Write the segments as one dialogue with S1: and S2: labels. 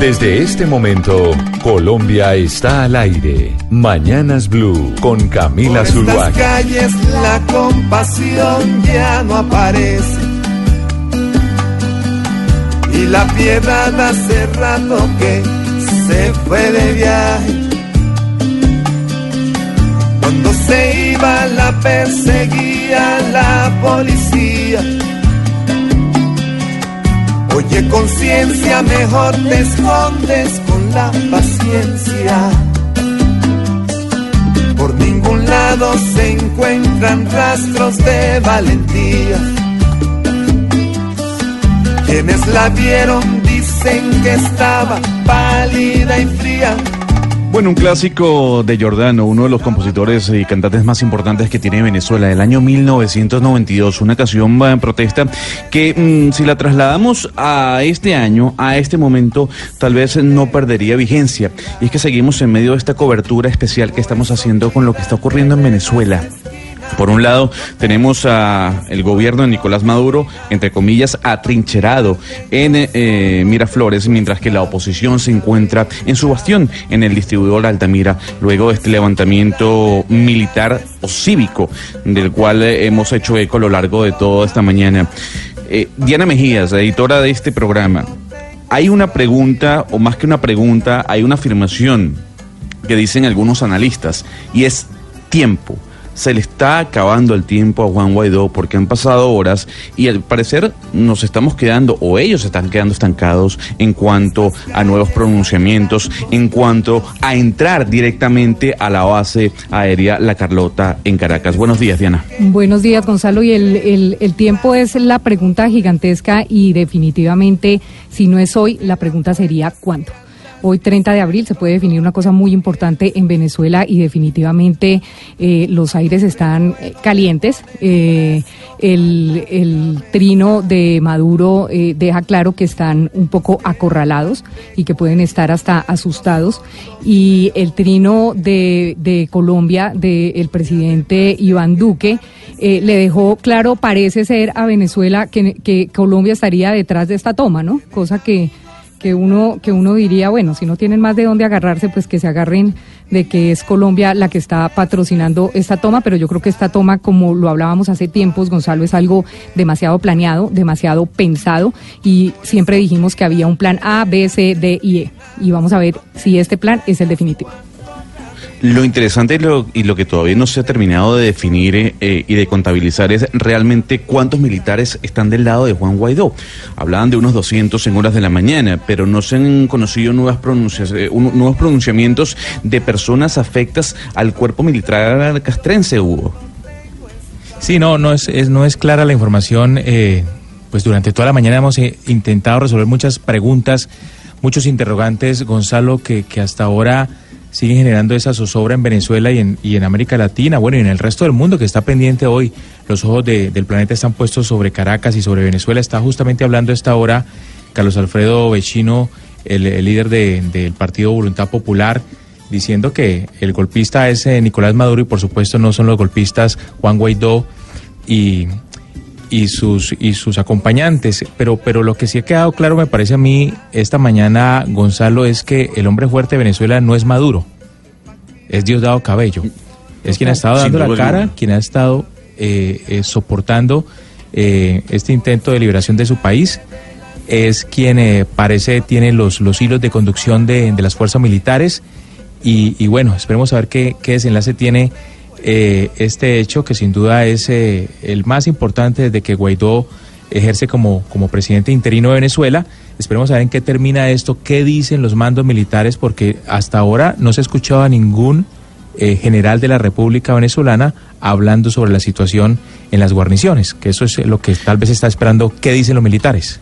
S1: Desde este momento, Colombia está al aire. Mañanas Blue con Camila
S2: Por
S1: Zuluaga.
S2: estas calles la compasión ya no aparece. Y la piedad hace rato que se fue de viaje. Cuando se iba la perseguía la policía. Oye conciencia, mejor te escondes con la paciencia. Por ningún lado se encuentran rastros de valentía. Quienes la vieron dicen que estaba pálida y fría.
S3: Bueno, un clásico de Giordano, uno de los compositores y cantantes más importantes que tiene Venezuela, del año 1992, una canción en protesta que mm, si la trasladamos a este año, a este momento, tal vez no perdería vigencia. Y es que seguimos en medio de esta cobertura especial que estamos haciendo con lo que está ocurriendo en Venezuela. Por un lado, tenemos a el gobierno de Nicolás Maduro, entre comillas, atrincherado en eh, Miraflores, mientras que la oposición se encuentra en su bastión, en el distribuidor Altamira, luego de este levantamiento militar o cívico, del cual eh, hemos hecho eco a lo largo de toda esta mañana. Eh, Diana Mejías, editora de este programa, hay una pregunta, o más que una pregunta, hay una afirmación que dicen algunos analistas, y es tiempo se le está acabando el tiempo a Juan Guaidó porque han pasado horas y al parecer nos estamos quedando o ellos están quedando estancados en cuanto a nuevos pronunciamientos, en cuanto a entrar directamente a la base aérea La Carlota en Caracas. Buenos días, Diana.
S4: Buenos días, Gonzalo. Y el, el, el tiempo es la pregunta gigantesca y definitivamente, si no es hoy, la pregunta sería ¿cuándo? Hoy 30 de abril se puede definir una cosa muy importante en Venezuela y definitivamente eh, los aires están eh, calientes. Eh, el, trino de Maduro deja claro que están un poco acorralados y que pueden estar hasta asustados. Y el trino de, de Colombia del presidente Iván Duque le dejó claro, parece ser a Venezuela que, que Colombia estaría detrás de esta toma, ¿no? Cosa que que uno que uno diría bueno si no tienen más de dónde agarrarse pues que se agarren de que es Colombia la que está patrocinando esta toma pero yo creo que esta toma como lo hablábamos hace tiempos Gonzalo es algo demasiado planeado demasiado pensado y siempre dijimos que había un plan A B C D y E y vamos a ver si este plan es el definitivo
S3: lo interesante y lo, y lo, que todavía no se ha terminado de definir eh, y de contabilizar es realmente cuántos militares están del lado de Juan Guaidó. Hablaban de unos 200 en horas de la mañana, pero no se han conocido nuevas pronuncias, eh, nuevos pronunciamientos de personas afectas al cuerpo militar castrense, Hugo.
S5: Sí, no, no es, es no es clara la información. Eh, pues durante toda la mañana hemos eh, intentado resolver muchas preguntas, muchos interrogantes, Gonzalo, que, que hasta ahora siguen generando esa zozobra en Venezuela y en, América Latina, bueno, y en el resto del mundo que está pendiente hoy. Los ojos de, del planeta están puestos sobre Caracas y sobre Venezuela. Está justamente hablando esta hora Carlos Alfredo Vecino, el, líder de, del Partido Voluntad Popular, diciendo que el golpista es eh, Nicolás Maduro y por supuesto no son los golpistas Juan Guaidó y, y sus y sus acompañantes, pero pero lo que sí ha quedado claro me parece a mí esta mañana Gonzalo es que el hombre fuerte de Venezuela no es Maduro. Es Diosdado Cabello. Es quien ha estado dando la cara, quien ha estado eh, eh, soportando eh, este intento de liberación de su país. Es quien eh, parece tiene los, los hilos de conducción de, de las fuerzas militares. Y, y, bueno, esperemos a ver qué, qué desenlace tiene eh, este hecho que sin duda es eh, el más importante desde que Guaidó ejerce como, como presidente interino de Venezuela. Esperemos a ver en qué termina esto, qué dicen los mandos militares, porque hasta ahora no se ha escuchado a ningún eh, general de la República Venezolana hablando sobre la situación en las guarniciones, que eso es lo que tal vez está esperando, qué dicen los militares.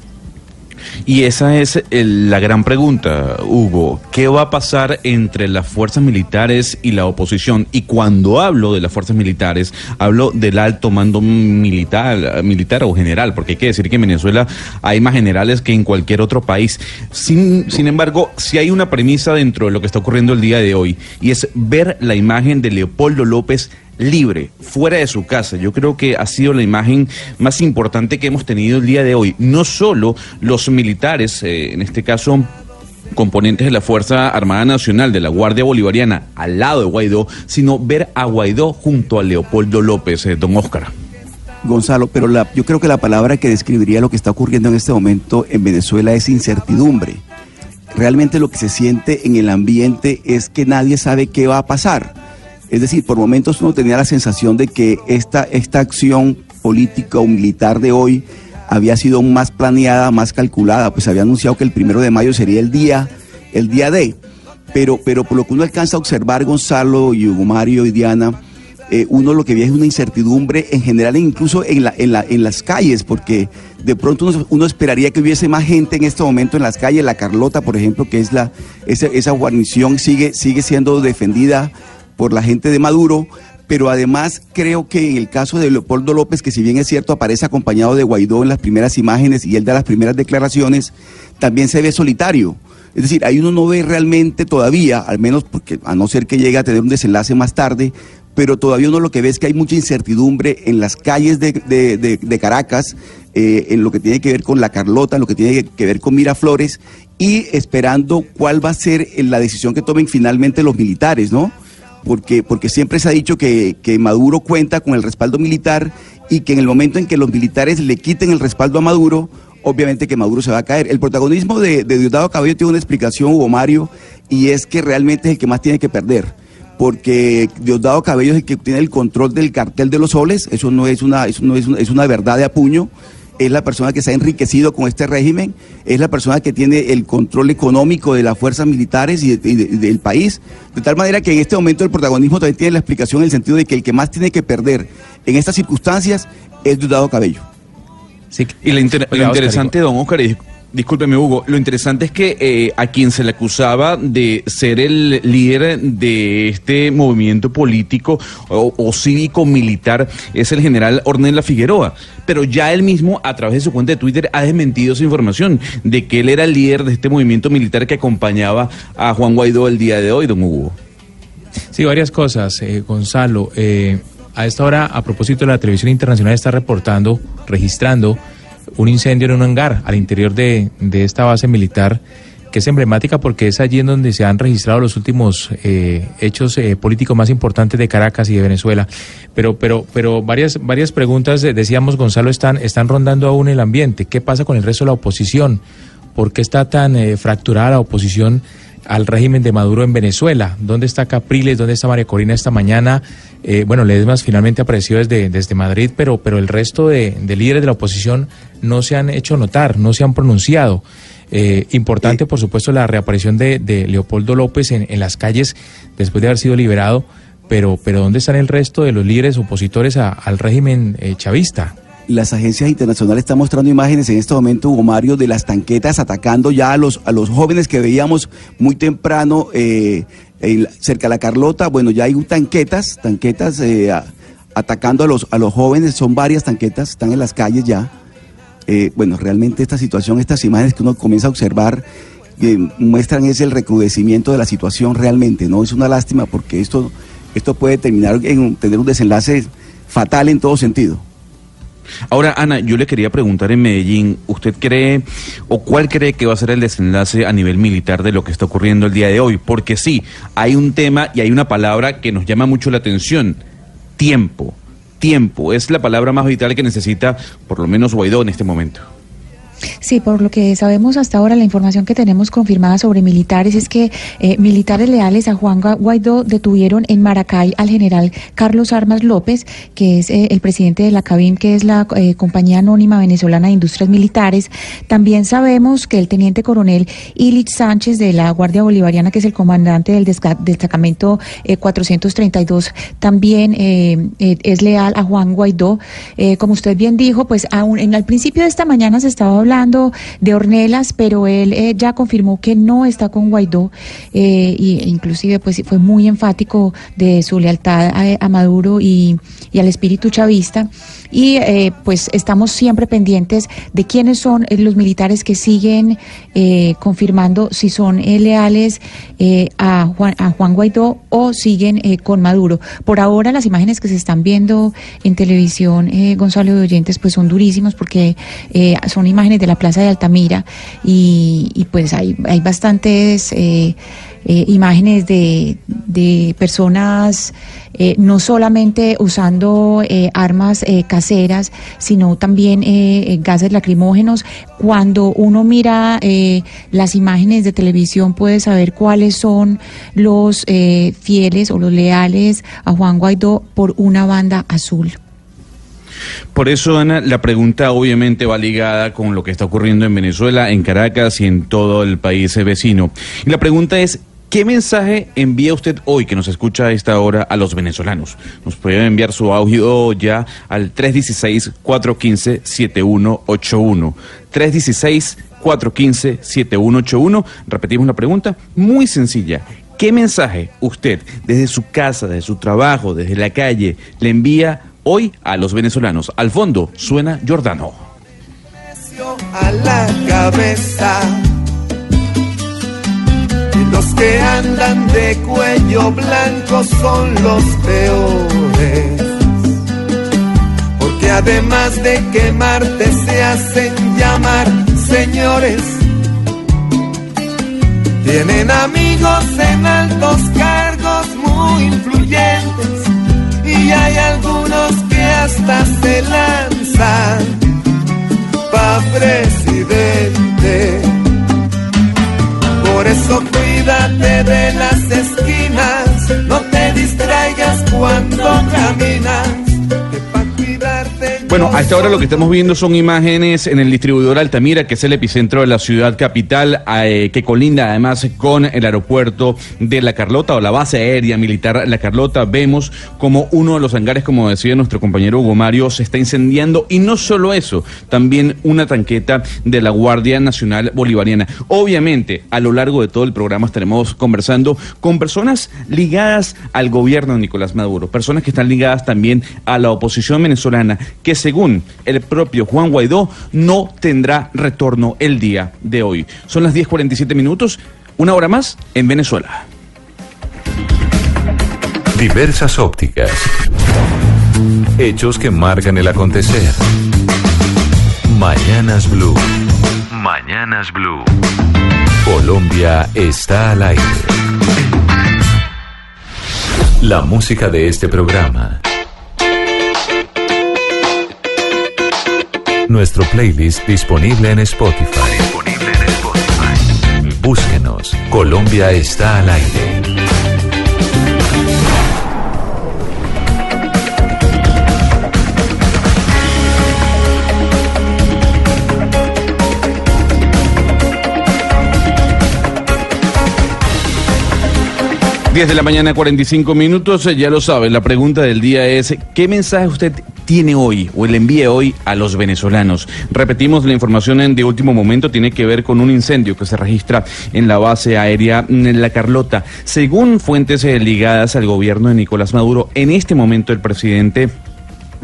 S3: Y esa es la gran pregunta, Hugo. ¿Qué va a pasar entre las fuerzas militares y la oposición? Y cuando hablo de las fuerzas militares, hablo del alto mando militar, militar o general, porque hay que decir que en Venezuela hay más generales que en cualquier otro país. Sin, sin embargo, si hay una premisa dentro de lo que está ocurriendo el día de hoy, y es ver la imagen de Leopoldo López libre, fuera de su casa. Yo creo que ha sido la imagen más importante que hemos tenido el día de hoy. No solo los militares, eh, en este caso componentes de la Fuerza Armada Nacional, de la Guardia Bolivariana, al lado de Guaidó, sino ver a Guaidó junto a Leopoldo López, eh, don Óscar.
S6: Gonzalo, pero la, yo creo que la palabra que describiría lo que está ocurriendo en este momento en Venezuela es incertidumbre. Realmente lo que se siente en el ambiente es que nadie sabe qué va a pasar es decir, por momentos uno tenía la sensación de que esta, esta acción política o militar de hoy había sido más planeada, más calculada, pues había anunciado que el primero de mayo sería el día, el día de. Pero, pero por lo que uno alcanza a observar, Gonzalo y Hugo Mario y Diana, eh, uno lo que ve es una incertidumbre en general, incluso en, la, en, la, en las calles, porque de pronto uno, esperaría que hubiese más gente en este momento en las calles. La Carlota, por ejemplo, que es la, esa, esa guarnición, sigue, sigue siendo defendida por la gente de Maduro, pero además creo que en el caso de Leopoldo López, que si bien es cierto aparece acompañado de Guaidó en las primeras imágenes y él da las primeras declaraciones, también se ve solitario. Es decir, ahí uno no ve realmente todavía, al menos porque a no ser que llegue a tener un desenlace más tarde, pero todavía uno lo que ve es que hay mucha incertidumbre en las calles de, Caracas, eh, en lo que tiene que ver con la Carlota, en lo que tiene que ver con Miraflores, y esperando cuál va a ser la decisión que tomen finalmente los militares, ¿no? Porque, porque siempre se ha dicho que, Maduro cuenta con el respaldo militar y que en el momento en que los militares le quiten el respaldo a Maduro, obviamente que Maduro se va a caer. El protagonismo de, Diosdado Cabello tiene una explicación, Hugo Mario, y es que realmente es el que más tiene que perder. Porque Diosdado Cabello es el que tiene el control del cartel de los soles, eso no es una, eso no es es una verdad de apuño es la persona que se ha enriquecido con este régimen, es la persona que tiene el control económico de las fuerzas militares y, del país, de tal manera que en este momento el protagonismo también tiene la explicación en el sentido de que el que más tiene que perder en estas circunstancias es Diosdado Cabello.
S3: Sí, y lo, interesante, don Oscar, Discúlpeme, Hugo. Lo interesante es que eh, a quien se le acusaba de ser el líder de este movimiento político o, cívico-militar es el general Ornella Figueroa. Pero ya él mismo, a través de su cuenta de Twitter, ha desmentido esa información de que él era el líder de este movimiento militar que acompañaba a Juan Guaidó el día de hoy, don Hugo.
S5: Sí, varias cosas, eh, Gonzalo. Eh, a esta hora, a propósito, la televisión internacional está reportando, registrando un incendio en un hangar al interior de, esta base militar que es emblemática porque es allí en donde se han registrado los últimos eh, hechos eh, políticos más importantes de Caracas y de Venezuela. Pero, pero, pero varias, varias preguntas, eh, decíamos Gonzalo, están, están rondando aún el ambiente. ¿Qué pasa con el resto de la oposición? ¿Por qué está tan fracturada la oposición al régimen de Maduro en Venezuela. ¿Dónde está Capriles? ¿Dónde está María Corina esta mañana? Eh, bueno, Ledesmas finalmente apareció desde, desde Madrid, pero, pero el resto de, líderes de la oposición no se han hecho notar, no se han pronunciado. Eh, importante, por supuesto, la reaparición de, Leopoldo López en, las calles después de haber sido liberado, pero, pero ¿dónde están el resto de los líderes opositores al régimen eh, chavista?
S6: las agencias internacionales están mostrando imágenes en este momento, Hugo Mario, de las tanquetas atacando ya a los, a los jóvenes que veíamos muy temprano eh, cerca de la Carlota. Bueno, ya hay tanquetas, tanquetas eh, atacando a los, a los jóvenes, son varias tanquetas, están en las calles ya. Eh, bueno, realmente esta situación, estas imágenes que uno comienza a observar, muestran es el recrudecimiento de la situación realmente, ¿no? Es una lástima porque esto, esto puede terminar en tener un desenlace fatal en todo sentido.
S3: Ahora, Ana, yo le quería preguntar en Medellín, ¿usted cree o cuál cree que va a ser el desenlace a nivel militar de lo que está ocurriendo el día de hoy? Porque sí, hay un tema y hay una palabra que nos llama mucho la atención, tiempo. Tiempo es la palabra más vital que necesita por lo menos Guaidó en este momento.
S7: Sí, por lo que sabemos hasta ahora, la información que tenemos confirmada sobre militares es que eh, militares leales a Juan Guaidó detuvieron en Maracay al general Carlos Armas López, que es eh, el presidente de la CABIM, que es la eh, Compañía Anónima Venezolana de Industrias Militares. También sabemos que el teniente coronel Ilich Sánchez de la Guardia Bolivariana, que es el comandante del destacamento 432, también es leal a Juan Guaidó. como usted bien dijo, pues aún en el principio de esta mañana se estaba hablando hablando de Ornelas, pero él eh, ya confirmó que no está con Guaidó eh, e inclusive pues fue muy enfático de su lealtad a, Maduro y, y, al espíritu chavista. Y eh, pues estamos siempre pendientes de quiénes son los militares que siguen confirmando si son leales a Juan, a, Juan, Guaidó o siguen con Maduro. Por ahora las imágenes que se están viendo en televisión, Gonzalo de Oyentes, pues son durísimos porque son imágenes de la Plaza de Altamira y, pues hay, hay bastantes eh, eh, imágenes de, de personas eh, no solamente usando armas caseras, sino también gases lacrimógenos. Cuando uno mira las imágenes de televisión puede saber cuáles son los fieles o los leales a Juan Guaidó por una banda azul.
S3: Por eso, Ana, la pregunta obviamente va ligada con lo que está ocurriendo en Venezuela, en Caracas y en todo el país vecino. Y la pregunta es, ¿Qué mensaje envía usted hoy que nos escucha a esta hora a los venezolanos? Nos puede enviar su audio ya al 316-415-7181. 316-415-7181. Repetimos la pregunta, muy sencilla. ¿Qué mensaje usted desde su casa, desde su trabajo, desde la calle, le envía hoy a los venezolanos. Al fondo suena Giordano.
S2: A la cabeza. Los que andan de cuello blanco son los peores. Porque además de quemarte se hacen llamar señores. Tienen amigos en altos cargos muy influyentes y hay algunos que hasta se lanzan pa' presidente. Por eso cuídate de las esquinas, no te distraigas cuando caminas
S3: bueno, a esta hora lo que estamos viendo son imágenes en el distribuidor Altamira, que es el epicentro de la ciudad capital, eh, que colinda además con el aeropuerto de La Carlota o la base aérea militar La Carlota. Vemos como uno de los hangares, como decía nuestro compañero Hugo Mario, se está incendiando y no solo eso, también una tanqueta de la Guardia Nacional Bolivariana. Obviamente, a lo largo de todo el programa estaremos conversando con personas ligadas al gobierno de Nicolás Maduro, personas que están ligadas también a la oposición venezolana, que según el propio Juan Guaidó, no tendrá retorno el día de hoy. Son las 10.47 minutos, una hora más en Venezuela.
S1: Diversas ópticas. Hechos que marcan el acontecer. Mañanas Blue. Mañanas Blue. Colombia está al aire. La música de este programa Nuestro playlist disponible en Spotify. Disponible en Spotify. Búsquenos. Colombia está al aire.
S3: Diez de la mañana, 45 minutos, ya lo sabe, la pregunta del día es, ¿qué mensaje usted tiene hoy o el envíe hoy a los venezolanos. Repetimos, la información en de último momento tiene que ver con un incendio que se registra en la base aérea en La Carlota. Según fuentes eh, ligadas al gobierno de Nicolás Maduro, en este momento el presidente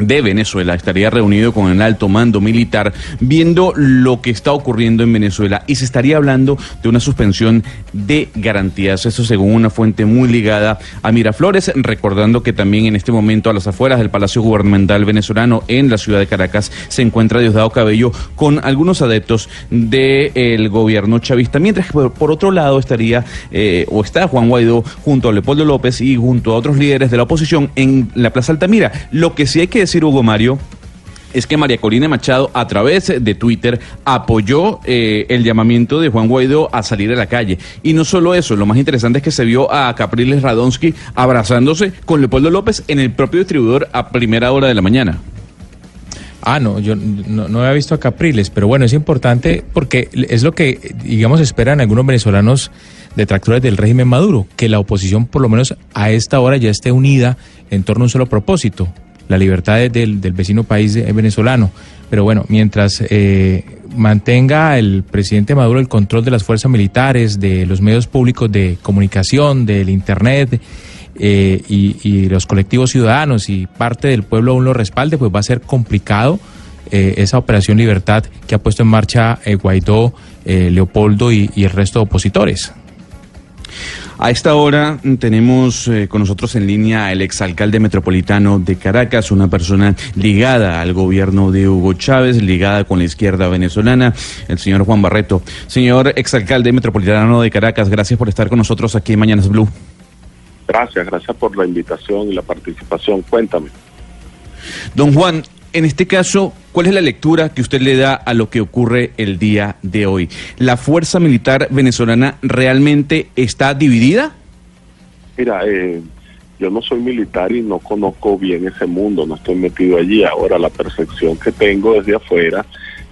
S3: de Venezuela estaría reunido con el alto mando militar viendo lo que está ocurriendo en Venezuela y se estaría hablando de una suspensión de garantías. Eso según una fuente muy ligada a Miraflores, recordando que también en este momento a las afueras del Palacio Gubernamental venezolano en la ciudad de Caracas se encuentra Diosdado Cabello con algunos adeptos del gobierno chavista, mientras que por, otro lado estaría eh, o está Juan Guaidó junto a Leopoldo López y junto a otros líderes de la oposición en la Plaza Altamira. Lo que sí hay que decir Hugo Mario, es que María Corina Machado a través de Twitter apoyó eh, el llamamiento de Juan Guaidó a salir a la calle. Y no solo eso, lo más interesante es que se vio a Capriles Radonsky abrazándose con Leopoldo López en el propio distribuidor a primera hora de la mañana.
S5: Ah, no, yo no, no, había visto a Capriles, pero bueno, es importante porque es lo que, digamos, esperan algunos venezolanos detractores del régimen Maduro, que la oposición por lo menos a esta hora ya esté unida en torno a un solo propósito, la libertad del, del vecino país venezolano. Pero bueno, mientras eh, mantenga el presidente Maduro el control de las fuerzas militares, de los medios públicos de comunicación, del Internet eh, y, los colectivos ciudadanos y parte del pueblo aún lo respalde, pues va a ser complicado eh, esa operación Libertad que ha puesto en marcha Guaidó, Leopoldo y, y el resto de opositores.
S3: A esta hora tenemos eh, con nosotros en línea el exalcalde metropolitano de Caracas, una persona ligada al gobierno de Hugo Chávez, ligada con la izquierda venezolana, el señor Juan Barreto. Señor exalcalde metropolitano de Caracas, gracias por estar con nosotros aquí en Mañanas Blue.
S8: Gracias, gracias por la invitación y la participación. Cuéntame.
S3: Don Juan, en este caso, ¿cuál es la lectura que usted le da a lo que ocurre el día de hoy? ¿La fuerza militar venezolana realmente está dividida?
S8: Mira, eh, yo no soy militar y no conozco bien ese mundo, no estoy metido allí. Ahora, la percepción que tengo desde afuera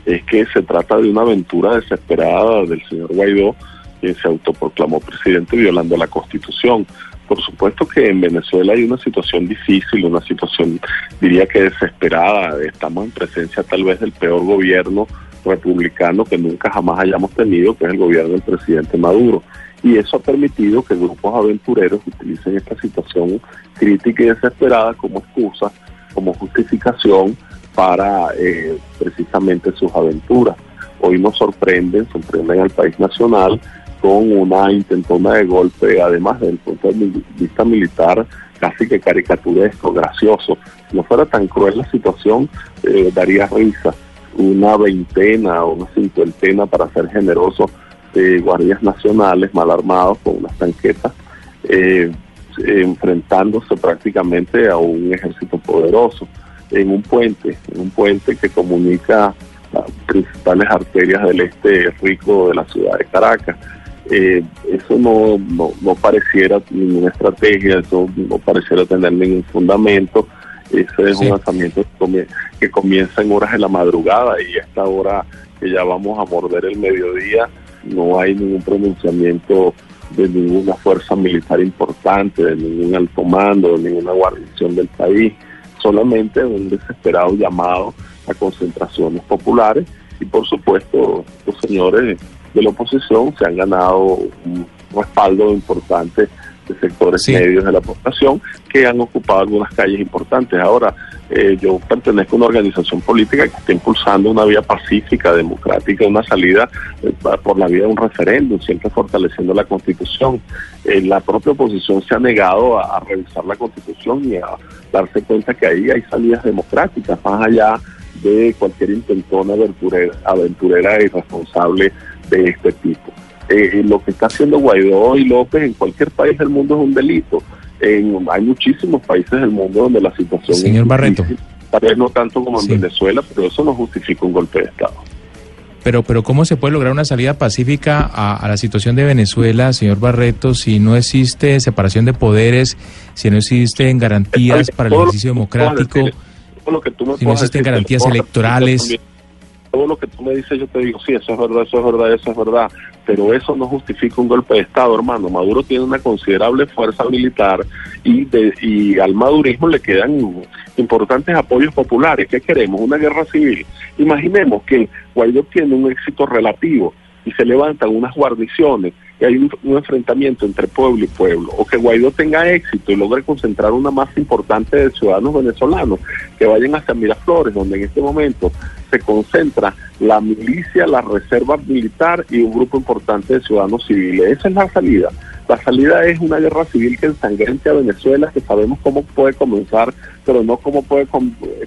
S8: es que se trata de una aventura desesperada del señor Guaidó, quien se autoproclamó presidente violando la Constitución. Por supuesto que en Venezuela hay una situación difícil, una situación diría que desesperada. Estamos en presencia tal vez del peor gobierno republicano que nunca jamás hayamos tenido, que es el gobierno del presidente Maduro. Y eso ha permitido que grupos aventureros utilicen esta situación crítica y desesperada como excusa, como justificación para eh, precisamente sus aventuras. Hoy nos sorprenden, sorprenden al país nacional con una intentona de golpe, además del punto de vista militar, casi que caricaturesco, gracioso. Si no fuera tan cruel la situación, eh, daría risa. Una veintena o una cincuentena, para ser generoso, de guardias nacionales mal armados con unas tanquetas, eh, enfrentándose prácticamente a un ejército poderoso en un puente, en un puente que comunica las principales arterias del este rico de la ciudad de Caracas eh, eso no, no, pareciera ninguna estrategia, eso no pareciera tener ningún fundamento. Ese es un lanzamiento que comienza en horas de la madrugada y a esta hora que ya vamos a morder el mediodía no hay ningún pronunciamiento de ninguna fuerza militar importante, de ningún alto mando, de ninguna guarnición del país, solamente un desesperado llamado a concentraciones populares y por supuesto los señores de la oposición se han ganado un respaldo importante de sectores medios de la población que han ocupado algunas calles importantes. Ahora, eh, yo pertenezco a una organización política que está impulsando una vía pacífica, democrática, una salida eh, por la vía de un referéndum, siempre fortaleciendo la Constitución. Eh, la propia oposición se ha negado a, revisar la Constitución y a darse cuenta que ahí hay salidas democráticas, más allá de cualquier intentona aventurera, aventurera y responsable de este tipo. Eh, lo que está haciendo Guaidó y López en cualquier país del mundo es un delito. En, hay muchísimos países del mundo donde la situación
S5: Señor
S8: es
S5: Barreto.
S8: tal vez no tanto como en Venezuela, pero eso no justifica un golpe de Estado.
S5: Pero, pero ¿cómo se puede lograr una salida pacífica a, la situación de Venezuela, señor Barreto, si no existe separación de poderes, si no existen garantías para el ejercicio democrático, si no existen garantías electorales?
S8: Todo lo que tú me dices yo te digo, sí, eso es verdad, eso es verdad, eso es verdad, pero eso no justifica un golpe de Estado, hermano. Maduro tiene una considerable fuerza militar y, de, y al madurismo le quedan importantes apoyos populares. ¿Qué queremos? Una guerra civil. Imaginemos que Guaidó tiene un éxito relativo y se levantan unas guarniciones y hay un, enfrentamiento entre pueblo y pueblo, o que Guaidó tenga éxito y logre concentrar una masa importante de ciudadanos venezolanos que vayan hacia Miraflores, donde en este momento se concentra la milicia, la reserva militar y un grupo importante de ciudadanos civiles. Esa es la salida. La salida es una guerra civil que ensangrente a Venezuela, que sabemos cómo puede comenzar, pero no cómo puede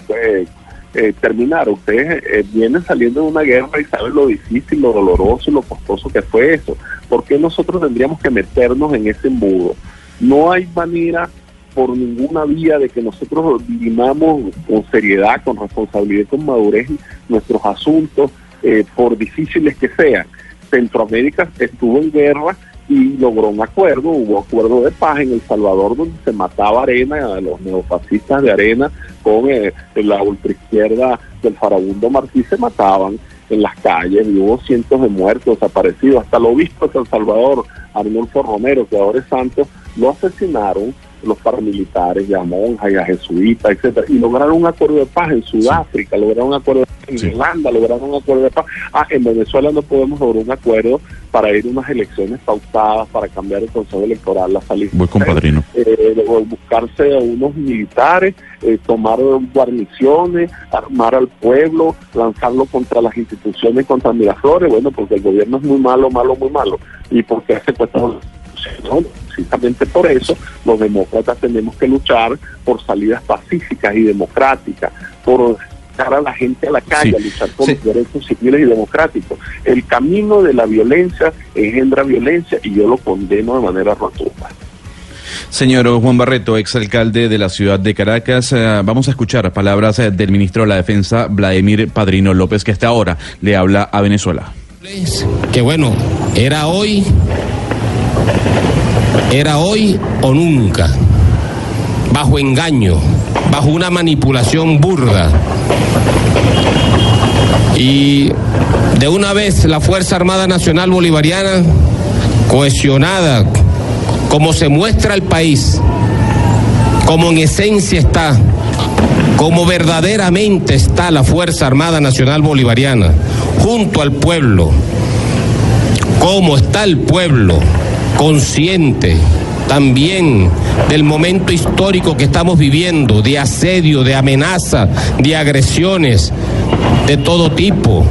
S8: eh, eh, terminar. Ustedes eh, vienen saliendo de una guerra y saben lo difícil, lo doloroso y lo costoso que fue eso. ¿Por qué nosotros tendríamos que meternos en ese embudo? No hay manera por ninguna vía de que nosotros dirimamos con seriedad, con responsabilidad, con madurez nuestros asuntos, eh, por difíciles que sean. Centroamérica estuvo en guerra y logró un acuerdo, hubo acuerdo de paz en El Salvador donde se mataba Arena, a los neofascistas de Arena con eh, la ultraizquierda del farabundo Martí se mataban en las calles y hubo cientos de muertos, desaparecidos, hasta el obispo de San Salvador, Arnulfo Romero, que ahora es santo, lo asesinaron los paramilitares, y a monjas y a jesuitas, etcétera, y lograron un acuerdo de paz en Sudáfrica, lograron un acuerdo de paz en
S3: Sí.
S8: Irlanda lograron un acuerdo de paz. Ah, en Venezuela no podemos lograr un acuerdo para ir a unas elecciones pautadas, para cambiar el consejo electoral, la salida.
S3: Voy con padrino.
S8: Eh, buscarse a unos militares, eh, tomar guarniciones, armar al pueblo, lanzarlo contra las instituciones, contra Miraflores, bueno, porque el gobierno es muy malo, malo, muy malo, y porque ha secuestrado no, precisamente por eso los demócratas tenemos que luchar por salidas pacíficas y democráticas, por sacar a la gente a la calle,
S3: Sí.
S8: a luchar por
S3: Sí.
S8: los derechos civiles y democráticos. El camino de la violencia engendra violencia y yo lo condeno de manera rotunda.
S3: Señor Juan Barreto, exalcalde de la ciudad de Caracas, eh, vamos a escuchar palabras eh, del ministro de la Defensa, Vladimir Padrino López, que hasta ahora le habla a Venezuela.
S9: que bueno, era hoy, era hoy o nunca, bajo engaño, bajo una manipulación burda. Y de una vez la Fuerza Armada Nacional Bolivariana, cohesionada, como se muestra el país, como en esencia está, como verdaderamente está la Fuerza Armada Nacional Bolivariana, junto al pueblo, como está el pueblo consciente también del momento histórico que estamos viviendo, de asedio, de amenaza, de agresiones de todo tipo,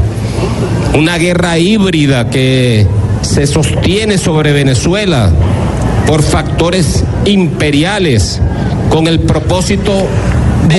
S9: una guerra híbrida que se sostiene sobre Venezuela por factores imperiales con el propósito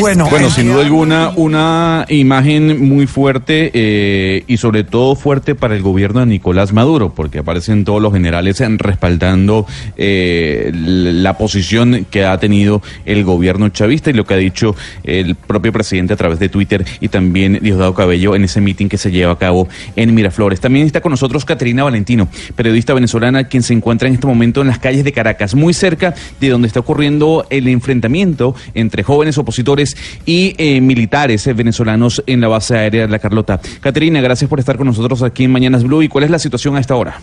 S6: Bueno,
S3: Bueno, sin duda alguna, una imagen muy fuerte eh, y sobre todo fuerte para el gobierno de Nicolás Maduro, porque aparecen todos los generales en- respaldando eh, la posición que ha tenido el gobierno chavista y lo que ha dicho el propio presidente a través de Twitter y también Diosdado Cabello en ese meeting que se lleva a cabo en Miraflores. También está con nosotros Caterina Valentino, periodista venezolana, quien se encuentra en este momento en las calles de Caracas, muy cerca de donde está ocurriendo el enfrentamiento entre jóvenes opositores y eh, militares eh, venezolanos en la base aérea de La Carlota. Caterina, gracias por estar con nosotros aquí en Mañanas Blue. ¿Y cuál es la situación a esta hora?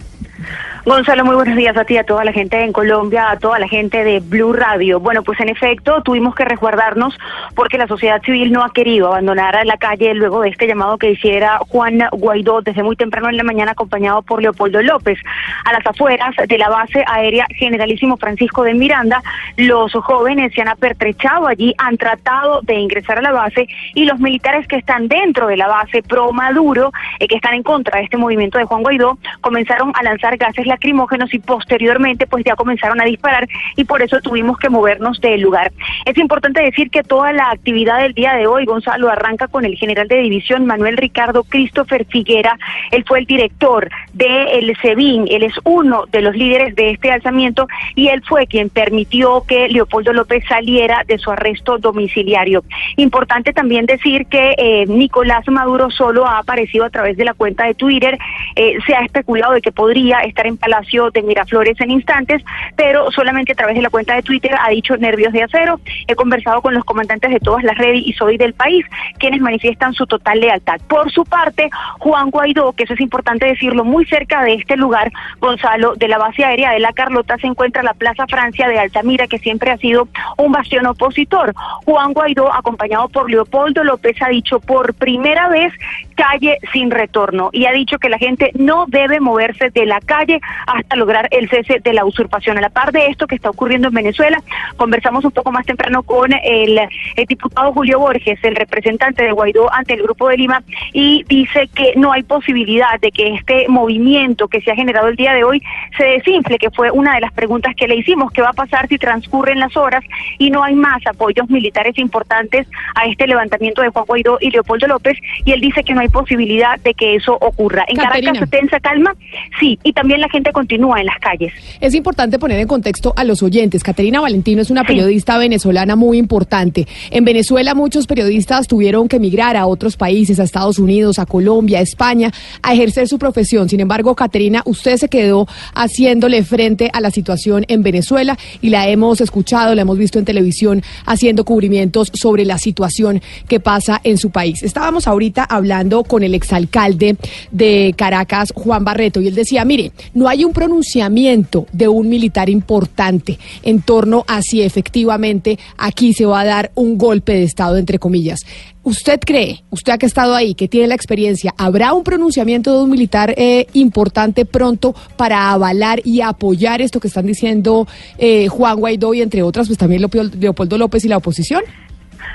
S10: Gonzalo, muy buenos días a ti, a toda la gente en Colombia, a toda la gente de Blue Radio. Bueno, pues en efecto tuvimos que resguardarnos porque la sociedad civil no ha querido abandonar la calle luego de este llamado que hiciera Juan Guaidó desde muy temprano en la mañana acompañado por Leopoldo López. A las afueras de la base aérea Generalísimo Francisco de Miranda, los jóvenes se han apertrechado allí, han tratado de ingresar a la base y los militares que están dentro de la base pro Maduro, eh, que están en contra de este movimiento de Juan Guaidó, comenzaron a lanzar gases lacrimógenos y posteriormente pues ya comenzaron a disparar y por eso tuvimos que movernos del lugar. Es importante decir que toda la actividad del día de hoy, Gonzalo, arranca con el general de división Manuel Ricardo Christopher Figuera. Él fue el director del SEBIN, él es uno de los líderes de este alzamiento y él fue quien permitió que Leopoldo López saliera de su arresto domiciliario. Importante también decir que eh, Nicolás Maduro solo ha aparecido a través de la cuenta de Twitter. Eh, se ha especulado de que podría estar en Palacio de Miraflores en instantes, pero solamente a través de la cuenta de Twitter ha dicho nervios de acero. He conversado con los comandantes de todas las redes y soy del país, quienes manifiestan su total lealtad. Por su parte, Juan Guaidó, que eso es importante decirlo, muy cerca de este lugar, Gonzalo, de la base aérea de La Carlota, se encuentra la Plaza Francia de Altamira, que siempre ha sido un bastión opositor. Juan Guaidó, acompañado por Leopoldo López, ha dicho por primera vez calle sin retorno y ha dicho que la gente no debe moverse de la calle hasta lograr el cese de la usurpación. A la par de esto que está ocurriendo en Venezuela, conversamos un poco más temprano con el, el diputado Julio Borges, el representante de Guaidó ante el Grupo de Lima, y dice que no hay posibilidad de que este movimiento que se ha generado el día de hoy se desinfle, que fue una de las preguntas que le hicimos, qué va a pasar si transcurren las horas y no hay más apoyos militares importantes a este levantamiento de Juan Guaidó y Leopoldo López, y él dice que no hay posibilidad de que eso ocurra. En
S11: Caterina.
S10: Caracas, tensa calma, sí, y también la gente continúa en las calles.
S11: Es importante poner en contexto a los oyentes. Caterina Valentino es una periodista venezolana muy importante. En Venezuela muchos periodistas tuvieron que emigrar a otros países, a Estados Unidos, a Colombia, a España, a ejercer su profesión. Sin embargo, Caterina, usted se quedó haciéndole frente a la situación en Venezuela y la hemos escuchado, la hemos visto en televisión haciendo cubrimientos sobre la situación que pasa en su país. Estábamos ahorita hablando con el exalcalde de Caracas, Juan Barreto, y él decía, mire, no hay un pronunciamiento de un militar importante en torno a si efectivamente aquí se va a dar un golpe de Estado, entre comillas, ¿usted cree, usted que ha estado ahí, que tiene la experiencia, habrá un pronunciamiento de un militar eh, importante pronto para avalar y apoyar esto que están diciendo eh, Juan Guaidó y entre otras, pues también Leopoldo López y la oposición?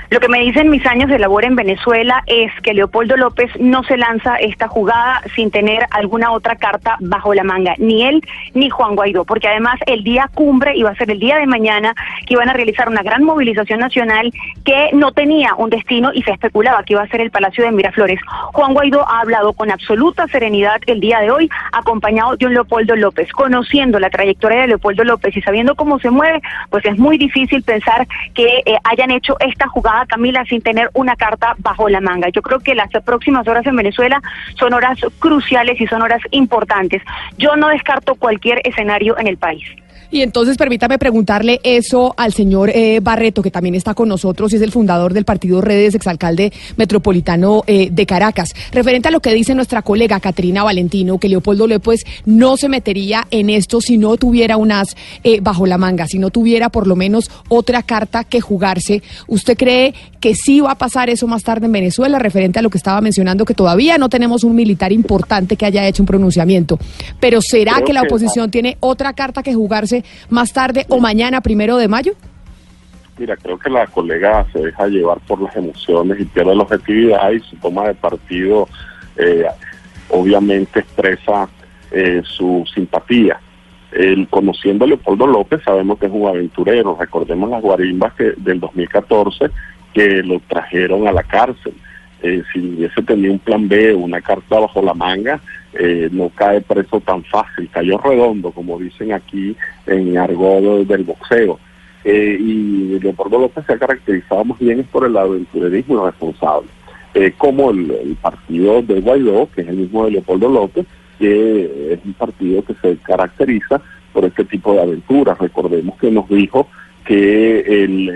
S10: Lo que me dicen mis años de labor en Venezuela es que Leopoldo López no se lanza esta jugada sin tener alguna otra carta bajo la manga, ni él ni Juan Guaidó, porque además el día cumbre iba a ser el día de mañana que iban a realizar una gran movilización nacional que no tenía un destino y se especulaba que iba a ser el Palacio de Miraflores. Juan Guaidó ha hablado con absoluta serenidad el día de hoy, acompañado de un Leopoldo López. Conociendo la trayectoria de Leopoldo López y sabiendo cómo se mueve, pues es muy difícil pensar que eh, hayan hecho esta jugada Camila, sin tener una carta bajo la manga. Yo creo que las próximas horas en Venezuela son horas cruciales y son horas importantes. Yo no descarto cualquier escenario en el país.
S11: Y entonces permítame preguntarle eso al señor eh, Barreto, que también está con nosotros y es el fundador del partido Redes, exalcalde metropolitano eh, de Caracas. Referente a lo que dice nuestra colega Catrina Valentino, que Leopoldo López no se metería en esto si no tuviera unas eh, bajo la manga, si no tuviera por lo menos otra carta que jugarse. ¿Usted cree que sí va a pasar eso más tarde en Venezuela, referente a lo que estaba mencionando, que todavía no tenemos un militar importante que haya hecho un pronunciamiento? Pero ¿será que la oposición tiene otra carta que jugarse? Más tarde o mañana, primero de mayo?
S8: Mira, creo que la colega se deja llevar por las emociones y pierde la objetividad y su toma de partido eh, obviamente expresa eh, su simpatía. El, conociendo a Leopoldo López, sabemos que es un aventurero. Recordemos las guarimbas que, del 2014 que lo trajeron a la cárcel. Eh, si hubiese tenido un plan B, una carta bajo la manga, eh, no cae preso tan fácil, cayó redondo, como dicen aquí en argot del boxeo. Eh, y Leopoldo López se ha caracterizado más bien por el aventurerismo responsable, eh, como el, partido de Guaidó, que es el mismo de Leopoldo López, que es un partido que se caracteriza por este tipo de aventuras. Recordemos que nos dijo que el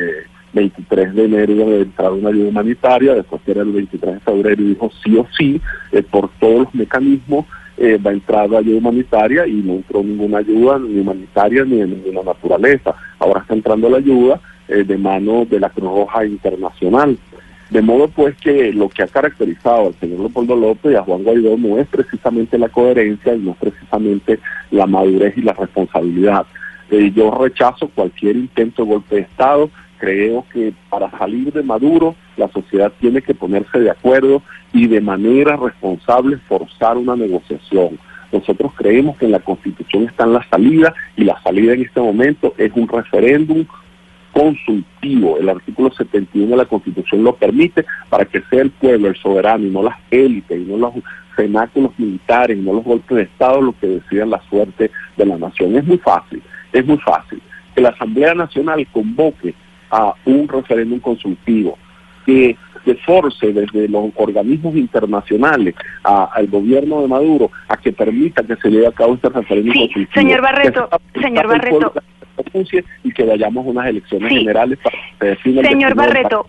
S8: 23 de enero iba a entrar una ayuda humanitaria, después que era el 23 de febrero y dijo sí o sí, eh, por todos los mecanismos eh, va a entrar ayuda humanitaria y no entró ninguna ayuda ni humanitaria ni de ninguna naturaleza. Ahora está entrando la ayuda eh, de mano de la Cruz Roja Internacional. De modo pues que lo que ha caracterizado al señor Leopoldo López y a Juan Guaidó no es precisamente la coherencia y no es precisamente la madurez y la responsabilidad. yo rechazo cualquier intento de golpe de Estado, Creo que para salir de Maduro la sociedad tiene que ponerse de acuerdo y de manera responsable forzar una negociación. Nosotros creemos que en la Constitución está en la salida y la salida en este momento es un referéndum consultivo. El artículo 71 de la Constitución lo permite para que sea el pueblo, el soberano, y no las élites, y no los cenáculos militares, y no los golpes de Estado lo que decidan la suerte de la nación. Es muy fácil, es muy fácil. Que la Asamblea Nacional convoque a un referéndum consultivo que se force desde los organismos internacionales al gobierno de Maduro a que permita que se lleve a cabo este referéndum consultivo.
S10: Señor Barreto, señor Barreto.
S8: Y que vayamos a unas elecciones generales para
S10: definir Señor Barreto,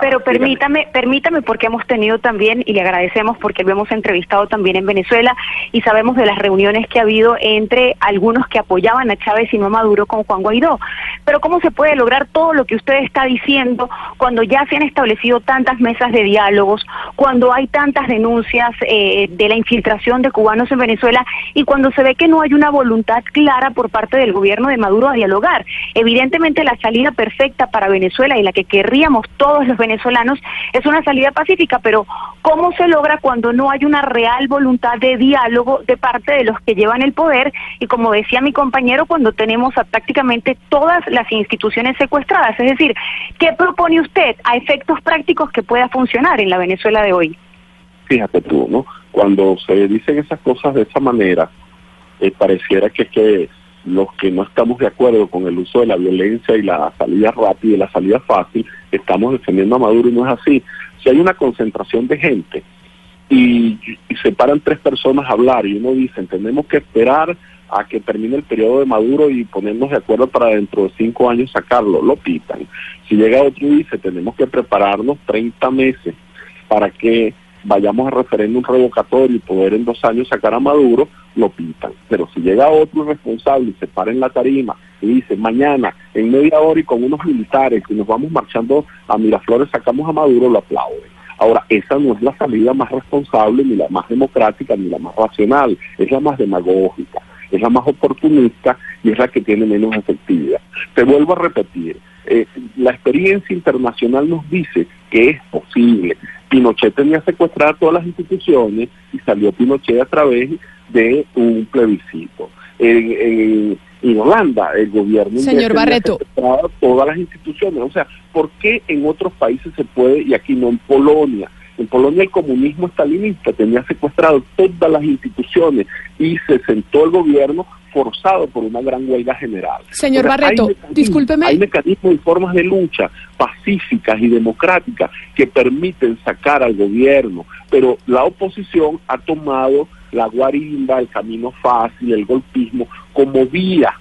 S10: pero permítame, permítame porque hemos tenido también, y le agradecemos porque lo hemos entrevistado también en Venezuela, y sabemos de las reuniones que ha habido entre algunos que apoyaban a Chávez y no a Maduro con Juan Guaidó. Pero ¿cómo se puede lograr todo lo que usted está diciendo cuando ya se han establecido tantas mesas de diálogos, cuando hay tantas denuncias eh, de la infiltración de cubanos en Venezuela y cuando se ve que no hay una voluntad clara por parte del gobierno de Maduro a dialogar? Evidentemente la salida perfecta para Venezuela y la que querríamos todos los venezolanos, es una salida pacífica, pero ¿cómo se logra cuando no hay una real voluntad de diálogo de parte de los que llevan el poder? Y como decía mi compañero, cuando tenemos a prácticamente todas las instituciones secuestradas. Es decir, ¿qué propone usted a efectos prácticos que pueda funcionar en la Venezuela de hoy?
S8: Fíjate tú, ¿no? Cuando se dicen esas cosas de esa manera, eh, pareciera que, que los que no estamos de acuerdo con el uso de la violencia y la salida rápida y la salida fácil, estamos defendiendo a Maduro y no es así. Si hay una concentración de gente y, se paran tres personas a hablar y uno dice, tenemos que esperar a que termine el periodo de Maduro y ponernos de acuerdo para dentro de cinco años sacarlo, lo pitan. Si llega otro y dice, tenemos que prepararnos 30 meses para que vayamos a referéndum revocatorio y poder en dos años sacar a Maduro, lo pintan. Pero si llega otro responsable y se para en la tarima y dice, mañana, en media hora y con unos militares, y nos vamos marchando a Miraflores, sacamos a Maduro, lo aplauden. Ahora, esa no es la salida más responsable, ni la más democrática, ni la más racional, es la más demagógica, es la más oportunista y es la que tiene menos efectividad. Te vuelvo a repetir, eh, la experiencia internacional nos dice que es posible. Pinochet tenía secuestradas todas las instituciones y salió Pinochet a través de un plebiscito. En, en- en Holanda, el gobierno
S11: Señor Barreto.
S8: secuestradas todas las instituciones. O sea, ¿por qué en otros países se puede y aquí no en Polonia? En Polonia el comunismo estalinista tenía secuestrado todas las instituciones y se sentó el gobierno forzado por una gran huelga general.
S11: Señor
S8: hay
S11: Barreto,
S8: mecanismos-
S11: discúlpeme.
S8: Hay mecanismos y formas de lucha pacíficas y democráticas que permiten sacar al gobierno, pero la oposición ha tomado la guarimba, el camino fácil, el golpismo como vía.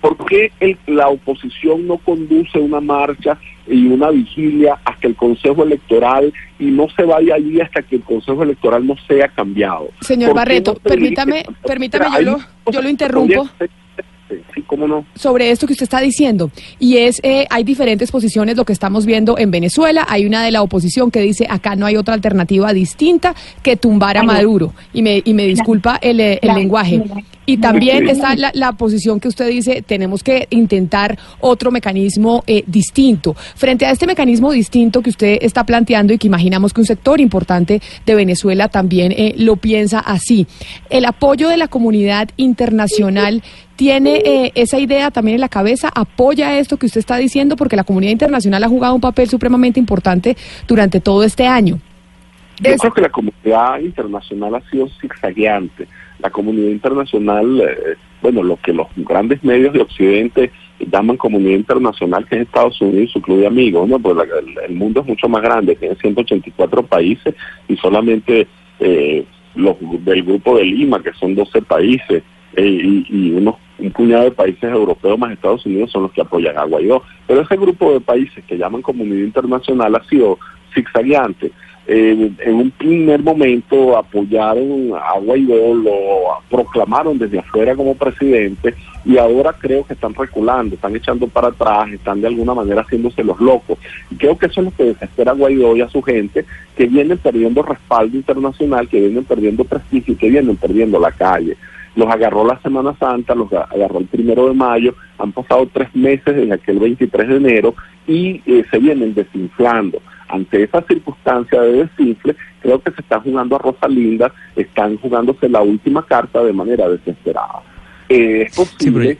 S8: ¿Por qué el- la oposición no conduce una marcha y una vigilia hasta el Consejo Electoral y no se vaya allí hasta que el Consejo Electoral no sea cambiado?
S11: Señor
S8: ¿Por qué
S11: Barreto,
S8: no se
S11: permítame, permítame, yo lo, yo lo interrumpo.
S8: Sí, cómo no.
S11: sobre esto que usted está diciendo. Y es, eh, hay diferentes posiciones, lo que estamos viendo en Venezuela. Hay una de la oposición que dice, acá no hay otra alternativa distinta que tumbar a. Maduro. Y me, y me disculpa el, eh, el lenguaje. Y también está la, la posición que usted dice, tenemos que intentar otro mecanismo eh, distinto. Frente a este mecanismo distinto que usted está planteando y que imaginamos que un sector importante de Venezuela también eh, lo piensa así, el apoyo de la comunidad internacional tiene eh, esa idea también en la cabeza, apoya esto que usted está diciendo, porque la comunidad internacional ha jugado un papel supremamente importante durante todo este año.
S8: Yo
S11: Es-
S8: creo que la comunidad internacional ha sido zigzagueante. La comunidad internacional, eh, bueno, lo que los grandes medios de Occidente llaman comunidad internacional, que es Estados Unidos su club de amigos, ¿no? Pues el, el mundo es mucho más grande, tiene 184 países y solamente eh, los del grupo de Lima, que son 12 países, eh, y, y unos un puñado de países europeos más Estados Unidos son los que apoyan a Guaidó. Pero ese grupo de países que llaman comunidad internacional ha sido zigzagueante. Eh, en un primer momento apoyaron a Guaidó, lo proclamaron desde afuera como presidente y ahora creo que están reculando, están echando para atrás, están de alguna manera haciéndose los locos. Y creo que eso es lo que desespera a Guaidó y a su gente, que vienen perdiendo respaldo internacional, que vienen perdiendo prestigio y que vienen perdiendo la calle. Los agarró la Semana Santa, los ga- agarró el primero de mayo, han pasado tres meses desde aquel 23 de enero y eh, se vienen desinflando. Ante esa circunstancia de desinfle, creo que se están jugando a Rosalinda, están jugándose la última carta de manera desesperada. Eh, es posible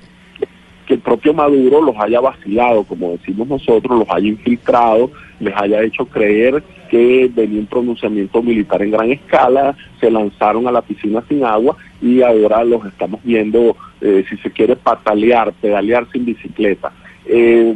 S8: que el propio Maduro los haya vacilado, como decimos nosotros, los haya infiltrado, les haya hecho creer que venía un pronunciamiento militar en gran escala, se lanzaron a la piscina sin agua y ahora los estamos viendo, eh, si se quiere, patalear, pedalear sin bicicleta. Eh,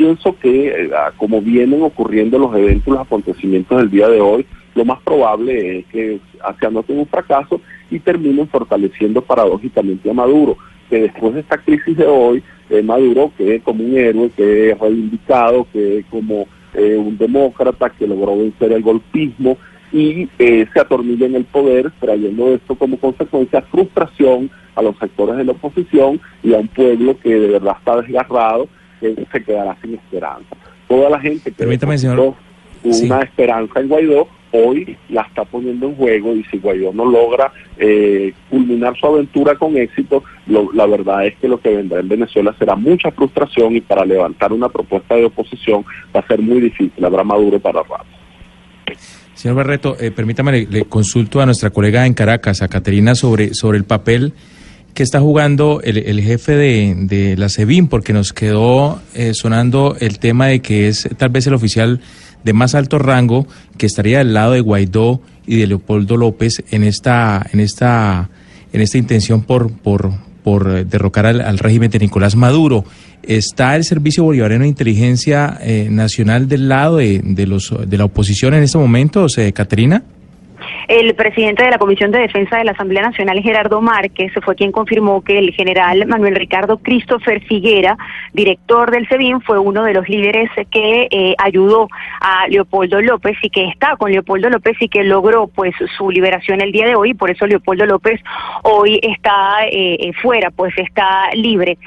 S8: pienso que eh, como vienen ocurriendo los eventos, los acontecimientos del día de hoy, lo más probable es que se anoten un fracaso y terminen fortaleciendo paradójicamente a Maduro, que después de esta crisis de hoy, eh, Maduro quede como un héroe, que reivindicado, que como eh, un demócrata que logró vencer el golpismo y eh, se atornilla en el poder, trayendo esto como consecuencia frustración a los sectores de la oposición y a un pueblo que de verdad está desgarrado, se quedará sin esperanza. Toda la gente que
S5: Permítame, señor. Sí.
S8: una esperanza en Guaidó, hoy la está poniendo en juego y si Guaidó no logra eh, culminar su aventura con éxito, lo- la verdad es que lo que vendrá en Venezuela será mucha frustración y para levantar una propuesta de oposición va a ser muy difícil, habrá Maduro para rato.
S5: Señor Barreto, eh, permítame, le, le consulto a nuestra colega en Caracas, a Caterina, sobre, sobre el papel que está jugando el, el jefe de, de la SEBIN, porque nos quedó eh, sonando el tema de que es tal vez el oficial de más alto rango que estaría al lado de Guaidó y de Leopoldo López en esta, en esta, en esta intención por, por, por derrocar al, al régimen de Nicolás Maduro. ¿Está el Servicio Bolivariano de Inteligencia eh, Nacional del lado de, de, los, de la oposición en estos momentos, eh, Caterina?
S10: El presidente de la Comisión de Defensa de la Asamblea Nacional, Gerardo Márquez, fue quien confirmó que el general Manuel Ricardo Christopher Figuera, director del SEBIN, fue uno de los líderes que eh, ayudó a Leopoldo López y que está con Leopoldo López y que logró pues su liberación el día de hoy. Por eso Leopoldo López hoy está eh, eh, fuera, pues está libre.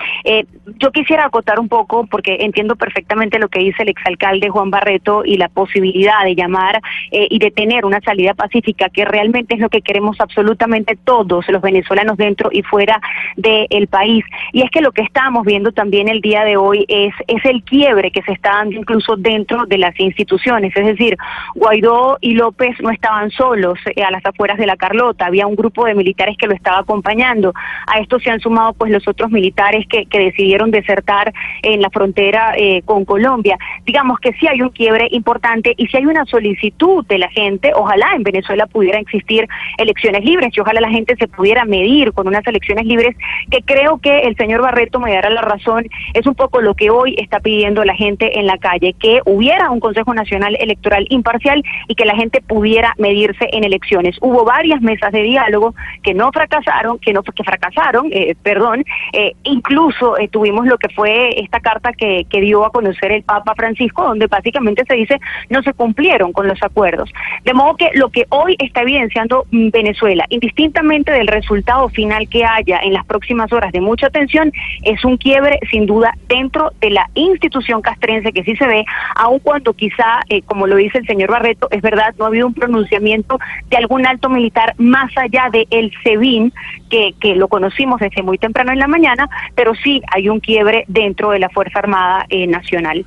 S10: yo quisiera acotar un poco porque entiendo perfectamente lo que dice el exalcalde Juan Barreto y la posibilidad de llamar y de tener una salida pacífica que realmente es lo que queremos absolutamente todos los venezolanos dentro y fuera del país. Y es que lo que estamos viendo también el día de hoy es, es el quiebre que se está dando incluso dentro de las instituciones. Es decir, Guaidó y López no estaban solos eh, a las afueras de la Carlota, había un grupo de militares que lo estaba acompañando. A esto se han sumado pues los otros militares que, que decidieron desertar en la frontera eh, con Colombia. Digamos que sí hay un quiebre importante y si hay una solicitud de la gente, ojalá en Venezuela pudiera existir elecciones libres y ojalá la gente se pudiera medir con unas elecciones libres que creo que el señor Barreto me dará la razón, es un poco lo que hoy está pidiendo la gente en la calle, que hubiera un Consejo Nacional Electoral imparcial y que la gente pudiera medirse en elecciones. Hubo varias mesas de diálogo que no fracasaron, que no que fracasaron, eh, perdón, eh, incluso eh, tuvimos lo que fue esta carta que, que dio a conocer el Papa Francisco, donde básicamente se dice no se cumplieron con los acuerdos. De modo que lo que hoy está evidenciando mm, Venezuela, indistintamente del resultado final que haya en las próximas horas de mucha tensión, es un quiebre sin duda dentro de la institución castrense que sí se ve, aun cuando quizá, eh, como lo dice el señor Barreto, es verdad, no ha habido un pronunciamiento de algún alto militar más allá de el SEBIN, que, que lo conocimos desde muy temprano en la mañana, pero sí hay un quiebre dentro de la Fuerza Armada eh, Nacional.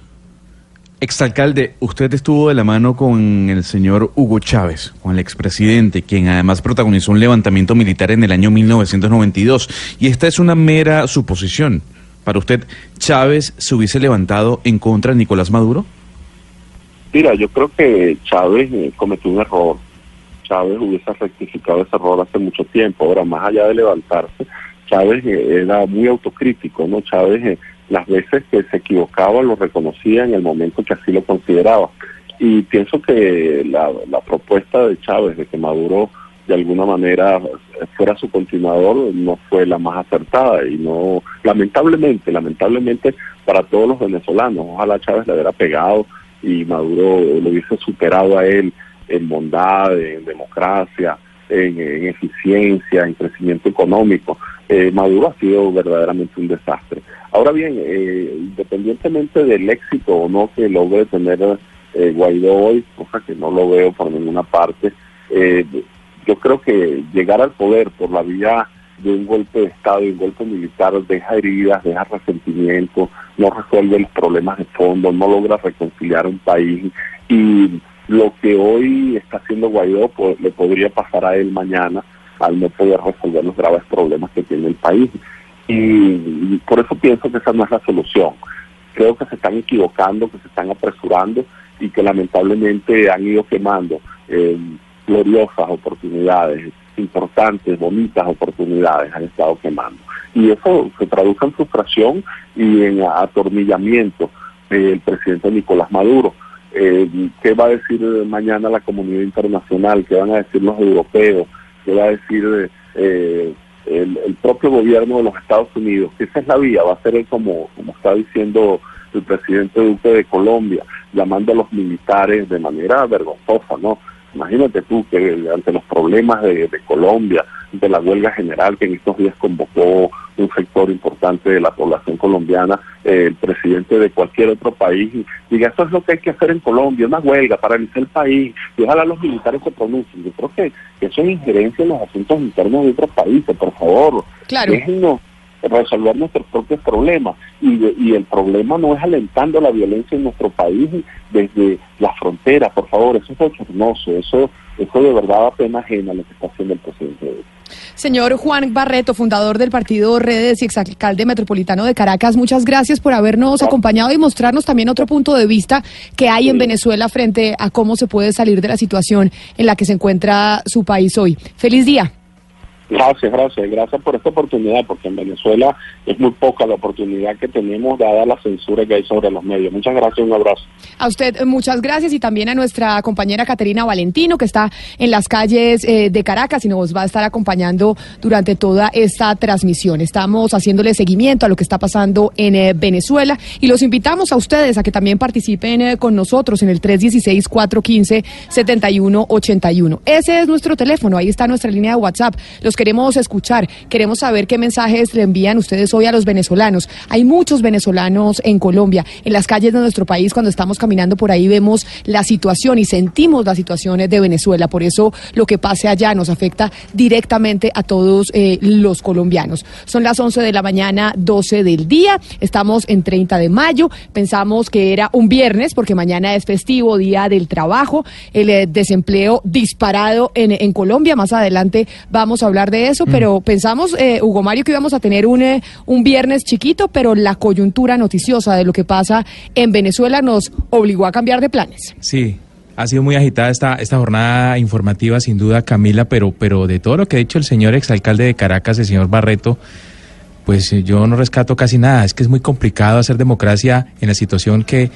S3: Exalcalde, usted estuvo de la mano con el señor Hugo Chávez, con el expresidente, quien además protagonizó un levantamiento militar en el año 1992. Y esta es una mera suposición. Para usted, ¿Chávez se hubiese levantado en contra de Nicolás Maduro?
S8: Mira, yo creo que Chávez eh, cometió un error. Chávez hubiese rectificado ese error hace mucho tiempo. Ahora, más allá de levantarse, Chávez eh, era muy autocrítico, ¿no? Chávez eh, las veces que se equivocaba lo reconocía en el momento que así lo consideraba. Y pienso que la, la propuesta de Chávez de que Maduro de alguna manera fuera su continuador no fue la más acertada. Y no lamentablemente lamentablemente para todos los venezolanos ojalá Chávez le hubiera pegado y Maduro lo hubiese superado a él en bondad en democracia en, en eficiencia en crecimiento económico. Eh, Maduro ha sido verdaderamente un desastre Ahora bien, eh, independientemente del éxito o no que logre tener eh, Guaidó hoy, cosa que no lo veo por ninguna parte, eh, yo creo que llegar al poder por la vía de un golpe de Estado y un golpe militar deja heridas, deja resentimiento, no resuelve los problemas de fondo, no logra reconciliar un país y lo que hoy está haciendo Guaidó pues, le podría pasar a él mañana al no poder resolver los graves problemas que tiene el país. Y, por eso pienso que esa no es la solución. Creo que se están equivocando, que se están apresurando y que lamentablemente han ido quemando eh, gloriosas oportunidades, importantes, bonitas oportunidades, han estado quemando. Y eso se traduce en frustración y en atornillamiento del presidente Nicolás Maduro. Eh, ¿Qué va a decir mañana la comunidad internacional? ¿Qué van a decir los europeos? ¿Qué va a decir eh, el, propio gobierno de los Estados Unidos, que esa es la vía, va a ser como, como está diciendo el presidente Duque de Colombia, llamando a los militares de manera vergonzosa, ¿no? Imagínate tú que ante los problemas de, Colombia, de la huelga general que en estos días convocó un sector importante de la población colombiana, eh, el presidente de cualquier otro país, diga, eso es lo que hay que hacer en Colombia, una huelga, paralizar el país, y ojalá los militares se pronuncien. Yo creo que, eso es injerencia en los asuntos internos de otros países, por favor.
S11: Claro
S8: resolver nuestros propios problemas. Y, y el problema no es alentando la violencia en nuestro país desde la frontera, por favor, eso es bochornoso, eso, eso de verdad da pena ajena lo que está haciendo el presidente.
S11: Señor Juan Barreto, fundador del partido Redes y exalcalde metropolitano de Caracas, muchas gracias por habernos acompañado y mostrarnos también otro punto de vista que hay en Venezuela frente a cómo se puede salir de la situación en la que se encuentra su país hoy. Feliz día.
S8: Gracias, gracias, gracias por esta oportunidad, porque en Venezuela es muy poca la oportunidad que tenemos dada la censura que hay sobre los medios. Muchas gracias, un abrazo.
S11: A usted eh, muchas gracias y también a nuestra compañera Caterina Valentino, que está en las calles eh, de Caracas y nos va a estar acompañando durante toda esta transmisión. Estamos haciéndole seguimiento a lo que está pasando en eh, Venezuela y los invitamos a ustedes a que también participen con nosotros en el 316-415-7181. Ese es nuestro teléfono, ahí está nuestra línea de WhatsApp. Los queremos escuchar, queremos saber qué mensajes le envían ustedes hoy a los venezolanos. Hay muchos venezolanos en Colombia, en las calles de nuestro país, cuando estamos caminando por ahí vemos la situación y sentimos las situaciones de Venezuela. Por eso lo que pase allá nos afecta directamente a todos eh, los colombianos. Son las 11 de la mañana, 12 del día. Estamos en 30 de mayo. Pensamos que era un viernes porque mañana es festivo, día del trabajo. El eh, desempleo disparado en, en Colombia. Más adelante vamos a hablar de eso, pero pensamos, eh, Hugo Mario, que íbamos a tener un, eh, un viernes chiquito, pero la coyuntura noticiosa de lo que pasa en Venezuela nos obligó a cambiar de planes.
S5: Sí, ha sido muy agitada esta, esta jornada informativa, sin duda, Camila, pero, pero de todo lo que ha dicho el señor exalcalde de Caracas, el señor Barreto, pues eh, yo no rescato casi nada. Es que es muy complicado hacer democracia en la situación que,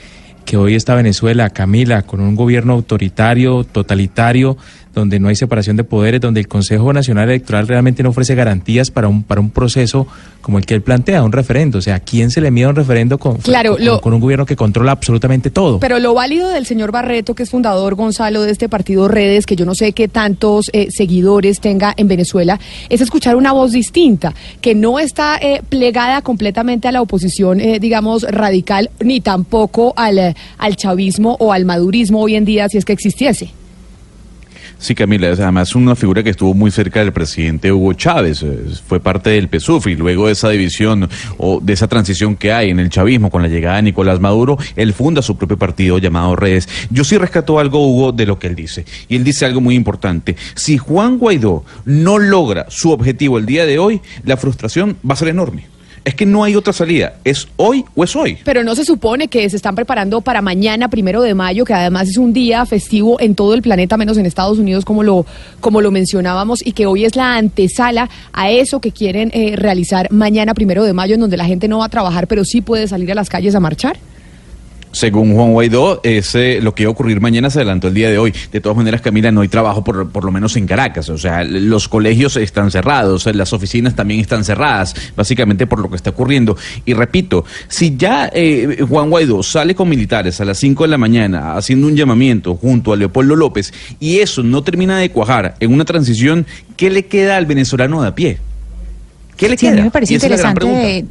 S5: que hoy está Venezuela, Camila, con un gobierno autoritario, totalitario, donde no hay separación de poderes, donde el Consejo Nacional Electoral realmente no ofrece garantías para un, para un proceso como el que él plantea, un referendo. O sea, ¿a quién se le mide un referendo con,
S11: Claro,
S5: con,
S11: lo-
S5: con un gobierno que controla absolutamente todo?
S11: Pero lo válido del señor Barreto, que es fundador Gonzalo de este partido Redes, que yo no sé qué tantos eh, seguidores tenga en Venezuela, es escuchar una voz distinta, que no está eh, plegada completamente a la oposición, eh, digamos, radical, ni tampoco al, eh, al chavismo o al madurismo hoy en día, si es que existiese.
S3: Sí, Camila, es además una figura que estuvo muy cerca del presidente Hugo Chávez, eh, fue parte del PSUF y luego de esa división o de esa transición que hay en el chavismo con la llegada de Nicolás Maduro, él funda su propio partido llamado Redes. Yo sí rescato algo, Hugo, de lo que él dice. Y él dice algo muy importante. Si Juan Guaidó no logra su objetivo el día de hoy, la frustración va a ser enorme. Es que no hay otra salida. ¿Es hoy o es hoy?
S11: Pero no se supone que se están preparando para mañana, primero de mayo, que además es un día festivo en todo el planeta, menos en Estados Unidos, como lo, como lo mencionábamos, y que hoy es la antesala a eso que quieren eh, realizar mañana, primero de mayo, en donde la gente no va a trabajar, pero sí puede salir a las calles a marchar.
S3: Según Juan Guaidó, ese, lo que iba a ocurrir mañana se adelantó el día de hoy. De todas maneras, Camila, no hay trabajo por, por lo menos en Caracas. O sea, los colegios están cerrados, las oficinas también están cerradas, básicamente por lo que está ocurriendo. Y repito, si ya eh, Juan Guaidó sale con militares a las 5 de la mañana haciendo un llamamiento junto a Leopoldo López y eso no termina de cuajar en una transición, ¿qué le queda al venezolano de a pie? ¿Qué le
S7: Sí, a
S3: queda?
S7: mí me parece interesante.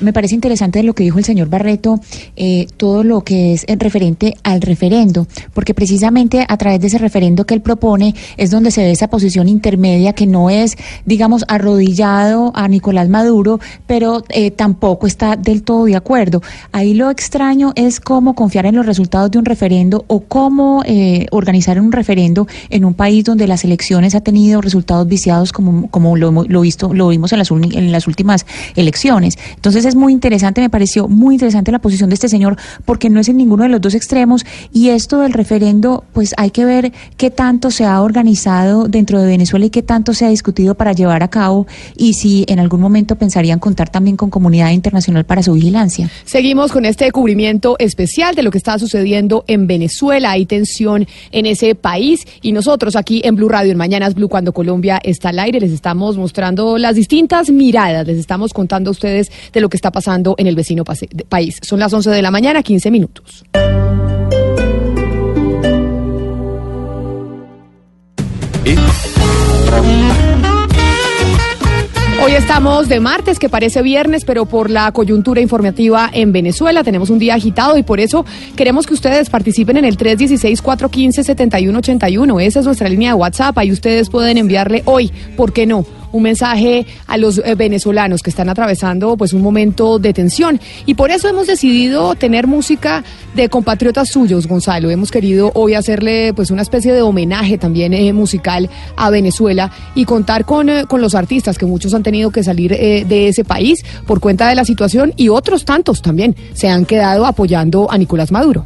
S7: Me parece interesante lo que dijo el señor Barreto, eh, todo lo que es en referente al referendo, porque precisamente a través de ese referendo que él propone es donde se ve esa posición intermedia que no es, digamos, arrodillado a Nicolás Maduro, pero eh, tampoco está del todo de acuerdo. Ahí lo extraño es cómo confiar en los resultados de un referendo o cómo eh, organizar un referendo en un país donde las elecciones ha tenido resultados viciados como, como lo, lo visto, lo vimos en las, en las últimas elecciones. Entonces es muy interesante, me pareció muy interesante la posición de este señor porque no es en ninguno de los dos extremos y esto del referendo, pues hay que ver qué tanto se ha organizado dentro de Venezuela y qué tanto se ha discutido para llevar a cabo y si en algún momento pensarían contar también con comunidad internacional para su vigilancia.
S11: Seguimos con este cubrimiento especial de lo que está sucediendo en Venezuela. Hay tensión en ese país y nosotros aquí en Blue Radio, en Mañanas Blue, cuando Colombia está al aire, les estamos mostrando las distintas miradas, les estamos contando a ustedes de lo que está pasando en el vecino país. Son las 11 de la mañana, 15 minutos. Hoy estamos de martes, que parece viernes, pero por la coyuntura informativa en Venezuela tenemos un día agitado y por eso queremos que ustedes participen en el 316-415-7181. Esa es nuestra línea de WhatsApp. Ahí ustedes pueden enviarle hoy, ¿por qué no? Un mensaje a los eh, venezolanos que están atravesando pues un momento de tensión y por eso hemos decidido tener música de compatriotas suyos, Gonzalo. Hemos querido hoy hacerle pues una especie de homenaje también eh, musical a Venezuela y contar con, eh, con los artistas que muchos han tenido que salir de ese país por cuenta de la situación y otros tantos también se han quedado apoyando a Nicolás Maduro.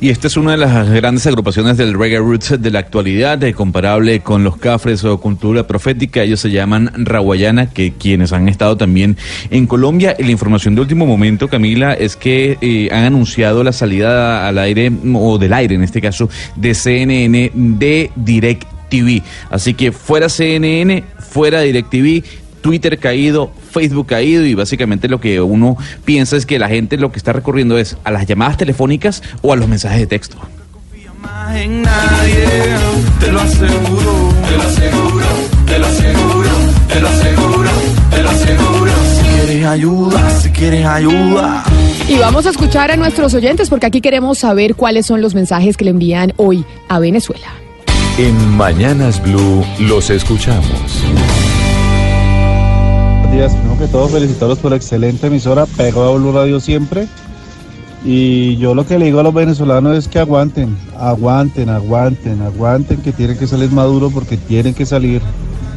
S3: Y esta es una de las grandes agrupaciones del reggae roots de la actualidad, eh, comparable con los cafres o cultura profética. Ellos se llaman Rawayana, que quienes han estado también en Colombia. La información de último momento, Camila, es que eh, han anunciado la salida al aire, o del aire en este caso, de CNN de DirecTV. Así que fuera CNN, fuera DirecTV, Twitter caído, Facebook caído y básicamente lo que uno piensa es que la gente lo que está recurriendo es a las llamadas telefónicas o a los mensajes de texto.
S2: en nadie, te lo aseguro, te lo aseguro, te lo aseguro, te lo aseguro, te lo aseguro. Si quieres ayuda, si quieres ayuda.
S11: Y vamos a escuchar a nuestros oyentes porque aquí queremos saber cuáles son los mensajes que le envían hoy a Venezuela.
S1: En Mañanas Blue los escuchamos.
S12: Días, primero que todo felicitarlos por la excelente emisora, pegado a Blue Radio siempre. Y yo lo que le digo a los venezolanos es que aguanten, aguanten, aguanten, aguanten, que tienen que salir maduro porque tienen que salir,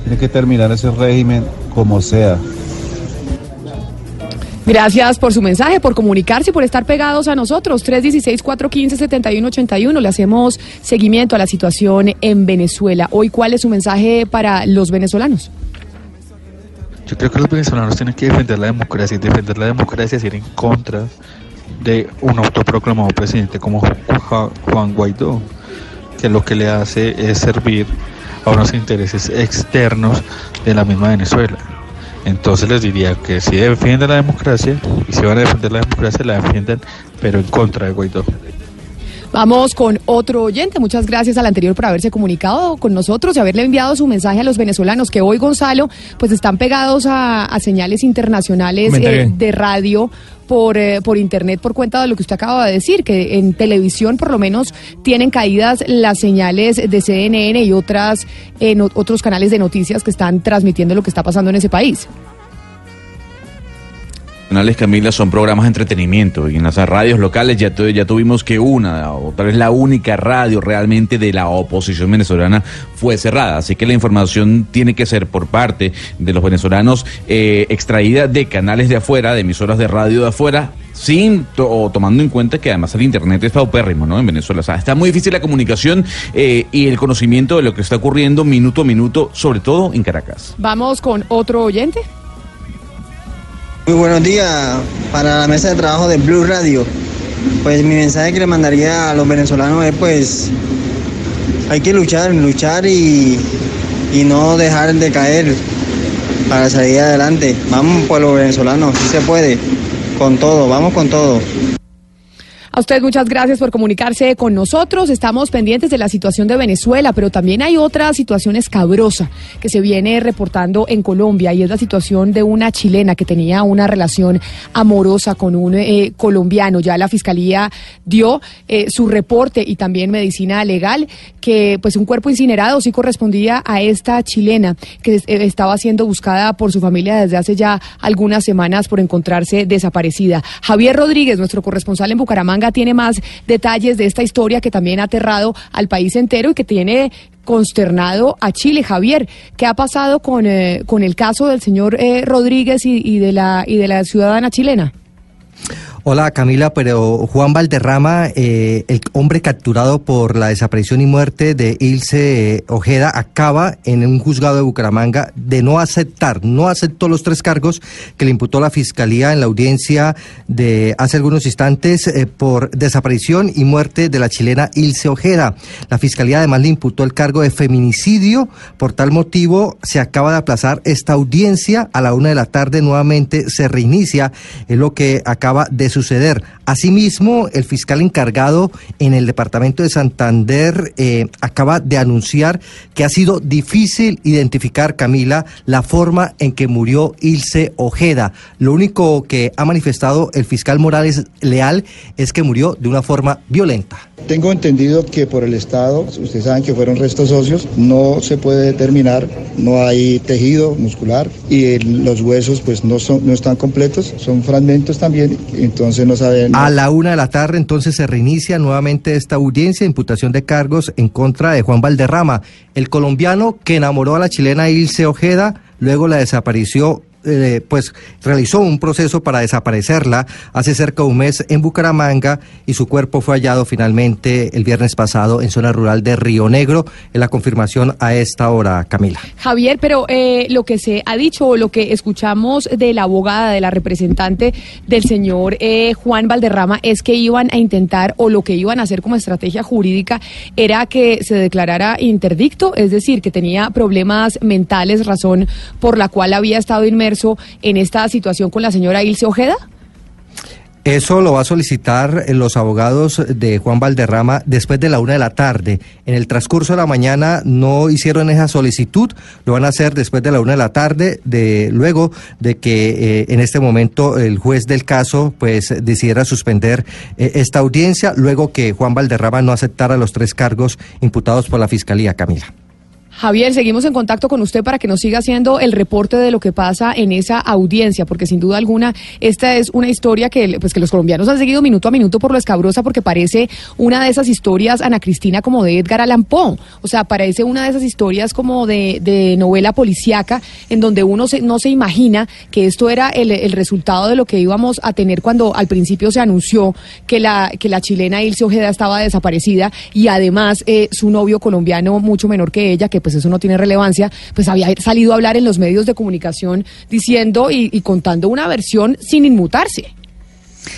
S12: tienen que terminar ese régimen como sea.
S11: Gracias por su mensaje, por comunicarse por estar pegados a nosotros. 316-415-7181. Le hacemos seguimiento a la situación en Venezuela. Hoy, ¿cuál es su mensaje para los venezolanos?
S13: Yo creo que los venezolanos tienen que defender la democracia y defender la democracia es ir en contra de un autoproclamado presidente como Ju- Juan Guaidó, que lo que le hace es servir a unos intereses externos de la misma Venezuela. Entonces les diría que si defienden la democracia y si van a defender la democracia, la defiendan, pero en contra de Guaidó.
S11: Vamos con otro oyente. Muchas gracias al anterior por haberse comunicado con nosotros y haberle enviado su mensaje a los venezolanos que hoy, Gonzalo, pues están pegados a, a señales internacionales eh, de radio por, eh, por internet por cuenta de lo que usted acaba de decir, que en televisión por lo menos tienen caídas las señales de CNN y otras en otros canales de noticias que están transmitiendo lo que está pasando en ese país.
S3: Canales Camila son programas de entretenimiento y en las radios locales ya, ya tuvimos que una o tal vez la única radio realmente de la oposición venezolana fue cerrada. Así que la información tiene que ser por parte de los venezolanos eh, extraída de canales de afuera, de emisoras de radio de afuera, sin to- tomando en cuenta que además el internet es paupérrimo ¿no? en Venezuela. O sea, está muy difícil la comunicación eh, y el conocimiento de lo que está ocurriendo minuto a minuto, sobre todo en Caracas.
S11: Vamos con otro oyente.
S14: Muy buenos días para la mesa de trabajo de Blue Radio. Pues mi mensaje que le mandaría a los venezolanos es pues hay que luchar, luchar y, y no dejar de caer para salir adelante. Vamos por los venezolanos, si se puede, con todo, vamos con todo.
S11: A usted muchas gracias por comunicarse con nosotros. Estamos pendientes de la situación de Venezuela, pero también hay otra situación escabrosa que se viene reportando en Colombia y es la situación de una chilena que tenía una relación amorosa con un eh, colombiano. Ya la fiscalía dio eh, su reporte y también medicina legal que pues un cuerpo incinerado sí correspondía a esta chilena que eh, estaba siendo buscada por su familia desde hace ya algunas semanas por encontrarse desaparecida. Javier Rodríguez, nuestro corresponsal en Bucaramanga, tiene más detalles de esta historia que también ha aterrado al país entero y que tiene consternado a Chile. Javier, ¿qué ha pasado con, eh, con el caso del señor eh, Rodríguez y de la, y de la ciudadana chilena?
S15: Hola Camila, pero Juan Valderrama, eh, el hombre capturado por la desaparición y muerte de Ilse eh, Ojeda, acaba en un juzgado de Bucaramanga de no aceptar, no aceptó los tres cargos que le imputó la Fiscalía en la audiencia de hace algunos instantes eh, por desaparición y muerte de la chilena Ilse Ojeda. La Fiscalía además le imputó el cargo de feminicidio, por tal motivo se acaba de aplazar esta audiencia a la una de la tarde, nuevamente se reinicia, es lo que acaba de suceder. Asimismo, el fiscal encargado en el departamento de Santander eh, acaba de anunciar que ha sido difícil identificar, Camila, la forma en que murió Ilse Ojeda. Lo único que ha manifestado el fiscal Morales Leal es que murió de una forma violenta.
S16: Tengo entendido que por el Estado, ustedes saben que fueron restos óseos, no se puede determinar, no hay tejido muscular y los huesos pues no, son, no están completos, son fragmentos también, entonces no saben...
S15: A la una de la tarde entonces se reinicia nuevamente esta audiencia de imputación de cargos en contra de Juan Valderrama, el colombiano que enamoró a la chilena Ilse Ojeda, luego la desapareció eh, pues realizó un proceso para desaparecerla hace cerca de un mes en Bucaramanga y su cuerpo fue hallado finalmente el viernes pasado en zona rural de Río Negro. En la confirmación a esta hora, Camila.
S11: Javier, pero eh, lo que se ha dicho o lo que escuchamos de la abogada, de la representante del señor eh, Juan Valderrama es que iban a intentar o lo que iban a hacer como estrategia jurídica era que se declarara interdicto, es decir, que tenía problemas mentales, razón por la cual había estado inmerso en esta situación con la señora Ilse Ojeda.
S15: Eso lo va a solicitar los abogados de Juan Valderrama después de la una de la tarde. En el transcurso de la mañana no hicieron esa solicitud, lo van a hacer después de la una de la tarde, de luego de que eh, en este momento el juez del caso pues decidiera suspender eh, esta audiencia, luego que Juan Valderrama no aceptara los tres cargos imputados por la Fiscalía, Camila.
S11: Javier, seguimos en contacto con usted para que nos siga haciendo el reporte de lo que pasa en esa audiencia, porque sin duda alguna esta es una historia que, pues, que los colombianos han seguido minuto a minuto por lo escabrosa, porque parece una de esas historias, Ana Cristina, como de Edgar Allan Poe. O sea, parece una de esas historias como de, de novela policíaca, en donde uno se, no se imagina que esto era el, resultado de lo que íbamos a tener cuando al principio se anunció que la, que la chilena Ilse Ojeda estaba desaparecida y además eh, su novio colombiano, mucho menor que ella, que pues eso no tiene relevancia, pues había salido a hablar en los medios de comunicación diciendo y, y contando una versión sin inmutarse.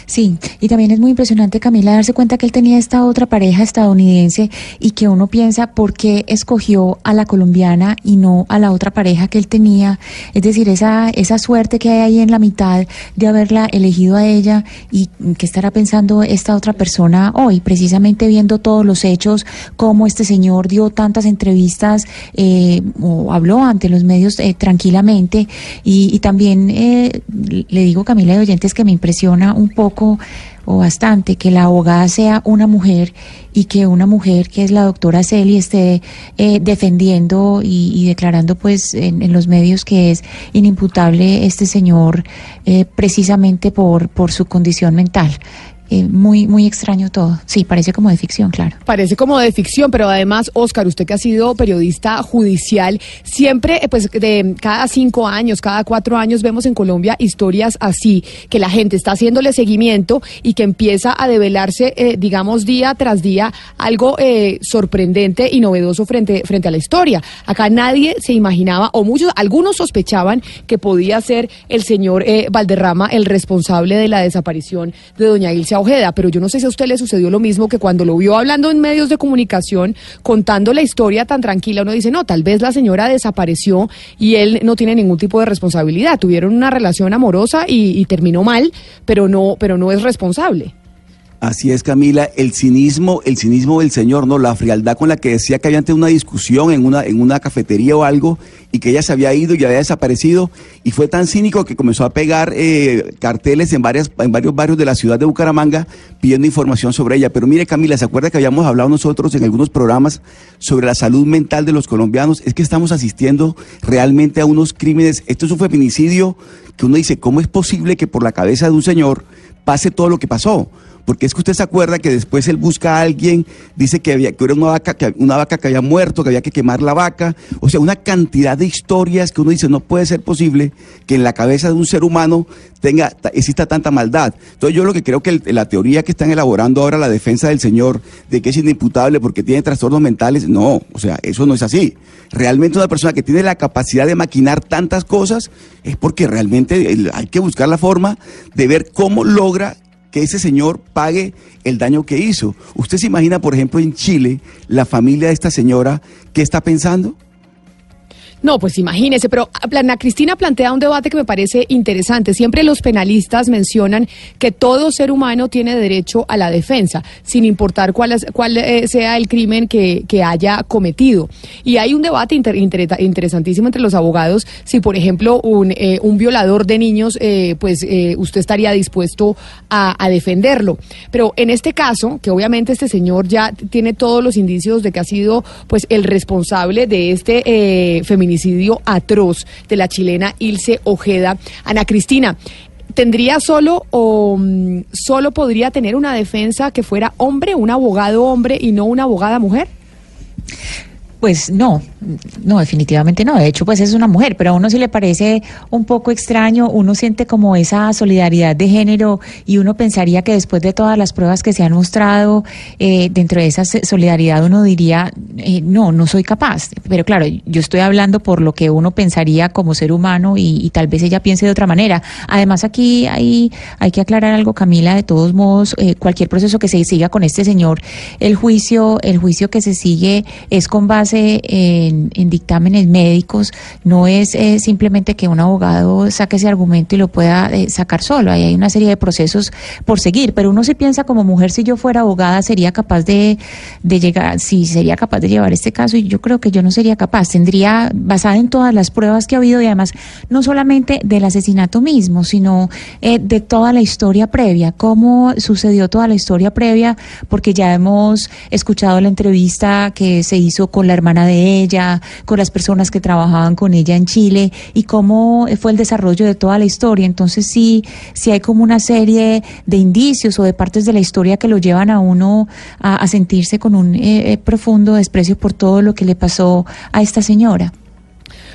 S7: Sí, y también es muy impresionante, Camila, darse cuenta que él tenía esta otra pareja estadounidense y que uno piensa por qué escogió a la colombiana y no a la otra pareja que él tenía. Es decir, esa, esa suerte que hay ahí en la mitad de haberla elegido a ella y que estará pensando esta otra persona hoy, precisamente viendo todos los hechos, cómo este señor dio tantas entrevistas eh, o habló ante los medios eh, tranquilamente. Y, y también eh, le digo, Camila de Oyentes, que me impresiona un poco o bastante que la abogada sea una mujer y que una mujer que es la doctora Celi esté eh, defendiendo y, declarando pues en, en, los medios que es inimputable este señor eh, precisamente por, por su condición mental. Eh, muy, muy extraño todo. Sí, parece como de ficción, claro.
S11: Parece como de ficción, pero además, Oscar, usted que ha sido periodista judicial, siempre, eh, pues, de cada cinco años, cada cuatro años, vemos en Colombia historias así, que la gente está haciéndole seguimiento y que empieza a develarse, eh, digamos, día tras día, algo eh, sorprendente y novedoso frente, frente a la historia. Acá nadie se imaginaba, o muchos, algunos sospechaban que podía ser el señor Valderrama el responsable de la desaparición de doña Ilse Ojeda, pero yo no sé si a usted le sucedió lo mismo que cuando lo vio hablando en medios de comunicación, contando la historia tan tranquila, uno dice, no, tal vez la señora desapareció y él no tiene ningún tipo de responsabilidad. Tuvieron una relación amorosa y, y terminó mal, pero no, pero no es responsable.
S6: Así es, Camila, el cinismo, el cinismo del señor, ¿no? La frialdad con la que decía que había ante una discusión en una, en una cafetería o algo y que ella se había ido y había desaparecido y fue tan cínico que comenzó a pegar eh, carteles en, varias, en varios barrios de la ciudad de Bucaramanga pidiendo información sobre ella. Pero mire, Camila, ¿se acuerda que habíamos hablado nosotros en algunos programas sobre la salud mental de los colombianos? Es que estamos asistiendo realmente a unos crímenes. Esto es un feminicidio que uno dice, ¿cómo es posible que por la cabeza de un señor pase todo lo que pasó? Porque es que usted se acuerda que después él busca a alguien, dice que había que era una vaca que una vaca que había muerto, que había que quemar la vaca, o sea, una cantidad de historias que uno dice no puede ser posible que en la cabeza de un ser humano tenga exista tanta maldad. Entonces yo lo que creo que la teoría que están elaborando ahora la defensa del señor de que es inimputable porque tiene trastornos mentales, no, o sea, eso no es así. Realmente una persona que tiene la capacidad de maquinar tantas cosas es porque realmente hay que buscar la forma de ver cómo logra que ese señor pague el daño que hizo. ¿Usted se imagina, por ejemplo, en Chile, la familia de esta señora, qué está pensando?
S11: No, pues imagínese, pero Ana Cristina plantea un debate que me parece interesante. Siempre los penalistas mencionan que todo ser humano tiene derecho a la defensa, sin importar cuál, es, cuál eh, sea el crimen que, que, haya cometido. Y hay un debate inter, inter, interesantísimo entre los abogados si, por ejemplo, un, eh, un violador de niños, eh, pues eh, usted estaría dispuesto a, a, defenderlo. Pero en este caso, que obviamente este señor ya tiene todos los indicios de que ha sido pues el responsable de este eh, feminicidio, feminicidio atroz de la chilena Ilse Ojeda. Ana Cristina, ¿tendría solo o um, solo podría tener una defensa que fuera hombre, un abogado hombre y no una abogada mujer?
S7: Pues no, no, definitivamente no. De hecho, pues es una mujer, pero a uno sí le parece un poco extraño, uno siente como esa solidaridad de género y uno pensaría que después de todas las pruebas que se han mostrado eh, dentro de esa solidaridad, uno diría, eh, no, no soy capaz. Pero claro, yo estoy hablando por lo que uno pensaría como ser humano y, tal vez ella piense de otra manera. Además, aquí hay, hay que aclarar algo, Camila, de todos modos, eh, cualquier proceso que se siga con este señor, el juicio, el juicio que se sigue es con base en, dictámenes médicos, no es eh, simplemente que un abogado saque ese argumento y lo pueda eh, sacar solo. Ahí hay una serie de procesos por seguir, pero uno se piensa como mujer, si yo fuera abogada, sería capaz de, de llegar, si sería capaz de llevar este caso, y yo creo que yo no sería capaz. Tendría, basada en todas las pruebas que ha habido y además no solamente del asesinato mismo, sino eh, de toda la historia previa, cómo sucedió toda la historia previa, porque ya hemos escuchado la entrevista que se hizo con la hermana de ella, con las personas que trabajaban con ella en Chile y cómo fue el desarrollo de toda la historia. Entonces sí, sí hay como una serie de indicios o de partes de la historia que lo llevan a uno a, sentirse con un eh, eh, profundo desprecio por todo lo que le pasó a esta señora.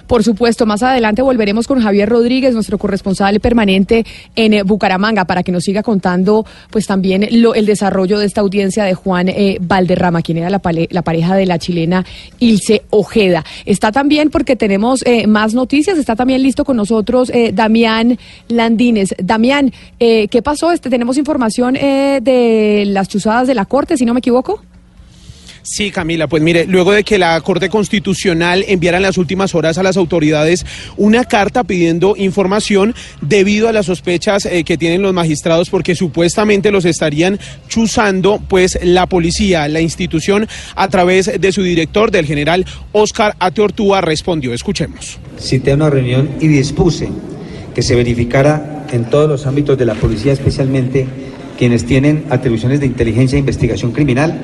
S11: Por supuesto, más adelante volveremos con Javier Rodríguez, nuestro corresponsal permanente en eh, Bucaramanga, para que nos siga contando pues también lo, el desarrollo de esta audiencia de Juan eh, Valderrama, quien era la, pareja de la chilena Ilse Ojeda. Está también porque tenemos eh, más noticias, está también listo con nosotros Damián Landines. Damián, ¿qué pasó? Este, tenemos información de las chuzadas de la Corte, si no me equivoco.
S17: Sí, Camila, pues mire, luego de que la Corte Constitucional enviara en las últimas horas a las autoridades una carta pidiendo información debido a las sospechas eh, que tienen los magistrados porque supuestamente los estarían chuzando, pues la policía, la institución, a través de su director, del general Oscar Ateortúa, respondió. Escuchemos.
S18: Cité una reunión y dispuse que se verificara en todos los ámbitos de la policía, especialmente quienes tienen atribuciones de inteligencia e investigación criminal,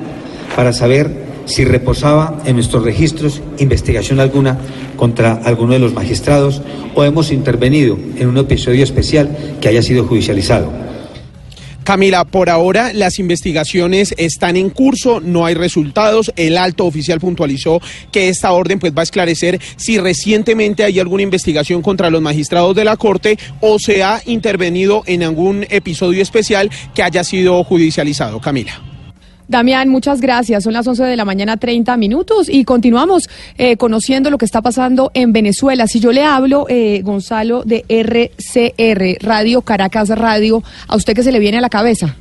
S18: para saber si reposaba en nuestros registros investigación alguna contra alguno de los magistrados o hemos intervenido en un episodio especial que haya sido judicializado.
S17: Camila, por ahora las investigaciones están en curso, no hay resultados. El alto oficial puntualizó que esta orden pues va a esclarecer si recientemente hay alguna investigación contra los magistrados de la Corte o se ha intervenido en algún episodio especial que haya sido judicializado. Camila.
S11: Damián, muchas gracias. Son las 11 de la mañana, 30 minutos, y continuamos eh, conociendo lo que está pasando en Venezuela. Si yo le hablo, eh, Gonzalo, de RCR, Radio Caracas Radio, ¿a usted qué se le viene a la cabeza?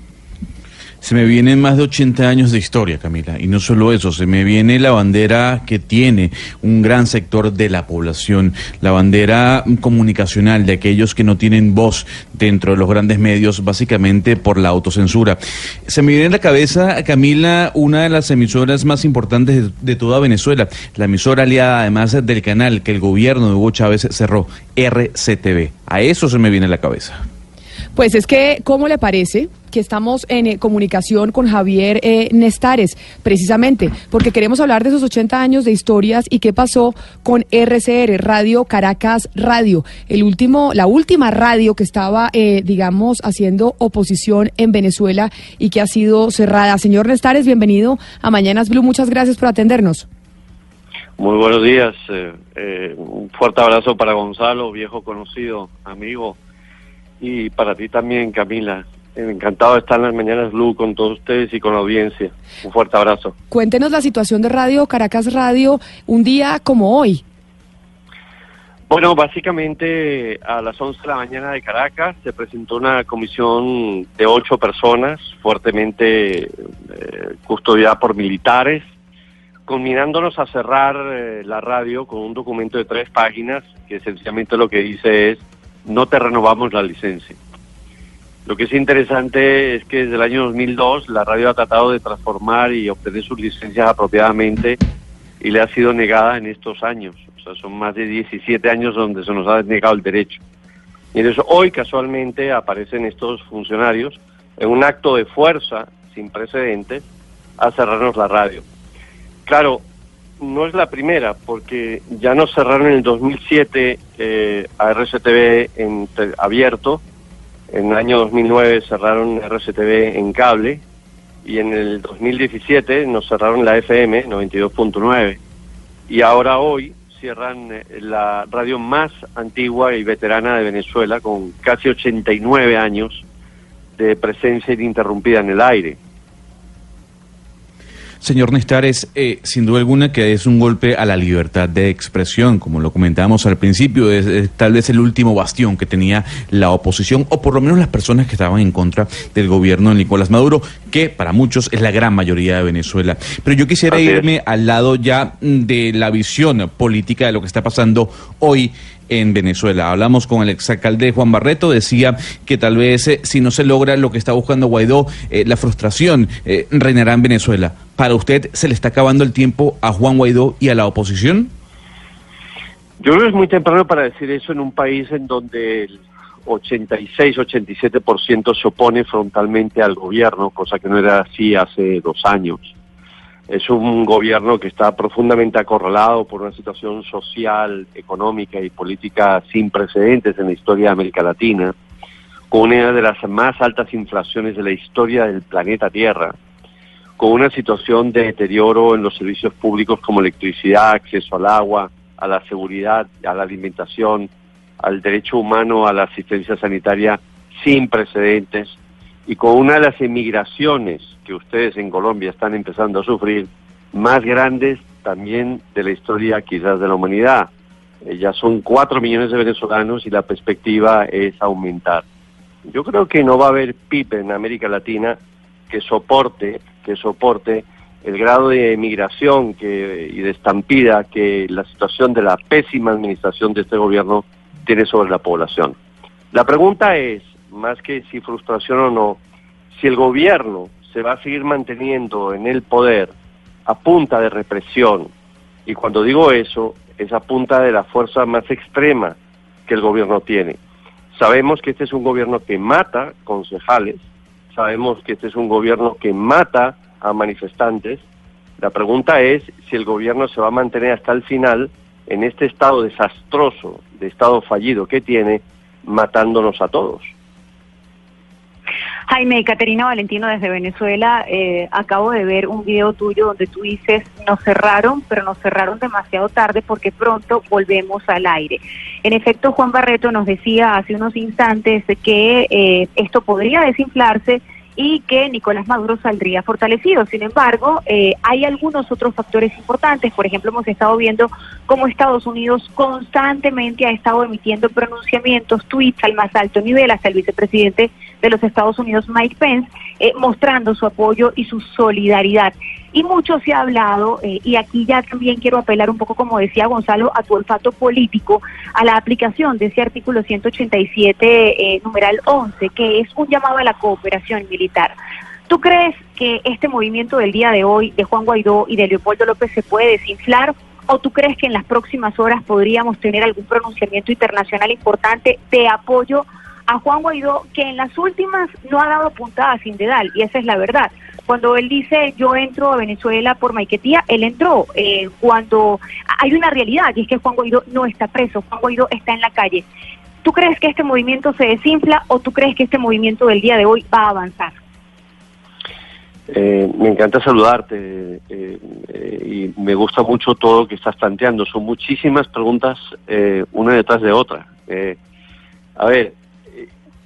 S3: Se me vienen más de 80 años de historia, Camila, y no solo eso, se me viene la bandera que tiene un gran sector de la población, la bandera comunicacional de aquellos que no tienen voz dentro de los grandes medios, básicamente por la autocensura. Se me viene en la cabeza, Camila, una de las emisoras más importantes de, toda Venezuela, la emisora aliada además del canal que el gobierno de Hugo Chávez cerró, RCTV. A eso se me viene a la cabeza.
S11: Pues es que, ¿cómo le parece que estamos en eh, comunicación con Javier eh, Nestares, precisamente, porque queremos hablar de esos 80 años de historias y qué pasó con RCR, Radio Caracas Radio, el último, la última radio que estaba, eh, digamos, haciendo oposición en Venezuela y que ha sido cerrada. Señor Nestares, bienvenido a Mañanas Blue, muchas gracias por atendernos.
S19: Muy buenos días, un fuerte abrazo para Gonzalo, viejo conocido, amigo y para ti también, Camila. Encantado de estar en las Mañanas Blue con todos ustedes y con la audiencia. Un fuerte abrazo.
S11: Cuéntenos la situación de Radio Caracas Radio un día como hoy.
S19: Bueno, básicamente a las 11 de la mañana de Caracas se presentó una comisión de ocho personas fuertemente eh, custodiada por militares, culminándonos a cerrar eh, la radio con un documento de tres páginas que sencillamente lo que dice es no te renovamos la licencia. Lo que es interesante es que desde el año 2002 la radio ha tratado de transformar y obtener sus licencias apropiadamente y le ha sido negada en estos años. O sea, son más de 17 años donde se nos ha negado el derecho. Y eso hoy casualmente aparecen estos funcionarios en un acto de fuerza sin precedentes a cerrarnos la radio. Claro, no es la primera, porque ya nos cerraron en el 2007 eh, a RCTV en abierto, en el año 2009 cerraron RCTV en cable y en el 2017 nos cerraron la FM 92.9. y ahora hoy cierran eh, la radio más antigua y veterana de Venezuela con casi 89 años de presencia ininterrumpida en el aire.
S3: Señor Nestares, eh, sin duda alguna que es un golpe a la libertad de expresión, como lo comentábamos al principio, es, es tal vez el último bastión que tenía la oposición, o por lo menos las personas que estaban en contra del gobierno de Nicolás Maduro, que para muchos es la gran mayoría de Venezuela. Pero yo quisiera irme al lado ya de la visión política de lo que está pasando hoy en Venezuela. Hablamos con el exalcalde Juan Barreto, decía que tal vez eh, si no se logra lo que está buscando Guaidó, eh, la frustración eh, reinará en Venezuela. ¿Para usted se le está acabando el tiempo a Juan Guaidó y a la oposición?
S19: Yo creo que es muy temprano para decir eso en un país en donde el 86-87% se opone frontalmente al gobierno, cosa que no era así hace dos años. Es un gobierno que está profundamente acorralado por una situación social, económica y política sin precedentes en la historia de América Latina, con una de las más altas inflaciones de la historia del planeta Tierra, con una situación de deterioro en los servicios públicos como electricidad, acceso al agua, a la seguridad, a la alimentación, al derecho humano a la asistencia sanitaria sin precedentes y con una de las emigraciones que ustedes en Colombia están empezando a sufrir más grandes también de la historia quizás de la humanidad. Eh, ya son cuatro millones de venezolanos y la perspectiva es aumentar. Yo creo que no va a haber PIB en América Latina que soporte, que soporte el grado de migración que, y de estampida que la situación de la pésima administración de este gobierno tiene sobre la población. La pregunta es, más que si frustración o no, si el gobierno se va a seguir manteniendo en el poder a punta de represión, y cuando digo eso, es a punta de la fuerza más extrema que el gobierno tiene. Sabemos que este es un gobierno que mata concejales, sabemos que este es un gobierno que mata a manifestantes. La pregunta es si el gobierno se va a mantener hasta el final en este estado desastroso, de estado fallido que tiene, matándonos a todos.
S10: Jaime, Caterina Valentino desde Venezuela, eh, acabo de ver un video tuyo donde tú dices, nos cerraron, pero nos cerraron demasiado tarde porque pronto volvemos al aire. En efecto, Juan Barreto nos decía hace unos instantes que eh, esto podría desinflarse y que Nicolás Maduro saldría fortalecido. Sin embargo, eh, hay algunos otros factores importantes. Por ejemplo, hemos estado viendo cómo Estados Unidos constantemente ha estado emitiendo pronunciamientos, tweets al más alto nivel hasta el vicepresidente de los Estados Unidos, Mike Pence, eh, mostrando su apoyo y su solidaridad. Y mucho se ha hablado, eh, y aquí ya también quiero apelar un poco, como decía Gonzalo, a tu olfato político, a la aplicación de ese artículo 187, eh, numeral 11, que es un llamado a la cooperación militar. ¿Tú crees que este movimiento del día de hoy de Juan Guaidó y de Leopoldo López se puede desinflar? ¿O tú crees que en las próximas horas podríamos tener algún pronunciamiento internacional importante de apoyo a Juan Guaidó, que en las últimas no ha dado puntada sin dedal, y esa es la verdad? Cuando él dice yo entro a Venezuela por Maiquetía, él entró. Eh, cuando hay una realidad y es que Juan Guaidó no está preso, Juan Guaidó está en la calle. ¿Tú crees que este movimiento se desinfla o tú crees que este movimiento del día de hoy va a avanzar?
S19: Eh, me encanta saludarte eh, eh, y me gusta mucho todo lo que estás planteando. Son muchísimas preguntas, una detrás de otra. A ver,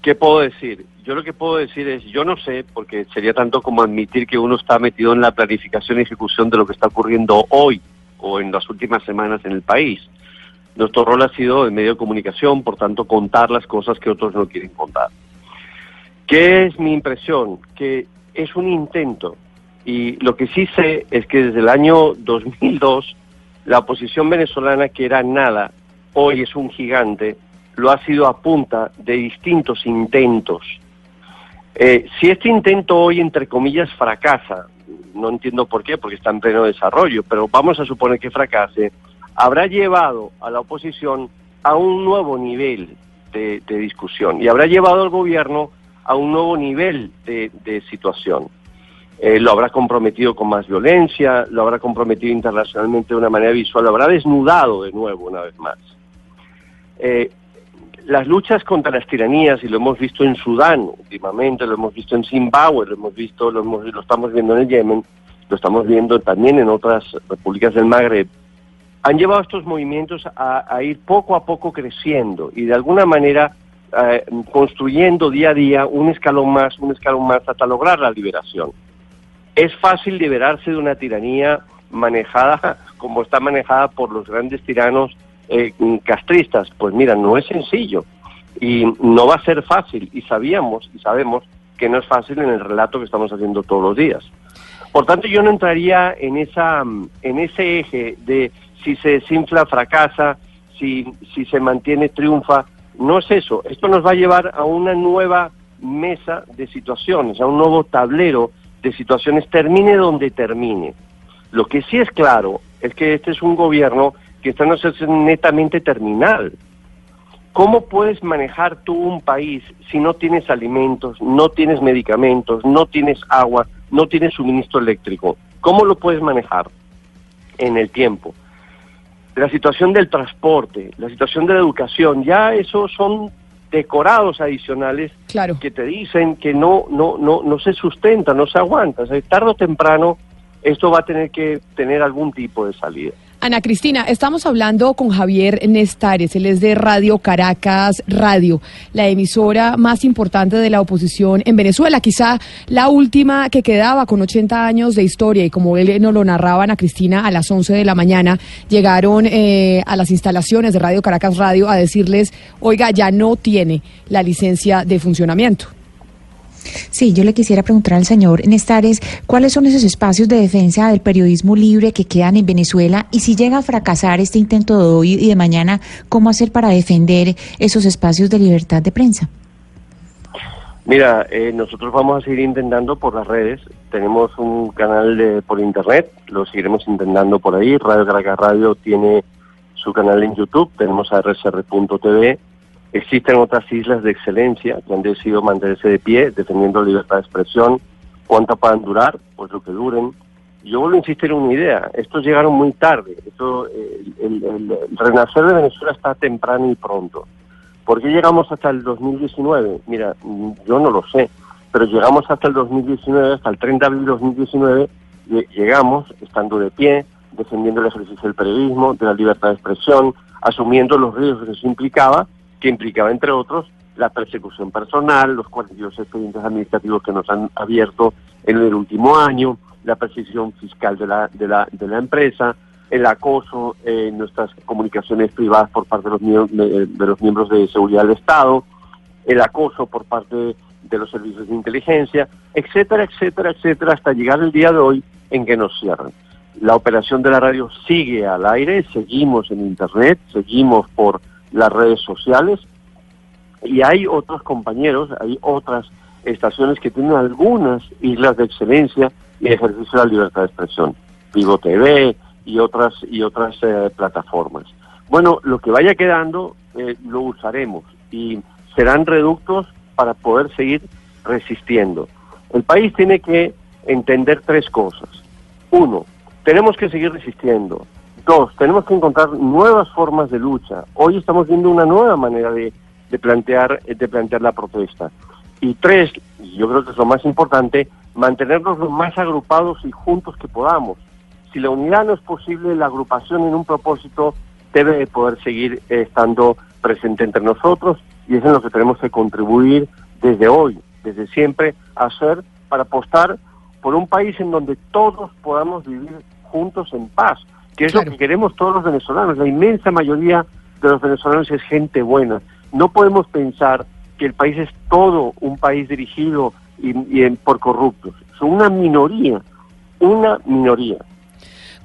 S19: ¿qué puedo decir? Yo lo que puedo decir es, yo no sé, porque sería tanto como admitir que uno está metido en la planificación y ejecución de lo que está ocurriendo hoy o en las últimas semanas en el país. Nuestro rol ha sido en medio de comunicación, por tanto, contar las cosas que otros no quieren contar. ¿Qué es mi impresión? Que es un intento. Y lo que sí sé es que desde el año 2002, la oposición venezolana, que era nada, hoy es un gigante, lo ha sido a punta de distintos intentos. Eh, si este intento hoy, entre comillas, fracasa, no entiendo por qué, porque está en pleno desarrollo, pero vamos a suponer que fracase, habrá llevado a la oposición a un nuevo nivel de, discusión y habrá llevado al gobierno a un nuevo nivel de, de situación. Eh, lo habrá comprometido con más violencia, lo habrá comprometido internacionalmente de una manera visual, lo habrá desnudado de nuevo una vez más. Eh, las luchas contra las tiranías, y lo hemos visto en Sudán últimamente, lo hemos visto en Zimbabue, lo hemos visto, lo, hemos- estamos viendo en el Yemen, lo estamos viendo también en otras repúblicas del Magreb, han llevado estos movimientos a, a ir poco a poco creciendo y de alguna manera eh, construyendo día a día un escalón más, un escalón más hasta lograr la liberación. Es fácil liberarse de una tiranía manejada como está manejada por los grandes tiranos eh, castristas. Pues mira, no es sencillo y no va a ser fácil y sabíamos y sabemos que no es fácil en el relato que estamos haciendo todos los días. Por tanto, yo no entraría en esa en ese eje de si se desinfla fracasa, si si se mantiene triunfa. No es eso. Esto nos va a llevar a una nueva mesa de situaciones, a un nuevo tablero de situaciones, termine donde termine. Lo que sí es claro es que este es un gobierno que está en una situación netamente terminal. ¿Cómo puedes manejar tú un país si no tienes alimentos, no tienes medicamentos, no tienes agua, no tienes suministro eléctrico? ¿Cómo lo puedes manejar en el tiempo? La situación del transporte, la situación de la educación, ya esos son decorados adicionales que te dicen que no, no, no, no se sustenta, no se aguanta. O sea, tarde o temprano esto va a tener que tener algún tipo de salida.
S11: Ana Cristina, estamos hablando con Javier Nestares, él es de Radio Caracas Radio, la emisora más importante de la oposición en Venezuela, quizá la última que quedaba con 80 años de historia y como él nos lo narraba Ana Cristina a las 11 de la mañana, llegaron eh, a las instalaciones de Radio Caracas Radio a decirles, oiga, ya no tiene la licencia de funcionamiento.
S7: Sí, yo le quisiera preguntar al señor Nestares cuáles son esos espacios de defensa del periodismo libre que quedan en Venezuela y si llega a fracasar este intento de hoy y de mañana, ¿cómo hacer para defender esos espacios de libertad de prensa?
S19: Mira, eh, nosotros vamos a seguir intentando por las redes. Tenemos un canal de, por internet, lo seguiremos intentando por ahí. Radio Caracas Radio tiene su canal en YouTube, tenemos rsr.tv Existen otras islas de excelencia que han decidido mantenerse de pie, defendiendo la libertad de expresión. ¿Cuánto puedan durar? Pues lo que duren. Yo vuelvo a insistir en una idea. Estos llegaron muy tarde. Esto, eh, el, el, renacer de Venezuela está temprano y pronto. ¿Por qué llegamos hasta el 2019? Mira, yo no lo sé, pero llegamos hasta el 2019, hasta el 30 de abril de 2019, llegamos estando de pie, defendiendo el ejercicio del periodismo, de la libertad de expresión, asumiendo los riesgos que eso implicaba que implicaba, entre otros, la persecución personal, los 42 expedientes administrativos que nos han abierto en el último año, la persecución fiscal de la, de la, de la empresa, el acoso en nuestras comunicaciones privadas por parte de los, de los miembros de seguridad del Estado, el acoso por parte de los servicios de inteligencia, etcétera, etcétera, etcétera, hasta llegar el día de hoy en que nos cierran. La operación de la radio sigue al aire, seguimos en Internet, seguimos por las redes sociales y hay otros compañeros, hay otras estaciones que tienen algunas islas de excelencia y ejercicio de la libertad de expresión, Vivo TV y otras y otras eh, plataformas. Bueno, lo que vaya quedando eh, lo usaremos y serán reductos para poder seguir resistiendo. El país tiene que entender tres cosas. Uno, tenemos que seguir resistiendo. Dos, tenemos que encontrar nuevas formas de lucha. Hoy estamos viendo una nueva manera de, plantear, de plantear la protesta. Y tres, y yo creo que es lo más importante, mantenernos lo más agrupados y juntos que podamos. Si la unidad no es posible, la agrupación en un propósito debe poder seguir estando presente entre nosotros y es en lo que tenemos que contribuir desde hoy, desde siempre, a hacer para apostar por un país en donde todos podamos vivir juntos en paz que es lo que queremos todos los venezolanos. La inmensa mayoría de los venezolanos es gente buena. No podemos pensar que el país es todo un país dirigido y, por corruptos. Son una minoría, una minoría.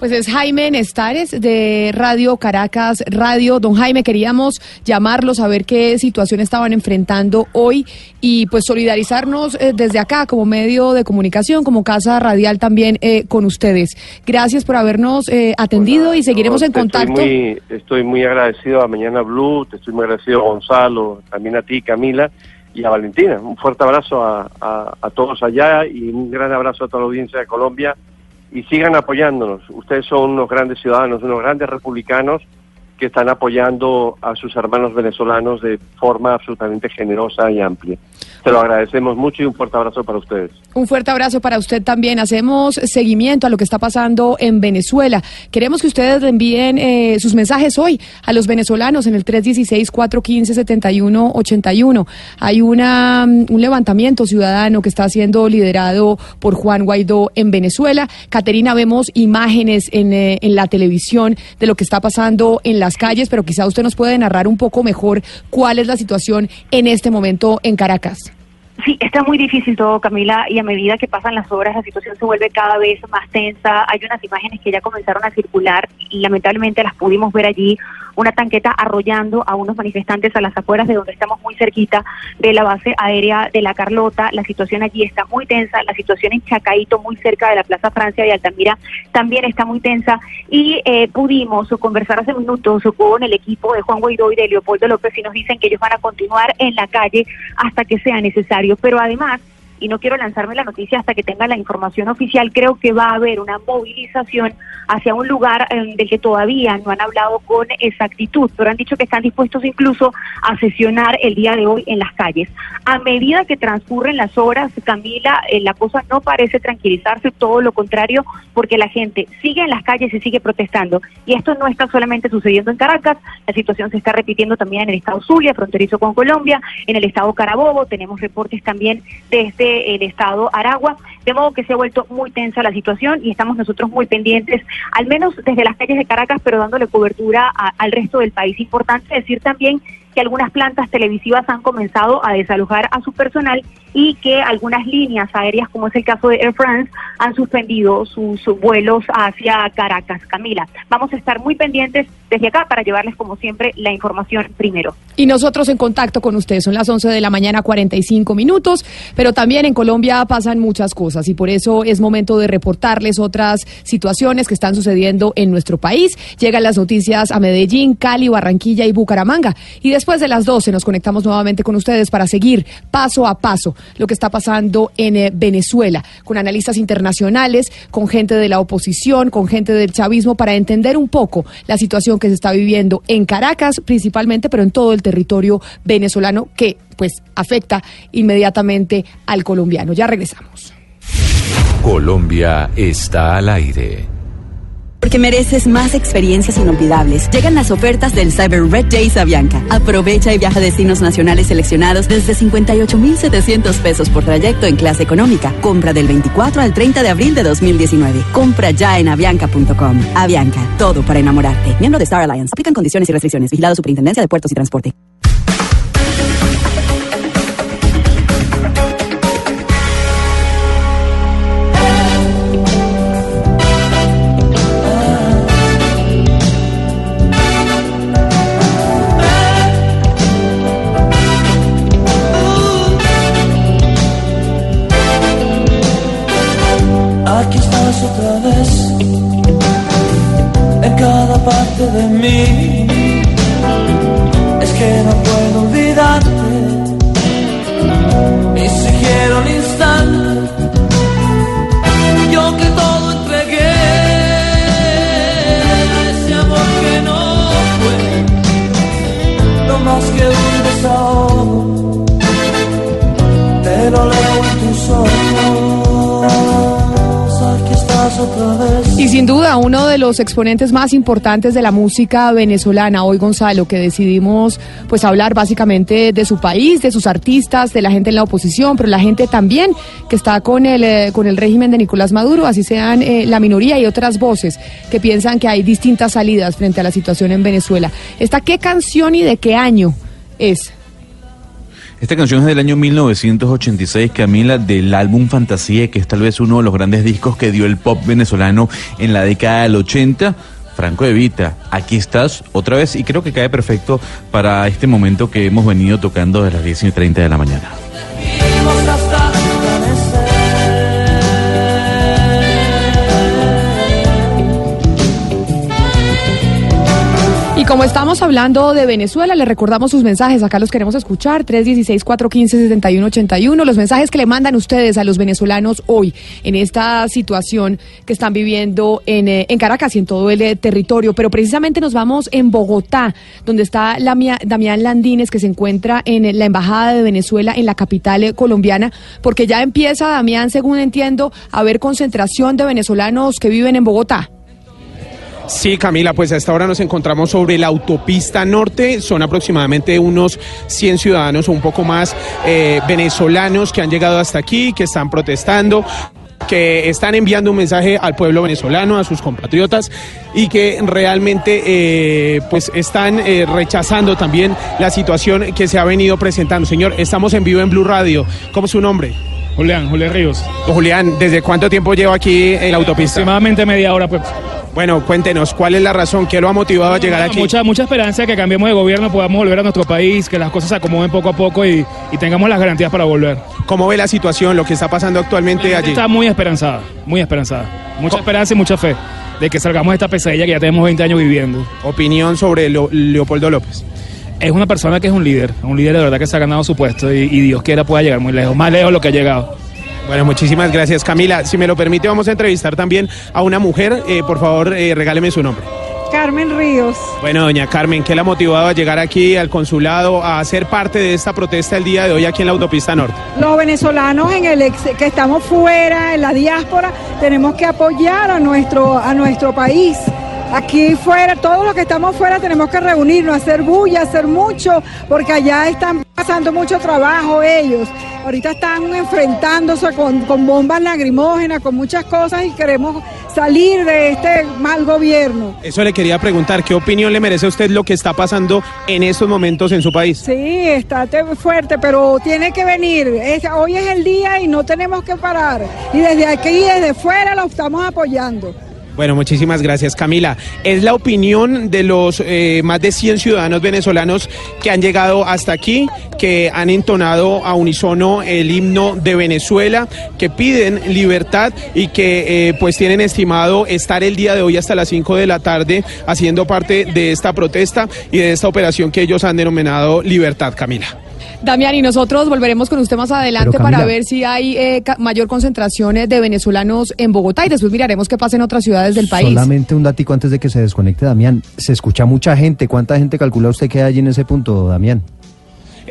S11: Pues es Jaime Nestares de Radio Caracas Radio. Don Jaime, queríamos llamarlos a ver qué situación estaban enfrentando hoy y pues solidarizarnos eh, desde acá como medio de comunicación, como casa radial también eh, con ustedes. Gracias por habernos eh, atendido y seguiremos en contacto.
S19: Estoy muy, estoy muy agradecido a Mañana Blue, te estoy muy agradecido a Gonzalo, también a ti, Camila y a Valentina. Un fuerte abrazo a, a todos allá y un gran abrazo a toda la audiencia de Colombia y sigan apoyándonos. Ustedes son unos grandes ciudadanos, unos grandes republicanos que están apoyando a sus hermanos venezolanos de forma absolutamente generosa y amplia. Se lo agradecemos mucho y un fuerte abrazo para ustedes.
S11: Un fuerte abrazo para usted también. Hacemos seguimiento a lo que está pasando en Venezuela. Queremos que ustedes envíen eh, sus mensajes hoy a los venezolanos en el 316-415-7181. Hay una, mm, un levantamiento ciudadano que está siendo liderado por Juan Guaidó en Venezuela. Caterina, vemos imágenes en, eh, en la televisión de lo que está pasando en calles, pero quizá usted nos puede narrar un poco mejor cuál es la situación en este momento en Caracas.
S10: Sí, está muy difícil todo, Camila, y a medida que pasan las horas la situación se vuelve cada vez más tensa. Hay unas imágenes que ya comenzaron a circular y lamentablemente las pudimos ver allí, una tanqueta arrollando a unos manifestantes a las afueras de donde estamos muy cerquita de la base aérea de La Carlota. La situación allí está muy tensa, la situación en Chacaito, muy cerca de la Plaza Francia de Altamira, también está muy tensa y eh, pudimos conversar hace minutos con el equipo de Juan Guaidó y de Leopoldo López y nos dicen que ellos van a continuar en la calle hasta que sea necesario. Pero además, y no quiero lanzarme la noticia hasta que tenga la información oficial, creo que va a haber una movilización hacia un lugar eh, del que todavía no han hablado con exactitud, pero han dicho que están dispuestos incluso a sesionar el día de hoy en las calles. A medida que transcurren las horas, Camila, eh, la cosa no parece tranquilizarse, todo lo contrario, porque la gente sigue en las calles y sigue protestando. Y esto no está solamente sucediendo en Caracas, la situación se está repitiendo también en el estado Zulia, fronterizo con Colombia, en el estado Carabobo, tenemos reportes también desde el estado Aragua, de modo que se ha vuelto muy tensa la situación y estamos nosotros muy pendientes, al menos desde las calles de Caracas, pero dándole cobertura a- al resto del país. Importante decir también que algunas plantas televisivas han comenzado a desalojar a su personal y que algunas líneas aéreas, como es el caso de Air France, han suspendido sus, vuelos hacia Caracas. Camila, vamos a estar muy pendientes desde acá para llevarles, como siempre, la información primero.
S11: Y nosotros en contacto con ustedes. Son las 11 de la mañana, 45 minutos, pero también en Colombia pasan muchas cosas y por eso es momento de reportarles otras situaciones que están sucediendo en nuestro país. Llegan las noticias a Medellín, Cali, Barranquilla y Bucaramanga. Y después de las 12 nos conectamos nuevamente con ustedes para seguir paso a paso lo que está pasando en eh, Venezuela, con analistas internacionales, con gente de la oposición, con gente del chavismo, para entender un poco la situación que se está viviendo en Caracas principalmente, pero en todo el territorio venezolano que pues afecta inmediatamente al colombiano. Ya regresamos.
S1: Colombia está al aire.
S20: Porque mereces más experiencias inolvidables. Llegan las ofertas del Cyber Red Days Avianca. Aprovecha y viaja a destinos nacionales seleccionados desde 58,700 pesos por trayecto en clase económica. Compra del 24 al 30 de abril de 2019. Compra ya en avianca.com. Avianca, todo para enamorarte. Miembro de Star Alliance. Aplican condiciones y restricciones. Vigilado Superintendencia de Puertos y Transporte.
S11: Los exponentes más importantes de la música venezolana, hoy Gonzalo, que decidimos pues hablar básicamente de su país, de sus artistas, de la gente en la oposición, pero la gente también que está con el, eh, con el régimen de Nicolás Maduro, así sean eh, la minoría y otras voces que piensan que hay distintas salidas frente a la situación en Venezuela. ¿Esta qué canción y de qué año es?
S3: Esta canción es del año 1986, Camila, del álbum Fantasía, que es tal vez uno de los grandes discos que dio el pop venezolano en la década del 80. Franco Evita, aquí estás otra vez y creo que cae perfecto para este momento que hemos venido tocando de las 10 y 30 de la mañana.
S11: Y como estamos hablando de Venezuela, le recordamos sus mensajes. Acá los queremos escuchar. 316-415-7181. Los mensajes que le mandan ustedes a los venezolanos hoy en esta situación que están viviendo en, eh, en Caracas y en todo el eh, territorio. Pero precisamente nos vamos en Bogotá, donde está la Damián Landines, que se encuentra en eh, la Embajada de Venezuela en la capital colombiana, porque ya empieza, Damián, según entiendo, a haber concentración de venezolanos que viven en Bogotá.
S17: Sí, Camila, pues a esta hora nos encontramos sobre la autopista norte. Son aproximadamente unos 100 ciudadanos o un poco más eh, venezolanos que han llegado hasta aquí, que están protestando que están enviando un mensaje al pueblo venezolano, a sus compatriotas y que realmente eh, pues están eh, rechazando también la situación que se ha venido presentando. Señor, estamos en vivo en Blue Radio. ¿Cómo es su nombre?
S21: Julián, Julián Ríos.
S17: Julián, ¿desde cuánto tiempo lleva aquí en la autopista?
S21: Aproximadamente media hora, pues.
S17: Bueno, cuéntenos, ¿cuál es la razón? ¿Qué lo ha motivado a llegar aquí?
S21: Mucha, mucha esperanza de que cambiemos de gobierno, podamos volver a nuestro país, que las cosas se acomoden poco a poco y, y tengamos las garantías para volver.
S17: ¿Cómo ve la situación, lo que está pasando actualmente allí?
S21: Está muy esperanzada, muy esperanzada. Mucha esperanza y mucha fe de que salgamos de esta pesadilla que ya tenemos 20 años viviendo.
S17: Opinión sobre Leo- Leopoldo López.
S21: Es una persona que es un líder, un líder de verdad que se ha ganado su puesto y, y Dios quiera pueda llegar muy lejos, más lejos de lo que ha llegado.
S17: Bueno, muchísimas gracias, Camila. Si me lo permite, vamos a entrevistar también a una mujer. Eh, por favor, eh, regáleme su nombre.
S22: Carmen Ríos.
S17: Bueno, doña Carmen, ¿qué la ha motivado a llegar aquí al consulado a ser parte de esta protesta el día de hoy aquí en la autopista norte?
S22: Los venezolanos en el ex- que estamos fuera, en la diáspora, tenemos que apoyar a nuestro, a nuestro país. Aquí fuera, todos los que estamos fuera tenemos que reunirnos, hacer bulla, hacer mucho, porque allá están pasando mucho trabajo ellos. Ahorita están enfrentándose con, con bombas lagrimógenas, con muchas cosas y queremos salir de este mal gobierno.
S17: Eso le quería preguntar, ¿qué opinión le merece a usted lo que está pasando en estos momentos en su país?
S22: Sí, está te- fuerte, pero tiene que venir. Es- hoy es el día y no tenemos que parar. Y desde aquí, desde fuera, lo estamos apoyando.
S17: Bueno, muchísimas gracias, Camila. Es la opinión de los eh, más de 100 ciudadanos venezolanos que han llegado hasta aquí, que han entonado a unisono el himno de Venezuela, que piden libertad y que eh, pues tienen estimado estar el día de hoy hasta las 5 de la tarde haciendo parte de esta protesta y de esta operación que ellos han denominado Libertad, Camila.
S11: Damián, y nosotros volveremos con usted más adelante para ver si hay eh, ca- mayor concentración eh, de venezolanos en Bogotá y después miraremos qué pasa en otras ciudades del país.
S23: Solamente un datico antes de que se desconecte, Damián. Se escucha mucha gente. ¿Cuánta gente calcula usted que hay allí en ese punto, Damián?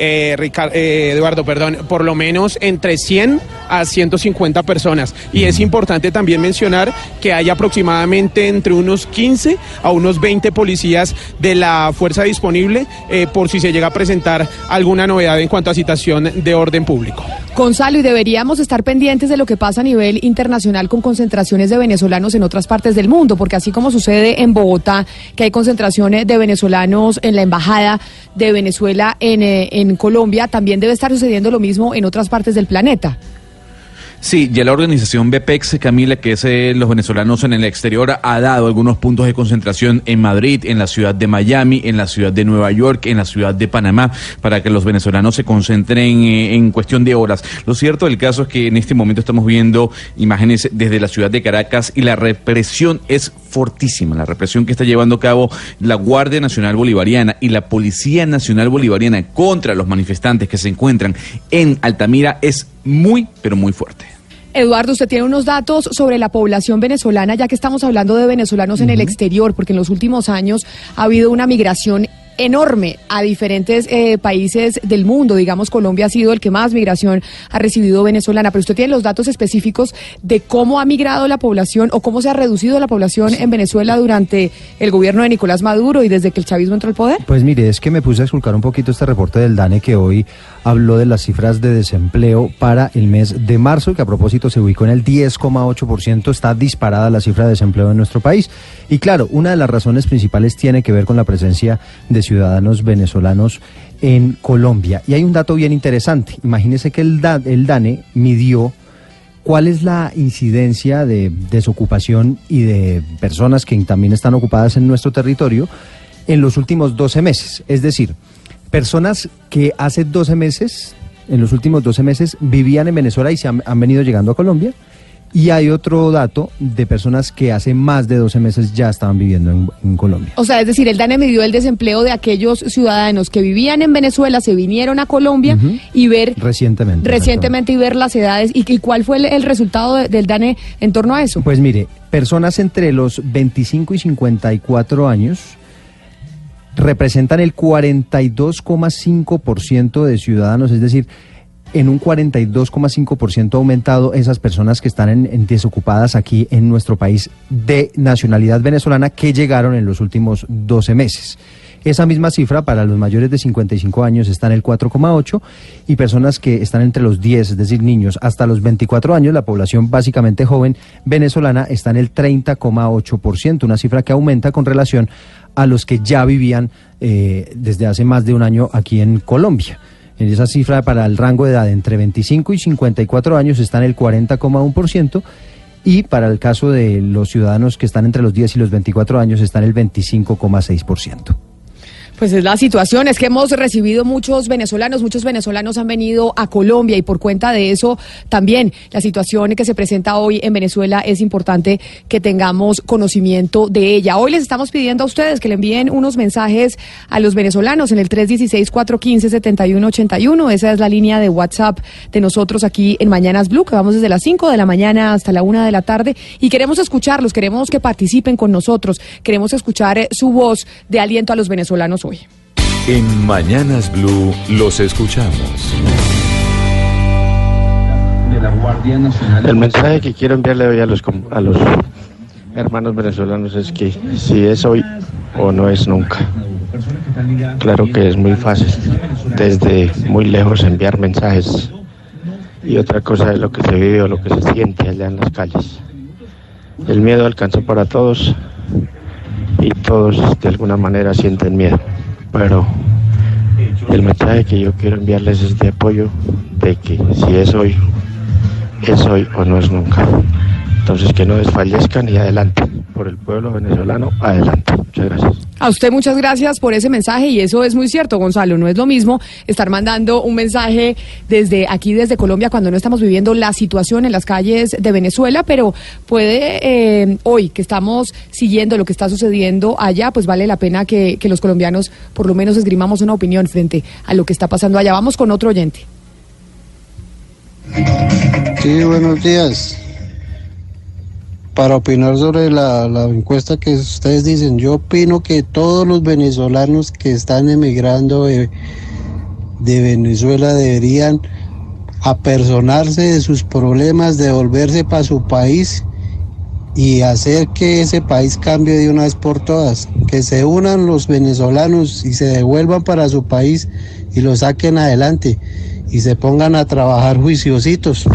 S17: Eh, Ricar- eh, Eduardo, perdón, por lo menos entre 100 a 150 personas. Y es importante también mencionar que hay aproximadamente entre unos 15 a unos 20 policías de la fuerza disponible eh, por si se llega a presentar alguna novedad en cuanto a citación de orden público.
S11: Gonzalo, y deberíamos estar pendientes de lo que pasa a nivel internacional con concentraciones de venezolanos en otras partes del mundo, porque así como sucede en Bogotá, que hay concentraciones de venezolanos en la Embajada de Venezuela en, eh, en Colombia, también debe estar sucediendo lo mismo en otras partes del planeta.
S3: Sí, ya la organización BPEX, Camila, que es eh, los venezolanos en el exterior, ha dado algunos puntos de concentración en Madrid, en la ciudad de Miami, en la ciudad de Nueva York, en la ciudad de Panamá, para que los venezolanos se concentren eh, en cuestión de horas. Lo cierto del caso es que en este momento estamos viendo imágenes desde la ciudad de Caracas y la represión es fortísima. La represión que está llevando a cabo la Guardia Nacional Bolivariana y la Policía Nacional Bolivariana contra los manifestantes que se encuentran en Altamira es muy, pero muy fuerte.
S11: Eduardo, usted tiene unos datos sobre la población venezolana, ya que estamos hablando de venezolanos en el exterior, porque en los últimos años ha habido una migración enorme a diferentes eh, países del mundo. Digamos, Colombia ha sido el que más migración ha recibido venezolana, pero usted tiene los datos específicos de cómo ha migrado la población o cómo se ha reducido la población en Venezuela durante el gobierno de Nicolás Maduro y desde que el chavismo entró al poder.
S23: Pues mire, es que me puse a esculcar un poquito este reporte del DANE que hoy habló de las cifras de desempleo para el mes de marzo, que a propósito se ubicó en el 10,8%. Está disparada la cifra de desempleo en nuestro país. Y claro, una de las razones principales tiene que ver con la presencia de ciudadanos venezolanos en Colombia. Y hay un dato bien interesante. Imagínese que el, Da- el DANE midió ¿Cuál es la incidencia de desocupación y de personas que también están ocupadas en nuestro territorio en los últimos 12 meses? Es decir, personas que hace 12 meses, en los últimos 12 meses, vivían en Venezuela y se han, han venido llegando a Colombia Y hay otro dato de personas que hace más de 12 meses ya estaban viviendo en, en Colombia.
S11: O sea, es decir, el DANE midió el desempleo de aquellos ciudadanos que vivían en Venezuela, se vinieron a Colombia y ver
S23: Recientemente.
S11: recientemente y ver las edades y, y cuál fue el, el resultado de- del DANE en torno a eso.
S23: Pues mire, personas entre los 25 y 54 años representan el 42,5% de ciudadanos, es decir, en un 42,5% ha aumentado esas personas que están en, en desocupadas aquí en nuestro país de nacionalidad venezolana que llegaron en los últimos 12 meses. Esa misma cifra para los mayores de 55 años está en el 4,8 y personas que están entre los 10, es decir, niños hasta los 24 años, la población básicamente joven venezolana está en el 30,8%, una cifra que aumenta con relación a los que ya vivían eh, desde hace más de un año aquí en Colombia. En esa cifra para el rango de edad entre 25 y 54 años está en el 40,1% y para el caso de los ciudadanos que están entre los 10 y los 24 años está en el 25,6%.
S11: Pues es la situación, es que hemos recibido muchos venezolanos, muchos venezolanos han venido a Colombia y por cuenta de eso también la situación que se presenta hoy en Venezuela es importante que tengamos conocimiento de ella. Hoy les estamos pidiendo a ustedes que le envíen unos mensajes a los venezolanos en el 316-415-7181, esa es la línea de WhatsApp de nosotros aquí en Mañanas Blue, que vamos desde las 5 de la mañana hasta la 1 de la tarde y queremos escucharlos, queremos que participen con nosotros, queremos escuchar su voz de aliento a los venezolanos hoy.
S1: En Mañanas Blue los escuchamos.
S24: El mensaje que quiero enviarle hoy a los, a los hermanos venezolanos es que si es hoy o no es nunca. Claro que es muy fácil desde muy lejos enviar mensajes y otra cosa es lo que se vive o lo que se siente allá en las calles. El miedo alcanzó para todos y todos de alguna manera sienten miedo, pero el mensaje que yo quiero enviarles es de apoyo de que si es hoy es hoy o no es nunca. Entonces que no desfallezcan y adelante. Por el pueblo venezolano, adelante. Muchas gracias.
S11: A usted muchas gracias por ese mensaje y eso es muy cierto, Gonzalo. No es lo mismo estar mandando un mensaje desde aquí, desde Colombia, cuando no estamos viviendo la situación en las calles de Venezuela, pero puede eh, hoy que estamos siguiendo lo que está sucediendo allá, pues vale la pena que, que los colombianos por lo menos esgrimamos una opinión frente a lo que está pasando allá. Vamos con otro oyente.
S25: Sí, buenos días. Para opinar sobre la, encuesta que ustedes dicen, yo opino que todos los venezolanos que están emigrando de, de Venezuela deberían apersonarse de sus problemas, devolverse para su país y hacer que ese país cambie de una vez por todas, que se unan los venezolanos y se devuelvan para su país y lo saquen adelante y se pongan a trabajar juiciositos.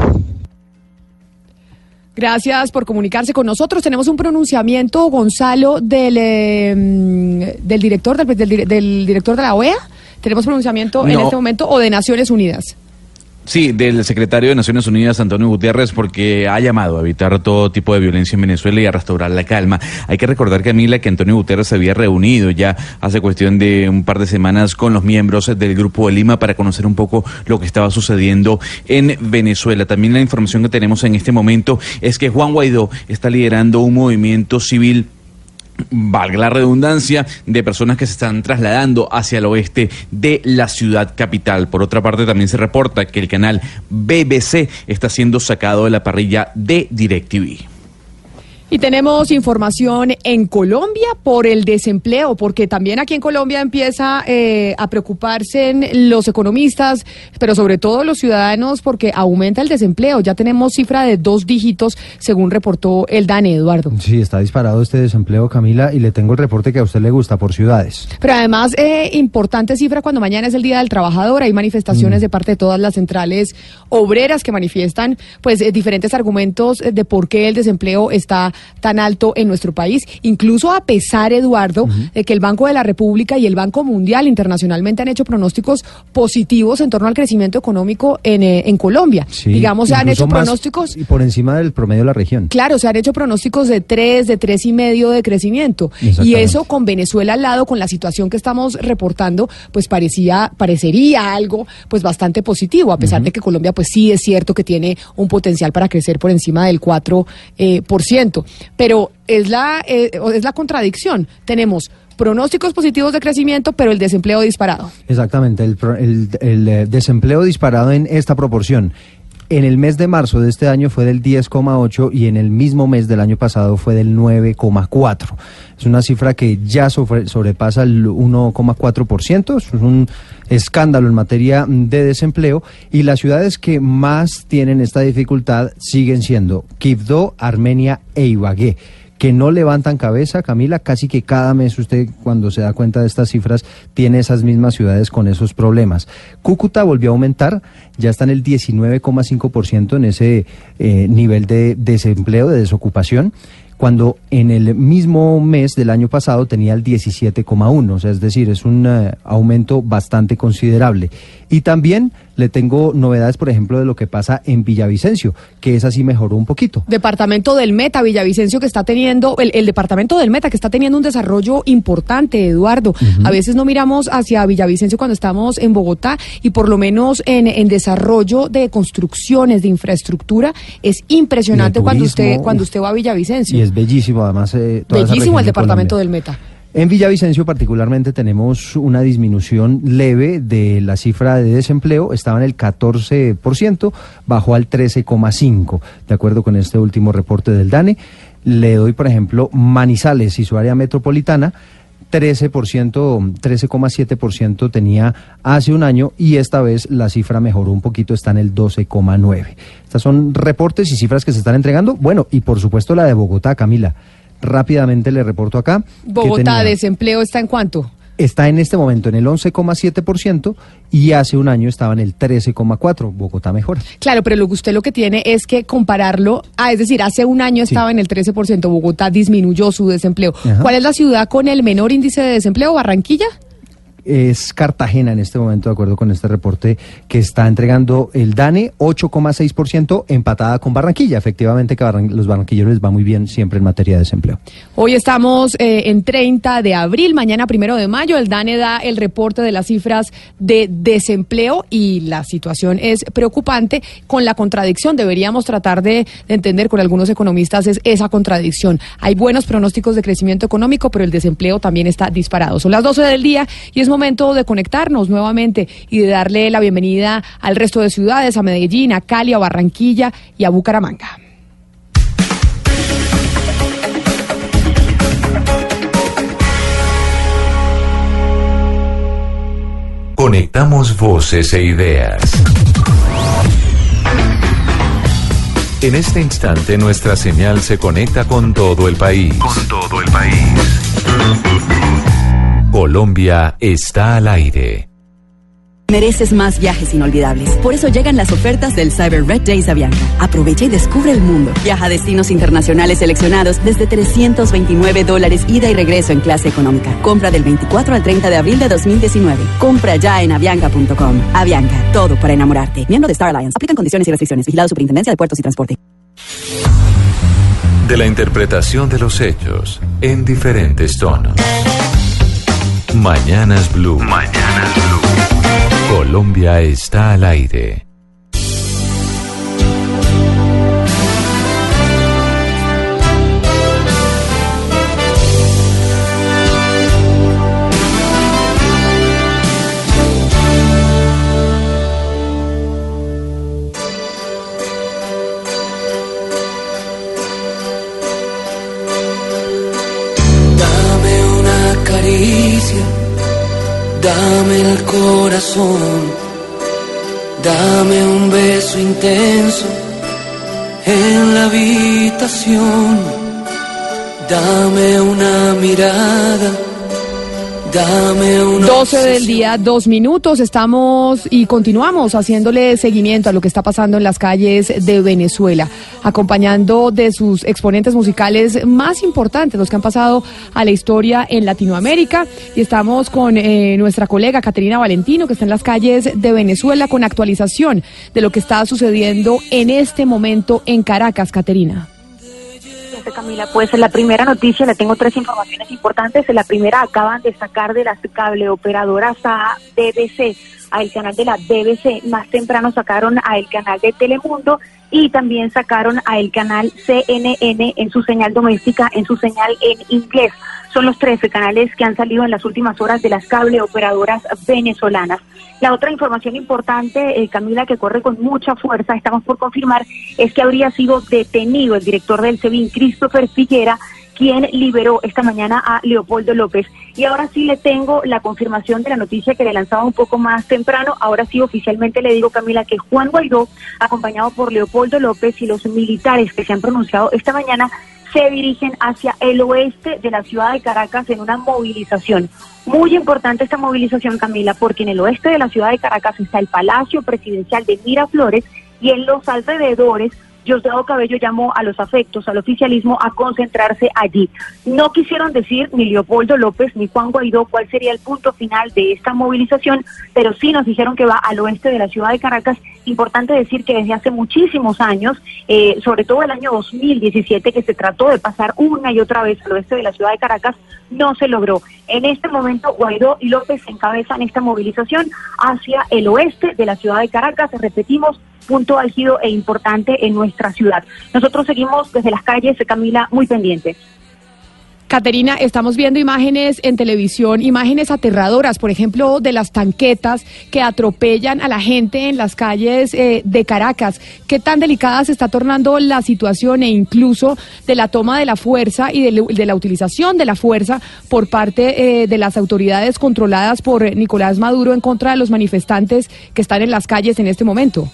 S11: Gracias por comunicarse con nosotros. Tenemos un pronunciamiento, Gonzalo, del, eh, mm, del director del, del- del director de la OEA. Tenemos pronunciamiento en este momento o de Naciones Unidas.
S3: Sí, del secretario de Naciones Unidas, Antonio Gutiérrez, porque ha llamado a evitar todo tipo de violencia en Venezuela y a restaurar la calma. Hay que recordar, Camila, que Antonio Gutiérrez se había reunido ya hace cuestión de un par de semanas con los miembros del Grupo de Lima para conocer un poco lo que estaba sucediendo en Venezuela. También la información que tenemos en este momento es que Juan Guaidó está liderando un movimiento civil valga la redundancia, de personas que se están trasladando hacia el oeste de la ciudad capital. Por otra parte, también se reporta que el canal BBC está siendo sacado de la parrilla de DirecTV.
S11: Y tenemos información en Colombia por el desempleo, porque también aquí en Colombia empieza eh, a preocuparse en los economistas, pero sobre todo los ciudadanos, porque aumenta el desempleo. Ya tenemos cifra de dos dígitos, según reportó el DANE, Eduardo.
S23: Sí, está disparado este desempleo, Camila, y le tengo el reporte que a usted le gusta por ciudades.
S11: Pero además, eh, importante cifra cuando mañana es el Día del Trabajador, hay manifestaciones de parte de todas las centrales obreras que manifiestan pues eh, diferentes argumentos de por qué el desempleo está tan alto en nuestro país, incluso a pesar, Eduardo, de que el Banco de la República y el Banco Mundial internacionalmente han hecho pronósticos positivos en torno al crecimiento económico en, eh, en Colombia.
S23: Sí,
S11: Digamos, se han hecho pronósticos
S23: Y por encima del promedio de la región.
S11: Claro, se han hecho pronósticos de tres, de tres y medio de crecimiento. Y eso con Venezuela al lado, con la situación que estamos reportando, pues parecía, parecería algo pues bastante positivo, a pesar de que Colombia pues sí es cierto que tiene un potencial para crecer por encima del 4%. eh, por ciento. Pero es la, eh, es la contradicción. Tenemos pronósticos positivos de crecimiento, pero el desempleo disparado.
S23: Exactamente, el, el, eh, desempleo disparado en esta proporción. En el mes de marzo de este año fue del 10,8 y en el mismo mes del año pasado fue del 9,4. Es una cifra que ya sobre- sobrepasa el 1,4%. Es un escándalo en materia de desempleo y las ciudades que más tienen esta dificultad siguen siendo Quibdó, Armenia e Ibagué que no levantan cabeza, Camila, casi que cada mes usted cuando se da cuenta de estas cifras tiene esas mismas ciudades con esos problemas. Cúcuta volvió a aumentar, ya está en el 19,5% en ese eh, nivel de desempleo, de desocupación cuando en el mismo mes del año pasado tenía el 17,1, o sea, es decir, es un eh, aumento bastante considerable. Y también le tengo novedades, por ejemplo, de lo que pasa en Villavicencio, que esa sí mejoró un poquito.
S11: Departamento del Meta, Villavicencio, que está teniendo, el, el departamento del Meta, que está teniendo un desarrollo importante, Eduardo. A veces no miramos hacia Villavicencio cuando estamos en Bogotá y por lo menos en, en desarrollo de construcciones, de infraestructura, es impresionante cuando usted, cuando usted va a Villavicencio.
S23: Y es bellísimo, además. eh, toda
S11: Bellísimo el
S23: de
S11: departamento del Meta.
S23: En Villavicencio particularmente tenemos una disminución leve de la cifra de desempleo, estaba en el 14%, bajó al 13,5%, de acuerdo con este último reporte del DANE. Le doy, por ejemplo, Manizales y su área metropolitana, 13%, 13,7% tenía hace un año y esta vez la cifra mejoró un poquito, está en el 12,9%. Estas son reportes y cifras que se están entregando. Bueno, y por supuesto la de Bogotá, Camila. Rápidamente le reporto acá.
S11: Bogotá, desempleo está en cuánto?
S23: está en este momento en el 11,7% y hace un año estaba en el 13,4%. Bogotá mejora.
S11: Claro, pero lo que usted lo que tiene es que compararlo, ah, es decir, hace un año
S23: Sí.
S11: estaba en el 13%, Bogotá disminuyó su desempleo.
S23: Ajá.
S11: ¿Cuál es la ciudad con el menor índice de desempleo? ¿Barranquilla?
S23: Es Cartagena en este momento, de acuerdo con este reporte que está entregando el DANE, 8,6% empatada con Barranquilla. Efectivamente que los barranquilleros les va muy bien siempre en materia de desempleo.
S11: Hoy estamos eh, en 30 de abril, mañana primero de mayo. El DANE da el reporte de las cifras de desempleo y la situación es preocupante con la contradicción. Deberíamos tratar de, de entender con algunos economistas es esa contradicción. Hay buenos pronósticos de crecimiento económico, pero el desempleo también está disparado. Son las 12 del día y es momento de conectarnos nuevamente y de darle la bienvenida al resto de ciudades, a Medellín, a Cali, a Barranquilla y a Bucaramanga.
S1: Conectamos voces e ideas. En este instante nuestra señal se conecta con todo el país. Con todo el país. Colombia está al aire.
S20: Mereces más viajes inolvidables. Por eso llegan las ofertas del Cyber Red Days Avianca. Aprovecha y descubre el mundo. Viaja a destinos internacionales seleccionados desde 329 dólares ida y regreso en clase económica. Compra del 24 al 30 de abril de 2019. Compra ya en avianca.com. Avianca, todo para enamorarte. Miembro de Star Alliance. Aplican condiciones y restricciones. Vigilado Superintendencia de Puertos y Transporte.
S1: De la interpretación de los hechos en diferentes tonos. Mañanas Blue. Mañanas Blue. Colombia está al aire.
S2: Dame el corazón, dame un beso intenso en la habitación, dame una mirada,
S11: 12 del día, dos minutos. Estamos y continuamos haciéndole seguimiento a lo que está pasando en las calles de Venezuela. acompañando de sus exponentes musicales más importantes, los que han pasado a la historia en Latinoamérica. Y estamos con eh, nuestra colega Caterina Valentino, que está en las calles de Venezuela con actualización de lo que está sucediendo en este momento en Caracas, Caterina.
S10: Camila, pues la primera noticia, le tengo tres informaciones importantes. La primera, acaban de sacar de las cableoperadoras a BBC, al canal de la BBC. Más temprano sacaron a el canal de Telemundo y también sacaron a el canal CNN en su señal doméstica, en su señal en inglés. Son los 13 canales que han salido en las últimas horas de las cable operadoras venezolanas. La otra información importante, eh, Camila, que corre con mucha fuerza, estamos por confirmar, es que habría sido detenido el director del SEBIN, Christopher Figuera, quien liberó esta mañana a Leopoldo López. Y ahora sí le tengo la confirmación de la noticia que le lanzaba un poco más temprano. Ahora sí oficialmente le digo, Camila, que Juan Guaidó, acompañado por Leopoldo López y los militares que se han pronunciado esta mañana, se dirigen hacia el oeste de la ciudad de Caracas en una movilización. Muy importante esta movilización, Camila, porque en el oeste de la ciudad de Caracas está el Palacio Presidencial de Miraflores y en los alrededores Diosdado Cabello llamó a los afectos, al oficialismo, a concentrarse allí. No quisieron decir ni Leopoldo López ni Juan Guaidó cuál sería el punto final de esta movilización, pero sí nos dijeron que va al oeste de la ciudad de Caracas. Importante decir que desde hace muchísimos años, eh, sobre todo el año 2017, que se trató de pasar una y otra vez al oeste de la ciudad de Caracas, no se logró. En este momento, Guaidó y López encabezan esta movilización hacia el oeste de la ciudad de Caracas. Repetimos, punto álgido e importante en nuestra ciudad. Nosotros seguimos desde las calles, Camila, muy pendientes.
S11: Caterina, estamos viendo imágenes en televisión, imágenes aterradoras, por ejemplo, de las tanquetas que atropellan a la gente en las calles eh, de Caracas. ¿Qué tan delicada se está tornando la situación e incluso de la toma de la fuerza y de, la utilización de la fuerza por parte eh, de las autoridades controladas por Nicolás Maduro en contra de los manifestantes que están en las calles en este momento?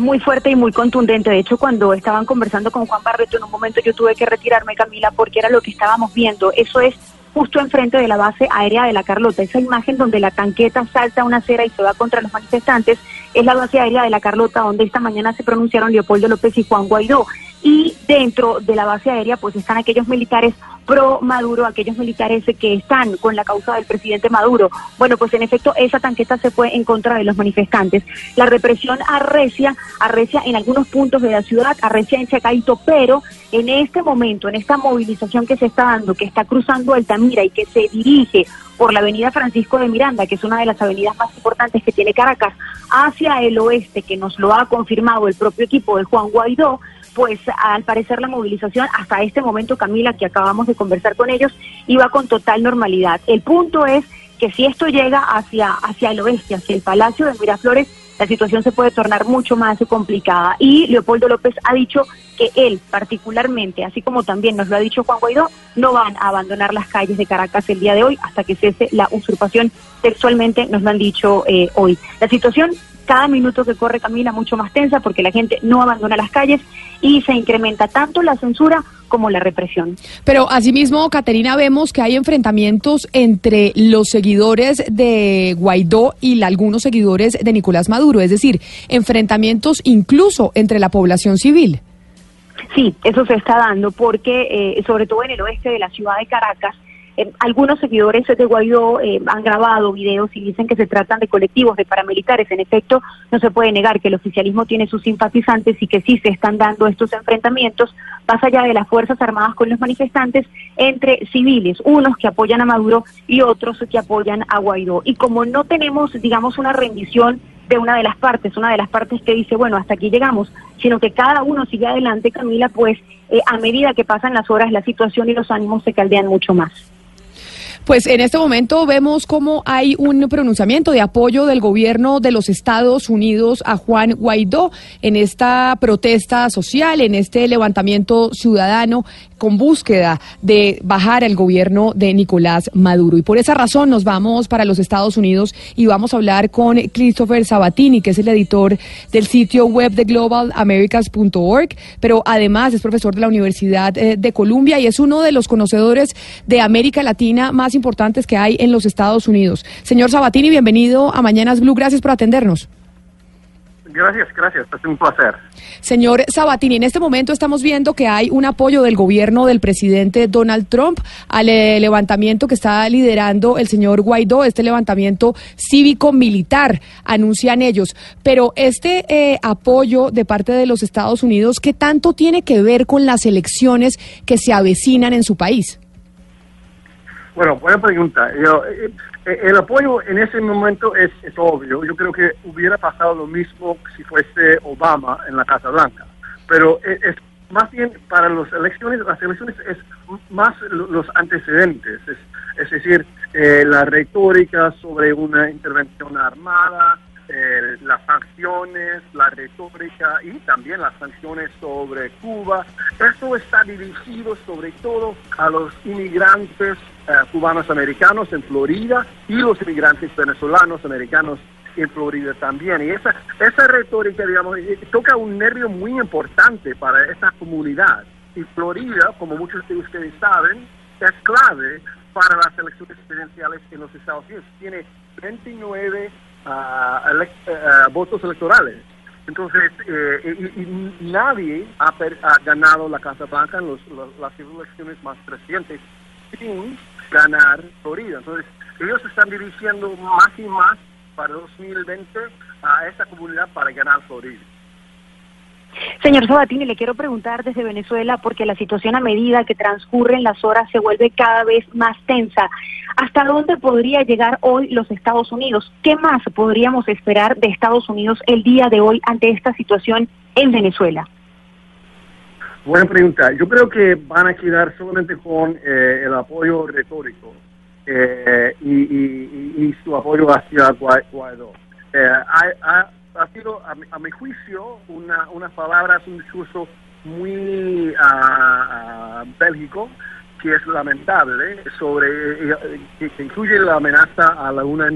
S10: Muy fuerte y muy contundente. De hecho, cuando estaban conversando con Juan Barreto, en un momento yo tuve que retirarme, Camila, porque era lo que estábamos viendo. Eso es justo enfrente de la base aérea de la Carlota. Esa imagen donde la tanqueta salta una acera y se va contra los manifestantes es la base aérea de la Carlota, donde esta mañana se pronunciaron Leopoldo López y Juan Guaidó. Y dentro de la base aérea, pues están aquellos militares pro Maduro, aquellos militares que están con la causa del presidente Maduro. Bueno, pues en efecto esa tanqueta se fue en contra de los manifestantes. La represión arrecia, arrecia en algunos puntos de la ciudad, arrecia en Chacaito, pero en este momento, en esta movilización que se está dando, que está cruzando Altamira y que se dirige por la avenida Francisco de Miranda, que es una de las avenidas más importantes que tiene Caracas, hacia el oeste, que nos lo ha confirmado el propio equipo de Juan Guaidó, pues al parecer la movilización hasta este momento, Camila, que acabamos de conversar con ellos, iba con total normalidad. El punto es que si esto llega hacia, hacia el oeste, hacia el Palacio de Miraflores, la situación se puede tornar mucho más complicada. Y Leopoldo López ha dicho que él particularmente, así como también nos lo ha dicho Juan Guaidó, no van a abandonar las calles de Caracas el día de hoy hasta que cese la usurpación textualmente, nos lo han dicho eh, hoy. La situación cada minuto que corre Camila mucho más tensa porque la gente no abandona las calles y se incrementa tanto la censura como la represión.
S11: Pero asimismo, Caterina, vemos que hay enfrentamientos entre los seguidores de Guaidó y algunos seguidores de Nicolás Maduro, es decir, enfrentamientos incluso entre la población civil.
S10: Sí, eso se está dando porque, eh, sobre todo en el oeste de la ciudad de Caracas, eh, algunos seguidores de Guaidó eh, han grabado videos y dicen que se tratan de colectivos de paramilitares. En efecto, no se puede negar que el oficialismo tiene sus simpatizantes y que sí se están dando estos enfrentamientos, más allá de las Fuerzas Armadas con los manifestantes, entre civiles, unos que apoyan a Maduro y otros que apoyan a Guaidó. Y como no tenemos, digamos, una rendición de una de las partes, una de las partes que dice, bueno, hasta aquí llegamos, sino que cada uno sigue adelante, Camila, pues eh, a medida que pasan las horas, la situación y los ánimos se caldean mucho más.
S11: Pues en este momento vemos cómo hay un pronunciamiento de apoyo del gobierno de los Estados Unidos a Juan Guaidó en esta protesta social, en este levantamiento ciudadano con búsqueda de bajar al gobierno de Nicolás Maduro. Y por esa razón nos vamos para los Estados Unidos y vamos a hablar con Christopher Sabatini, que es el editor del sitio web de globalamericas.org, pero además es profesor de la Universidad eh, de Columbia y es uno de los conocedores de América Latina más importantes que hay en los Estados Unidos. Señor Sabatini, bienvenido a Mañanas Blue. Gracias por atendernos.
S26: Gracias, gracias, es un placer.
S11: Señor Sabatini, en este momento estamos viendo que hay un apoyo del gobierno del presidente Donald Trump al eh, levantamiento que está liderando el señor Guaidó, este levantamiento cívico-militar, anuncian ellos. Pero este eh, apoyo de parte de los Estados Unidos, ¿qué tanto tiene que ver con las elecciones que se avecinan en su país?
S26: Bueno, buena pregunta. Yo, eh, eh, el apoyo en ese momento es, obvio. Yo creo que hubiera pasado lo mismo si fuese Obama en la Casa Blanca. Pero es, es más bien para las elecciones, las elecciones es más lo- los antecedentes. Es, es decir, eh, la retórica sobre una intervención armada, eh, las sanciones, la retórica y también las sanciones sobre Cuba. Esto está dirigido sobre todo a los inmigrantes eh, cubanos americanos en Florida y los inmigrantes venezolanos americanos en Florida también. Y esa, esa retórica, digamos, eh, toca un nervio muy importante para esta comunidad. Y Florida, como muchos de ustedes saben, es clave para las elecciones presidenciales en los Estados Unidos. Tiene 29 ah, elec- ah, votos electorales. Entonces, eh, y, y nadie ha, ha ganado la Casa Blanca en los- los- las elecciones más recientes sin ganar Florida. Entonces, ellos están dirigiendo más y más para 2020 a esta comunidad para ganar Florida.
S10: Señor Sabatini, le quiero preguntar desde Venezuela, porque la situación a medida que transcurren las horas se vuelve cada vez más tensa. ¿Hasta dónde podría llegar hoy los Estados Unidos? ¿Qué más podríamos esperar de Estados Unidos el día de hoy ante esta situación en Venezuela?
S26: Buena pregunta. Yo creo que van a quedar solamente con eh, el apoyo retórico eh, y, y- y- su apoyo hacia Gua- Guaidó. Eh, ha sido, a mi, a mi juicio, una, unas palabras, un discurso muy ah, bélgico, que es lamentable, sobre que, que incluye la amenaza a, la, una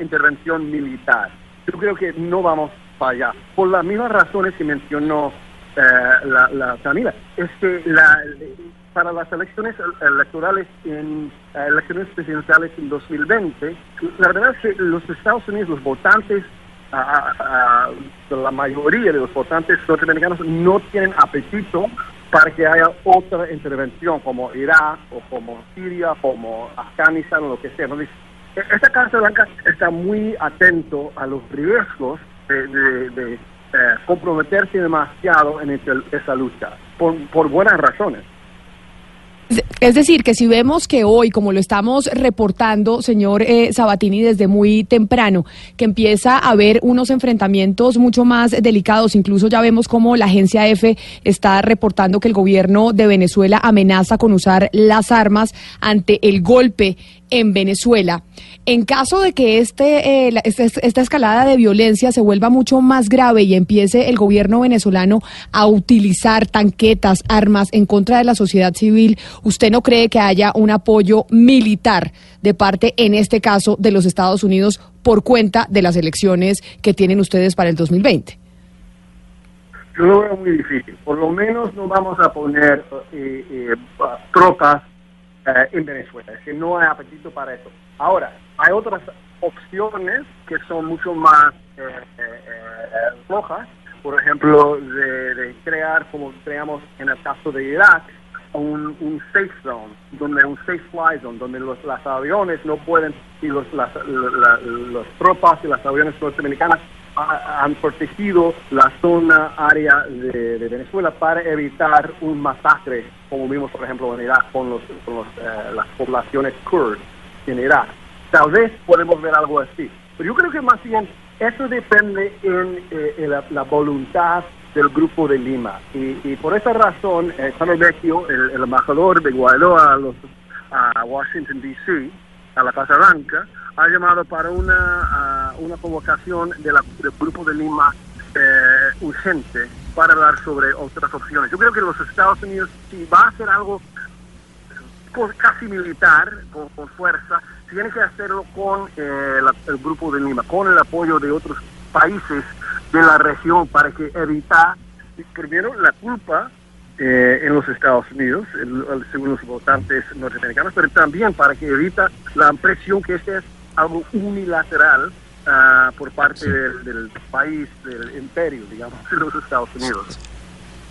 S26: intervención militar. Yo creo que no vamos para allá, por las mismas razones que mencionó eh, la, la Camila. Es que la, para las elecciones electorales en eh, elecciones presidenciales en 2020, la verdad es que los Estados Unidos, los votantes, ah, ah, la mayoría de los votantes norteamericanos no tienen apetito para que haya otra intervención como Irak o como Siria, como Afganistán o lo que sea. E- esta Casa Blanca está muy atento a los riesgos de, de- de, eh, comprometerse demasiado en esa lucha, por, por buenas razones.
S11: Es decir, que si vemos que hoy, como lo estamos reportando, señor eh, Sabatini, desde muy temprano, que empieza a haber unos enfrentamientos mucho más delicados, incluso ya vemos cómo la agencia F está reportando que el gobierno de Venezuela amenaza con usar las armas ante el golpe en Venezuela. En caso de que este, eh, este- esta escalada de violencia se vuelva mucho más grave y empiece el gobierno venezolano a utilizar tanquetas, armas en contra de la sociedad civil, ¿usted no cree que haya un apoyo militar de parte, en este caso, de los Estados Unidos por cuenta de las elecciones que tienen ustedes para el 2020?
S26: Yo lo veo muy difícil. Por lo menos no vamos a poner eh, eh, tropas eh, en Venezuela. Es que no hay apetito para eso. Ahora, hay otras opciones que son mucho más eh, eh, eh, flojas. Por ejemplo, de, crear, como creamos en el caso de Irak, un, safe zone, donde un safe fly zone, donde los aviones no pueden, y los, las, la- la- las tropas y las aviones norteamericanas ha- han protegido la zona área de, Venezuela para evitar un masacre, como vimos, por ejemplo, en Irak con, los, con los, eh, las poblaciones kurd en Irak. Tal vez podemos ver algo así. Pero yo creo que más bien eso depende en, eh, la, voluntad del grupo de Lima. Y, por esa razón, eh, el, el embajador de Guaidó a, los, a Washington, D.C., a la Casa Blanca, ha llamado para una, ah, una convocación de la- del grupo de Lima eh, urgente para hablar sobre otras opciones. Yo creo que los Estados Unidos, si va a hacer algo con- casi militar, con, fuerza, tiene que hacerlo con eh, la- el grupo de Lima, con el apoyo de otros países de la región para que evitar, primero, la culpa eh, en los Estados Unidos, el- según los votantes norteamericanos, pero también para que evita la impresión que este es algo unilateral ah, por parte del, del país, del imperio, digamos, de los Estados Unidos.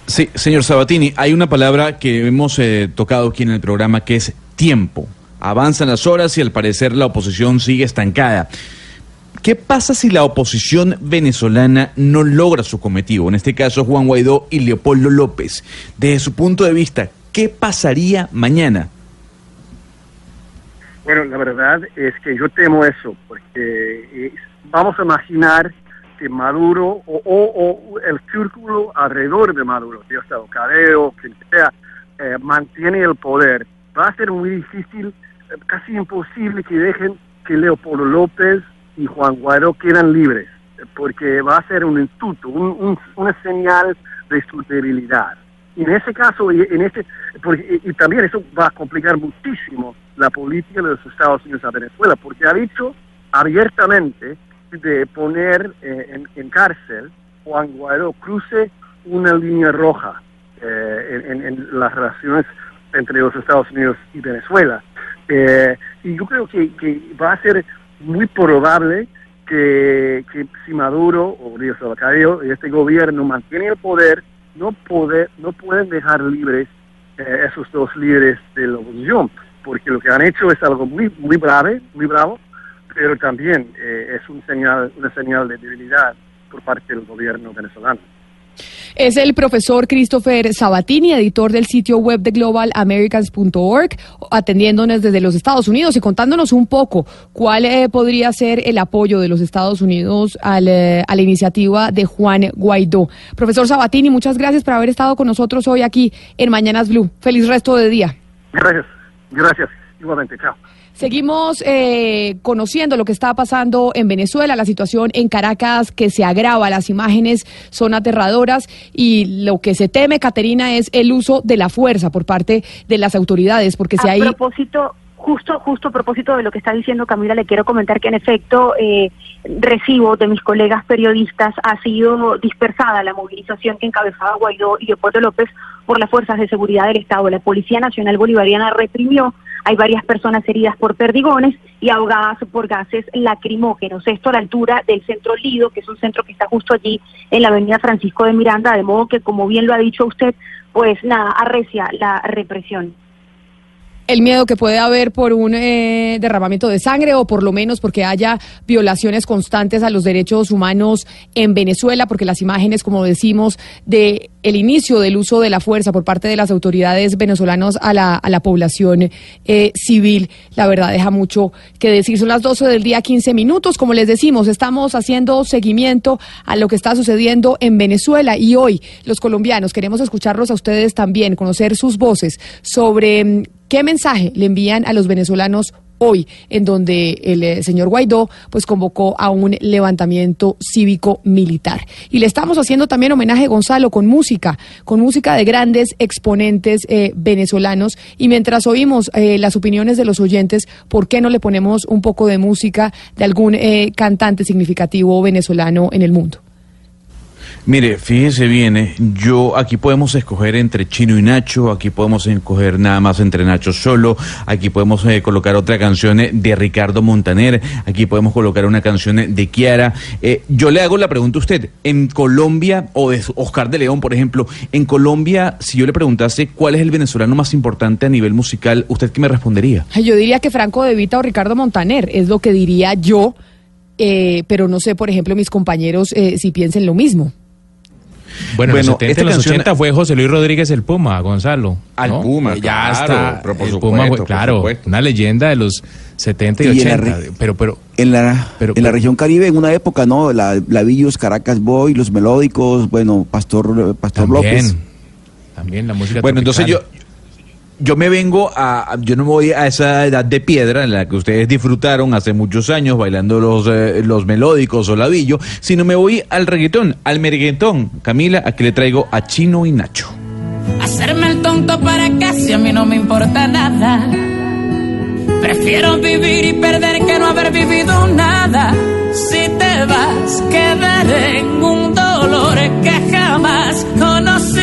S3: Sí, señor Sabatini, hay una palabra que hemos eh, tocado aquí en el programa que es tiempo. Avanzan las horas y al parecer la oposición sigue estancada. ¿Qué pasa si la oposición venezolana no logra su cometido? En este caso, Juan Guaidó y Leopoldo López. Desde su punto de vista, ¿qué pasaría mañana?
S26: Bueno, la verdad es que yo temo eso, porque eh, vamos a imaginar que Maduro o, el círculo alrededor de Maduro, ya sea Cadeo, quien sea, eh, mantiene el poder. Va a ser muy difícil, eh, casi imposible que dejen que Leopoldo López y Juan Guaidó quedan libres, porque va a ser un insulto, un- un- una señal de su debilidad. Y en ese caso, en este, y también eso va a complicar muchísimo la política de los Estados Unidos a Venezuela, porque ha dicho abiertamente de poner eh, en, cárcel Juan Guaidó cruce una línea roja eh, en, en- las relaciones entre los Estados Unidos y Venezuela. Eh, y yo creo que, va a ser muy probable que, si Maduro o Díaz Cabello y este gobierno mantiene el poder, no, poder, no pueden dejar libres eh, esos dos líderes de la oposición, porque lo que han hecho es algo muy, muy grave, muy bravo, pero también eh, es un señal, una señal de debilidad por parte del gobierno venezolano.
S11: Es el profesor Christopher Sabatini, editor del sitio web de globalamericans.org, atendiéndonos desde los Estados Unidos y contándonos un poco cuál eh, podría ser el apoyo de los Estados Unidos al, eh, a la iniciativa de Juan Guaidó. Profesor Sabatini, muchas gracias por haber estado con nosotros hoy aquí en Mañanas Blue. Feliz resto de día.
S26: Gracias, gracias, igualmente, chao.
S11: Seguimos eh, conociendo lo que está pasando en Venezuela, la situación en Caracas que se agrava, las imágenes son aterradoras y lo que se teme, Caterina, es el uso de la fuerza por parte de las autoridades, porque si
S10: a
S11: hay...
S10: propósito, justo, justo a propósito de lo que está diciendo Camila, le quiero comentar que en efecto eh, recibo de mis colegas periodistas ha sido dispersada la movilización que encabezaba Guaidó y Leopoldo López por las fuerzas de seguridad del Estado. La Policía Nacional Bolivariana reprimió, hay varias personas heridas por perdigones y ahogadas por gases lacrimógenos. Esto a la altura del centro Lido, que es un centro que está justo allí en la avenida Francisco de Miranda, de modo que, como bien lo ha dicho usted, pues nada, arrecia la represión.
S11: El miedo que puede haber por un eh, derramamiento de sangre o por lo menos porque haya violaciones constantes a los derechos humanos en Venezuela, porque las imágenes, como decimos, de el inicio del uso de la fuerza por parte de las autoridades venezolanas a la, a la población eh, civil, la verdad deja mucho que decir. Son las 12 del día, 15 minutos. Como les decimos, estamos haciendo seguimiento a lo que está sucediendo en Venezuela y hoy los colombianos queremos escucharlos a ustedes también, conocer sus voces sobre mm, ¿Qué mensaje le envían a los venezolanos hoy, en donde el eh, señor Guaidó pues convocó a un levantamiento cívico militar? Y le estamos haciendo también homenaje, Gonzalo, con música, con música de grandes exponentes eh, venezolanos. Y mientras oímos eh, las opiniones de los oyentes, ¿por qué no le ponemos un poco de música de algún eh, cantante significativo venezolano en el mundo?
S3: Mire, fíjese bien, eh, yo aquí podemos escoger entre Chino y Nacho, aquí podemos escoger nada más entre Nacho solo, aquí podemos eh, colocar otra canción eh, de Ricardo Montaner, aquí podemos colocar una canción eh, de Kiara. Eh, yo le hago la pregunta a usted, en Colombia, o de Oscar de León, por ejemplo, en Colombia, si yo le preguntase cuál es el venezolano más importante a nivel musical, ¿usted qué me respondería?
S11: Yo diría que Franco De Vita o Ricardo Montaner, es lo que diría yo, pero no sé, por ejemplo, mis compañeros si piensen lo mismo.
S27: Bueno, en los
S3: Bueno,
S27: 70
S3: esta
S27: en los
S3: canción-
S27: 80 fue José Luis Rodríguez el Puma, Gonzalo.
S3: Al
S27: ¿no?
S3: Puma,
S27: Ya
S3: claro, pero por
S27: el
S3: supuesto,
S27: Puma fue,
S3: por
S27: claro,
S3: supuesto.
S27: una leyenda de los 70 y,
S6: Y en la
S27: 80.
S6: re-
S27: pero, pero,
S6: En la,
S27: Pero-
S6: en la región Caribe, en una época, ¿no? La, la Villos, Caracas Boy, Los Melódicos, bueno, Pastor, Pastor
S27: también,
S6: López.
S27: también la música
S3: Bueno, entonces yo. Yo me vengo a, yo no me voy a esa edad de piedra en la que ustedes disfrutaron hace muchos años bailando los, eh, melódicos o ladillo, sino me voy al reggaetón, al merenguetón. Camila, aquí le traigo a Chino y Nacho.
S28: Hacerme el tonto para casi a mí no me importa nada. Prefiero vivir y perder que no haber vivido nada. Si te vas, quedaré en un dolor que jamás conocí.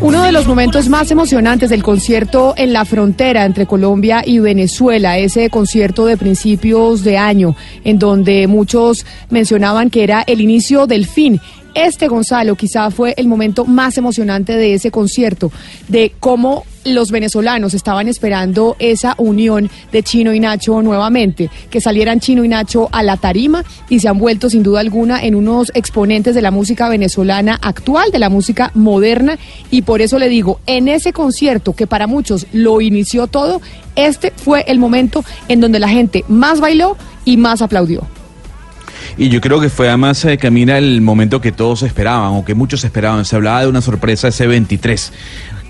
S11: Uno de los momentos más emocionantes del concierto en la frontera entre Colombia y Venezuela, ese concierto de principios de año, en donde muchos mencionaban que era el inicio del fin. Este, Gonzalo, quizá fue el momento más emocionante de ese concierto, de cómo los venezolanos estaban esperando esa unión de Chino y Nacho nuevamente, que salieran Chino y Nacho a la tarima y se han vuelto sin duda alguna en unos exponentes de la música venezolana actual, de la música moderna, y por eso le digo, en ese concierto que para muchos lo inició todo, este fue el momento en donde la gente más bailó y más aplaudió.
S3: Y yo creo que fue además, eh, Camila, el momento que todos esperaban, o que muchos esperaban. Se hablaba de una sorpresa ese 23.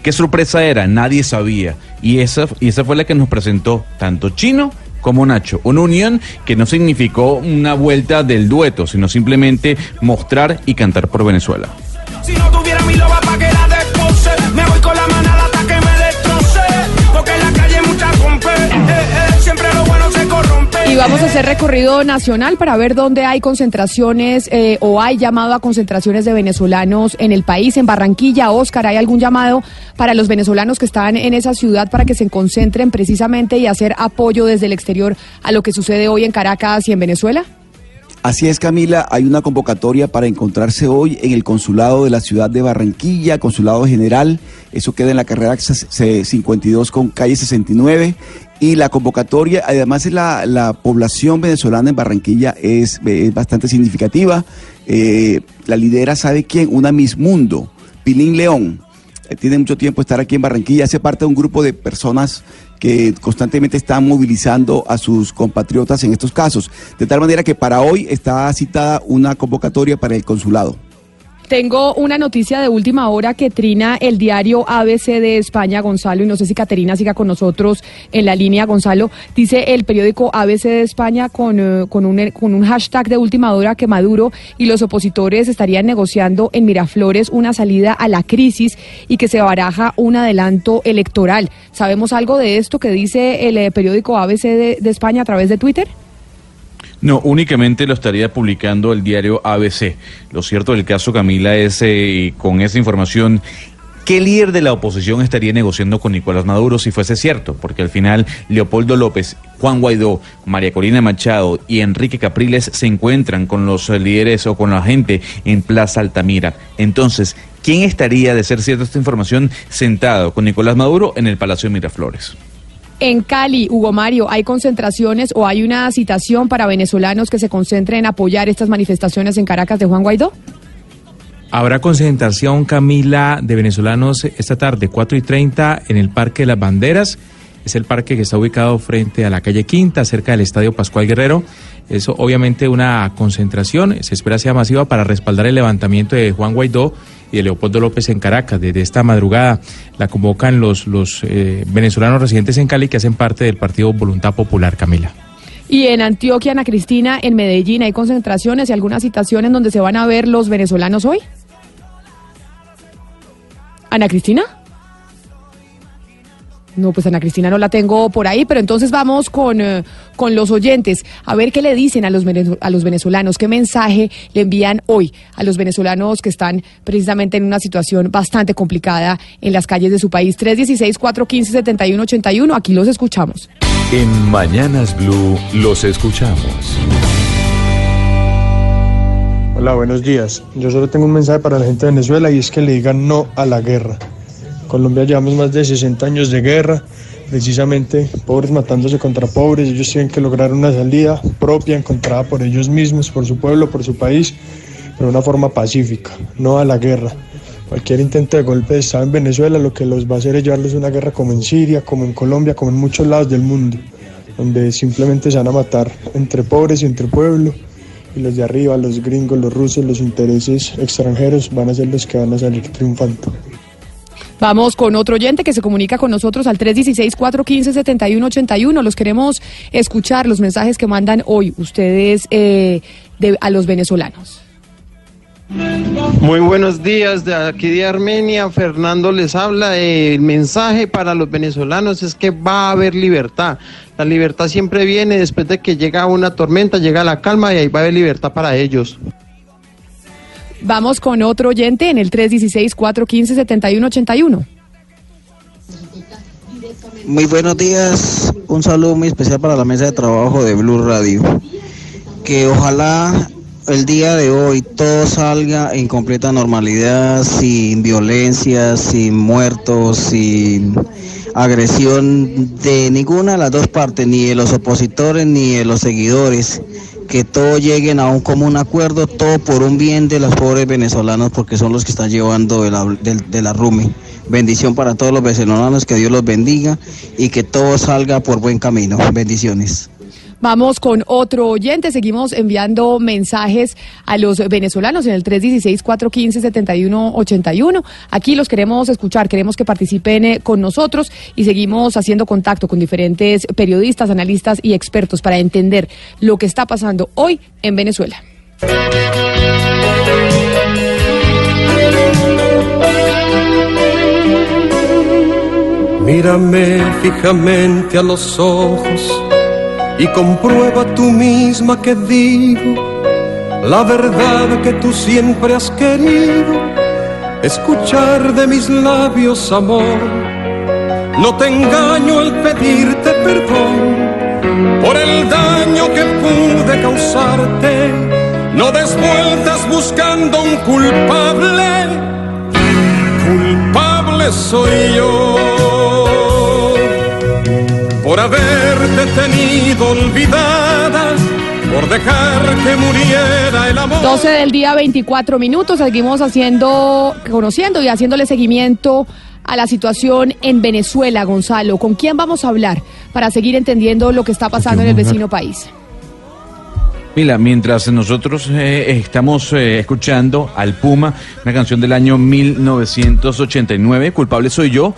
S3: ¿Qué sorpresa era? Nadie sabía. Y esa, y esa fue la que nos presentó tanto Chino como Nacho. Una unión que no significó una vuelta del dueto, sino simplemente mostrar y cantar por Venezuela.
S2: Si no tuviera mi loba
S11: Y vamos a hacer recorrido nacional para ver dónde hay concentraciones eh, o hay llamado a concentraciones de venezolanos en el país. En Barranquilla, Oscar, ¿hay algún llamado para los venezolanos que están en esa ciudad para que se concentren precisamente y hacer apoyo desde el exterior a lo que sucede hoy en Caracas y en Venezuela?
S6: Así es, Camila, hay una convocatoria para encontrarse hoy en el consulado de la ciudad de Barranquilla, consulado general, eso queda en la carrera 52 con calle 69, y la convocatoria, además la, la población venezolana en Barranquilla es, bastante significativa, Eh, la lidera, ¿sabe quién? Una Miss Mundo, Pilín León, tiene mucho tiempo estar aquí en Barranquilla, hace parte de un grupo de personas que constantemente están movilizando a sus compatriotas en estos casos. De tal manera que para hoy está citada una convocatoria para el consulado.
S11: Tengo una noticia de última hora que trina el diario ABC de España, Gonzalo, y no sé si Caterina siga con nosotros en la línea, Gonzalo. Dice el periódico ABC de España con, eh, con, un, con un hashtag de última hora que Maduro y los opositores estarían negociando en Miraflores una salida a la crisis y que se baraja un adelanto electoral. ¿Sabemos algo de esto que dice el eh, periódico ABC de, de España a través de Twitter?
S3: No, únicamente lo estaría publicando el diario ABC. Lo cierto del caso, Camila, es eh, con esa información. ¿Qué líder de la oposición estaría negociando con Nicolás Maduro si fuese cierto? Porque al final Leopoldo López, Juan Guaidó, María Corina Machado y Enrique Capriles se encuentran con los eh, líderes o con la gente en Plaza Altamira. Entonces, ¿quién estaría, de ser cierta esta información, sentado con Nicolás Maduro en el Palacio de Miraflores?
S11: En Cali, Hugo Mario, ¿hay concentraciones o hay una citación para venezolanos que se concentren en apoyar estas manifestaciones en Caracas de Juan Guaidó?
S27: Habrá concentración, Camila, de venezolanos esta tarde, 4 y 30, en el Parque de las Banderas. Es el parque que está ubicado frente a la calle Quinta, cerca del Estadio Pascual Guerrero. Eso, obviamente, una concentración, se espera sea masiva para respaldar el levantamiento de Juan Guaidó y de Leopoldo López en Caracas. Desde esta madrugada la convocan los, los eh, venezolanos residentes en Cali que hacen parte del Partido Voluntad Popular, Camila.
S11: Y en Antioquia, Ana Cristina, en Medellín, ¿hay concentraciones y algunas citaciones donde se van a ver los venezolanos hoy? Ana Cristina. No, pues Ana Cristina no la tengo por ahí, pero entonces vamos con, eh, con los oyentes a ver qué le dicen a los, a los venezolanos, qué mensaje le envían hoy a los venezolanos que están precisamente en una situación bastante complicada en las calles de su país. 316-415-7181, aquí los escuchamos.
S1: En Mañanas Blue los escuchamos.
S29: Hola, buenos días. Yo solo tengo un mensaje para la gente de Venezuela y es que le digan no a la guerra. Colombia llevamos más de 60 años de guerra, precisamente pobres matándose contra pobres. Ellos tienen que lograr una salida propia, encontrada por ellos mismos, por su pueblo, por su país, pero de una forma pacífica, no a la guerra. Cualquier intento de golpe de Estado en Venezuela lo que los va a hacer es llevarles una guerra como en Siria, como en Colombia, como en muchos lados del mundo, donde simplemente se van a matar entre pobres y entre pueblo y los de arriba, los gringos, los rusos, los intereses extranjeros van a ser los que van a salir triunfando.
S11: Vamos con otro oyente que se comunica con nosotros al 316-415-7181. Los queremos escuchar, los mensajes que mandan hoy ustedes eh, a los venezolanos.
S30: Muy buenos días de aquí de Armenia. Fernando les habla. El mensaje para los venezolanos es que va a haber libertad. La libertad siempre viene después de que llega una tormenta, llega la calma y ahí va a haber libertad para ellos.
S11: Vamos con otro oyente en el 316-415-7181.
S31: Muy buenos días, un saludo muy especial para la mesa de trabajo de Blue Radio. Que ojalá el día de hoy todo salga en completa normalidad, sin violencia, sin muertos, sin agresión de ninguna de las dos partes, ni de los opositores ni de los seguidores. Que todos lleguen a un común acuerdo, todo por un bien de los pobres venezolanos, porque son los que están llevando de la, de. Bendición para todos los venezolanos, que Dios los bendiga y que todo salga por buen camino. Bendiciones.
S11: Vamos con otro oyente. Seguimos enviando mensajes a los venezolanos en el 316-415-7181. Aquí los queremos escuchar, queremos que participen eh, con nosotros y seguimos haciendo contacto con diferentes periodistas, analistas y expertos para entender lo que está pasando hoy en Venezuela.
S32: Mírame fijamente a los ojos y comprueba tú misma que digo la verdad que tú siempre has querido escuchar de mis labios amor. No te engaño al pedirte perdón por el daño que pude causarte. No des vueltas buscando un culpable culpable soy yo por haberte tenido olvidada, por dejar que muriera el amor.
S11: 12 del día, 24 minutos. Seguimos haciendo, conociendo y haciéndole seguimiento a la situación en Venezuela, Gonzalo. ¿Con quién vamos a hablar para seguir entendiendo lo que está pasando en el vecino país?
S3: Mira, mientras nosotros eh, estamos eh, escuchando al Puma, una canción del año 1989, Culpable soy yo,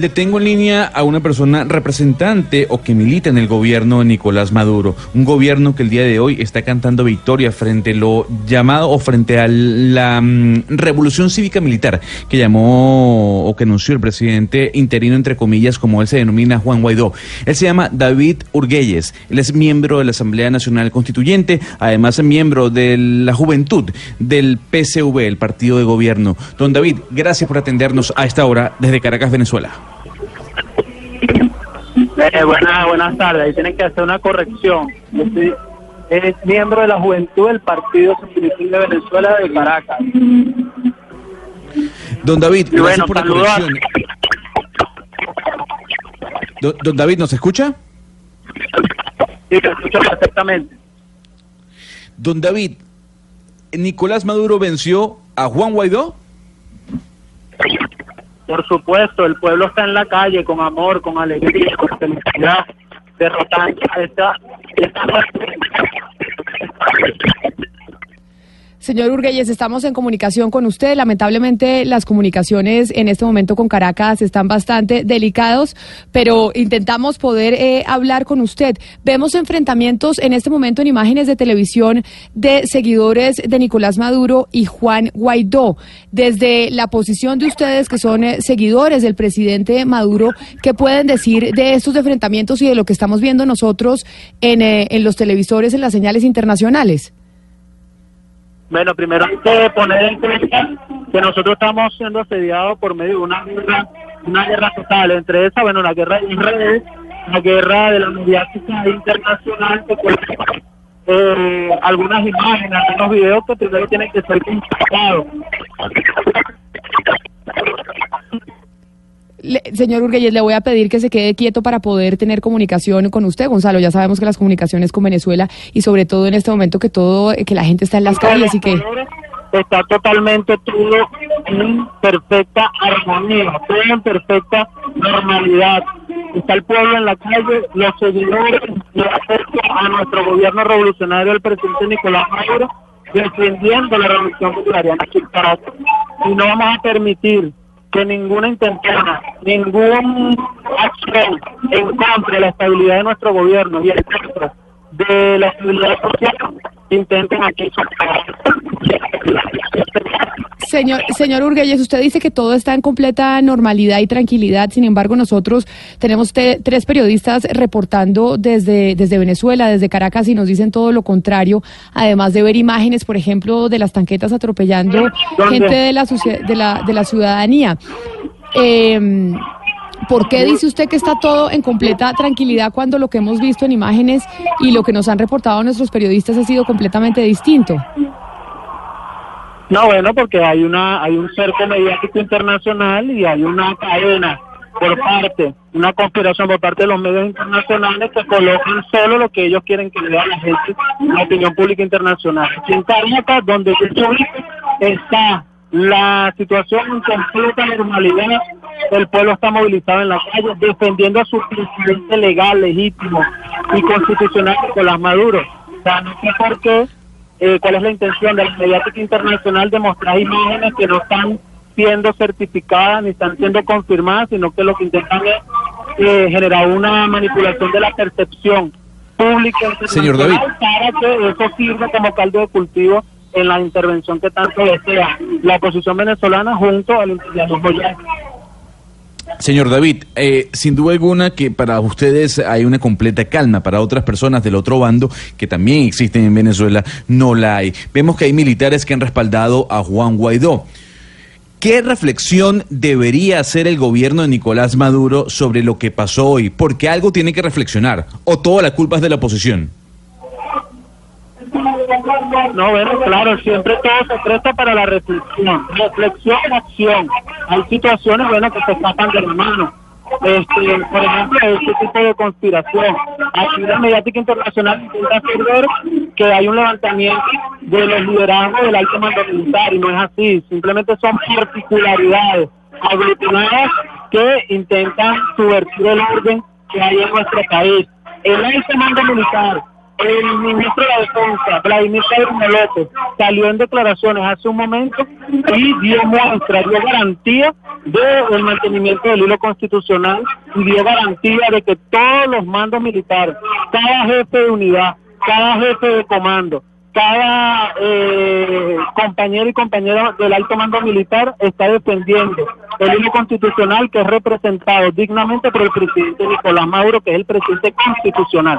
S3: le tengo en línea a una persona representante o que milita en el gobierno de Nicolás Maduro, un gobierno que el día de hoy está cantando victoria frente a lo llamado o frente a la mm, revolución cívica militar que llamó o que anunció el presidente interino entre comillas como él se denomina Juan Guaidó. Él se llama David Urguelles, él es miembro de la Asamblea Nacional Constituyente, además es miembro de la juventud del PCV, el partido de gobierno. Don David, gracias por atendernos a esta hora desde Caracas, Venezuela.
S33: Eh, buenas, buenas tardes. Ahí tienen que hacer una corrección. Yo soy eh, miembro de la juventud del Partido Socialista de Venezuela de Caracas.
S3: Don David,
S33: Y
S3: gracias
S33: bueno,
S3: por la
S33: saludos
S3: corrección. Don, don David, ¿nos escucha?
S33: Sí, te escucho perfectamente.
S3: Don David, ¿Nicolás Maduro venció a Juan Guaidó?
S33: Por supuesto, el pueblo está en la calle con amor, con alegría, con felicidad, derrotando esta, esta
S11: Señor Urguelles, estamos en comunicación con usted. Lamentablemente las comunicaciones en este momento con Caracas están bastante delicados, pero intentamos poder eh, hablar con usted. Vemos enfrentamientos en este momento en imágenes de televisión de seguidores de Nicolás Maduro y Juan Guaidó. Desde la posición de ustedes que son eh, seguidores del presidente Maduro, ¿qué pueden decir de estos enfrentamientos y de lo que estamos viendo nosotros en, eh, en los televisores, en las señales internacionales?
S33: Bueno, primero hay que poner en cuenta que nosotros estamos siendo asediados por medio de una guerra, una guerra total. Entre esas, bueno, la guerra de redes, la guerra de la mediática internacional, que pues, eh, algunas imágenes, algunos videos que primero tienen que ser consultados.
S11: Le- señor Urguelles, le voy a pedir que se quede quieto para poder tener comunicación con usted, Gonzalo. Ya sabemos que las comunicaciones con Venezuela y sobre todo en este momento que todo, eh, que la gente está en las calles y que
S33: está totalmente todo en perfecta armonía, todo en perfecta normalidad. Está el pueblo en la calle, los seguidores afecto a nuestro gobierno revolucionario del presidente Nicolás Maduro, defendiendo la revolución bolivariana aquí en Caracas. Y no vamos a permitir que ninguna intentona, ningún acción en contra de la estabilidad de nuestro gobierno y contra de la estabilidad social intenten aquí
S11: Señor, señor Urguelles, usted dice que todo está en completa normalidad y tranquilidad. Sin embargo, nosotros tenemos te- tres periodistas reportando desde, desde Venezuela, desde Caracas, y nos dicen todo lo contrario. Además de ver imágenes, por ejemplo, de las tanquetas atropellando
S33: ¿Dónde?
S11: gente de la, de la, de la ciudadanía. Eh, ¿Por qué dice usted que está todo en completa tranquilidad cuando lo que hemos visto en imágenes y lo que nos han reportado nuestros periodistas ha sido completamente distinto?
S33: No, bueno, porque hay una hay un cerco mediático internacional y hay una cadena por parte, una conspiración por parte de los medios internacionales que colocan solo lo que ellos quieren que vea la gente, la opinión pública internacional. Aquí en donde yo está la situación en completa normalidad, el pueblo está movilizado en la calle defendiendo a su presidente legal, legítimo y constitucional, Nicolás Maduro. O sea, no sé por qué eh, cuál es la intención de la mediática internacional de mostrar imágenes que no están siendo certificadas ni están siendo confirmadas, sino que lo que intentan es eh, generar una manipulación de la percepción pública
S3: Señor David.
S33: para que eso sirva como caldo de cultivo en la intervención que tanto desea la oposición venezolana junto al yanqui.
S3: Señor David, eh, sin duda alguna que para ustedes hay una completa calma, para otras personas del otro bando que también existen en Venezuela no la hay. Vemos que hay militares que han respaldado a Juan Guaidó. ¿Qué reflexión debería hacer el gobierno de Nicolás Maduro sobre lo que pasó hoy? Porque algo tiene que reflexionar, o toda la culpa es de la oposición.
S33: No, bueno, claro, siempre todo se presta para la reflexión. Reflexión, acción. Hay situaciones, bueno, que se escapan de la mano. Este, por ejemplo, este tipo de conspiración. Aquí la mediática internacional intenta hacer ver que hay un levantamiento de los liderazgos del alto mando militar y no es así. Simplemente son particularidades aglutinadas que intentan subvertir el orden que hay en nuestro país. El alto mando militar el ministro de la Defensa, Vladimir Pedro López, salió en declaraciones hace un momento y dio muestra, dio garantía del mantenimiento del hilo constitucional y dio garantía de que todos los mandos militares, cada jefe de unidad, cada jefe de comando, cada eh, compañero y compañera del alto mando militar está defendiendo el hilo constitucional que es representado dignamente por el presidente Nicolás Maduro, que es el presidente constitucional.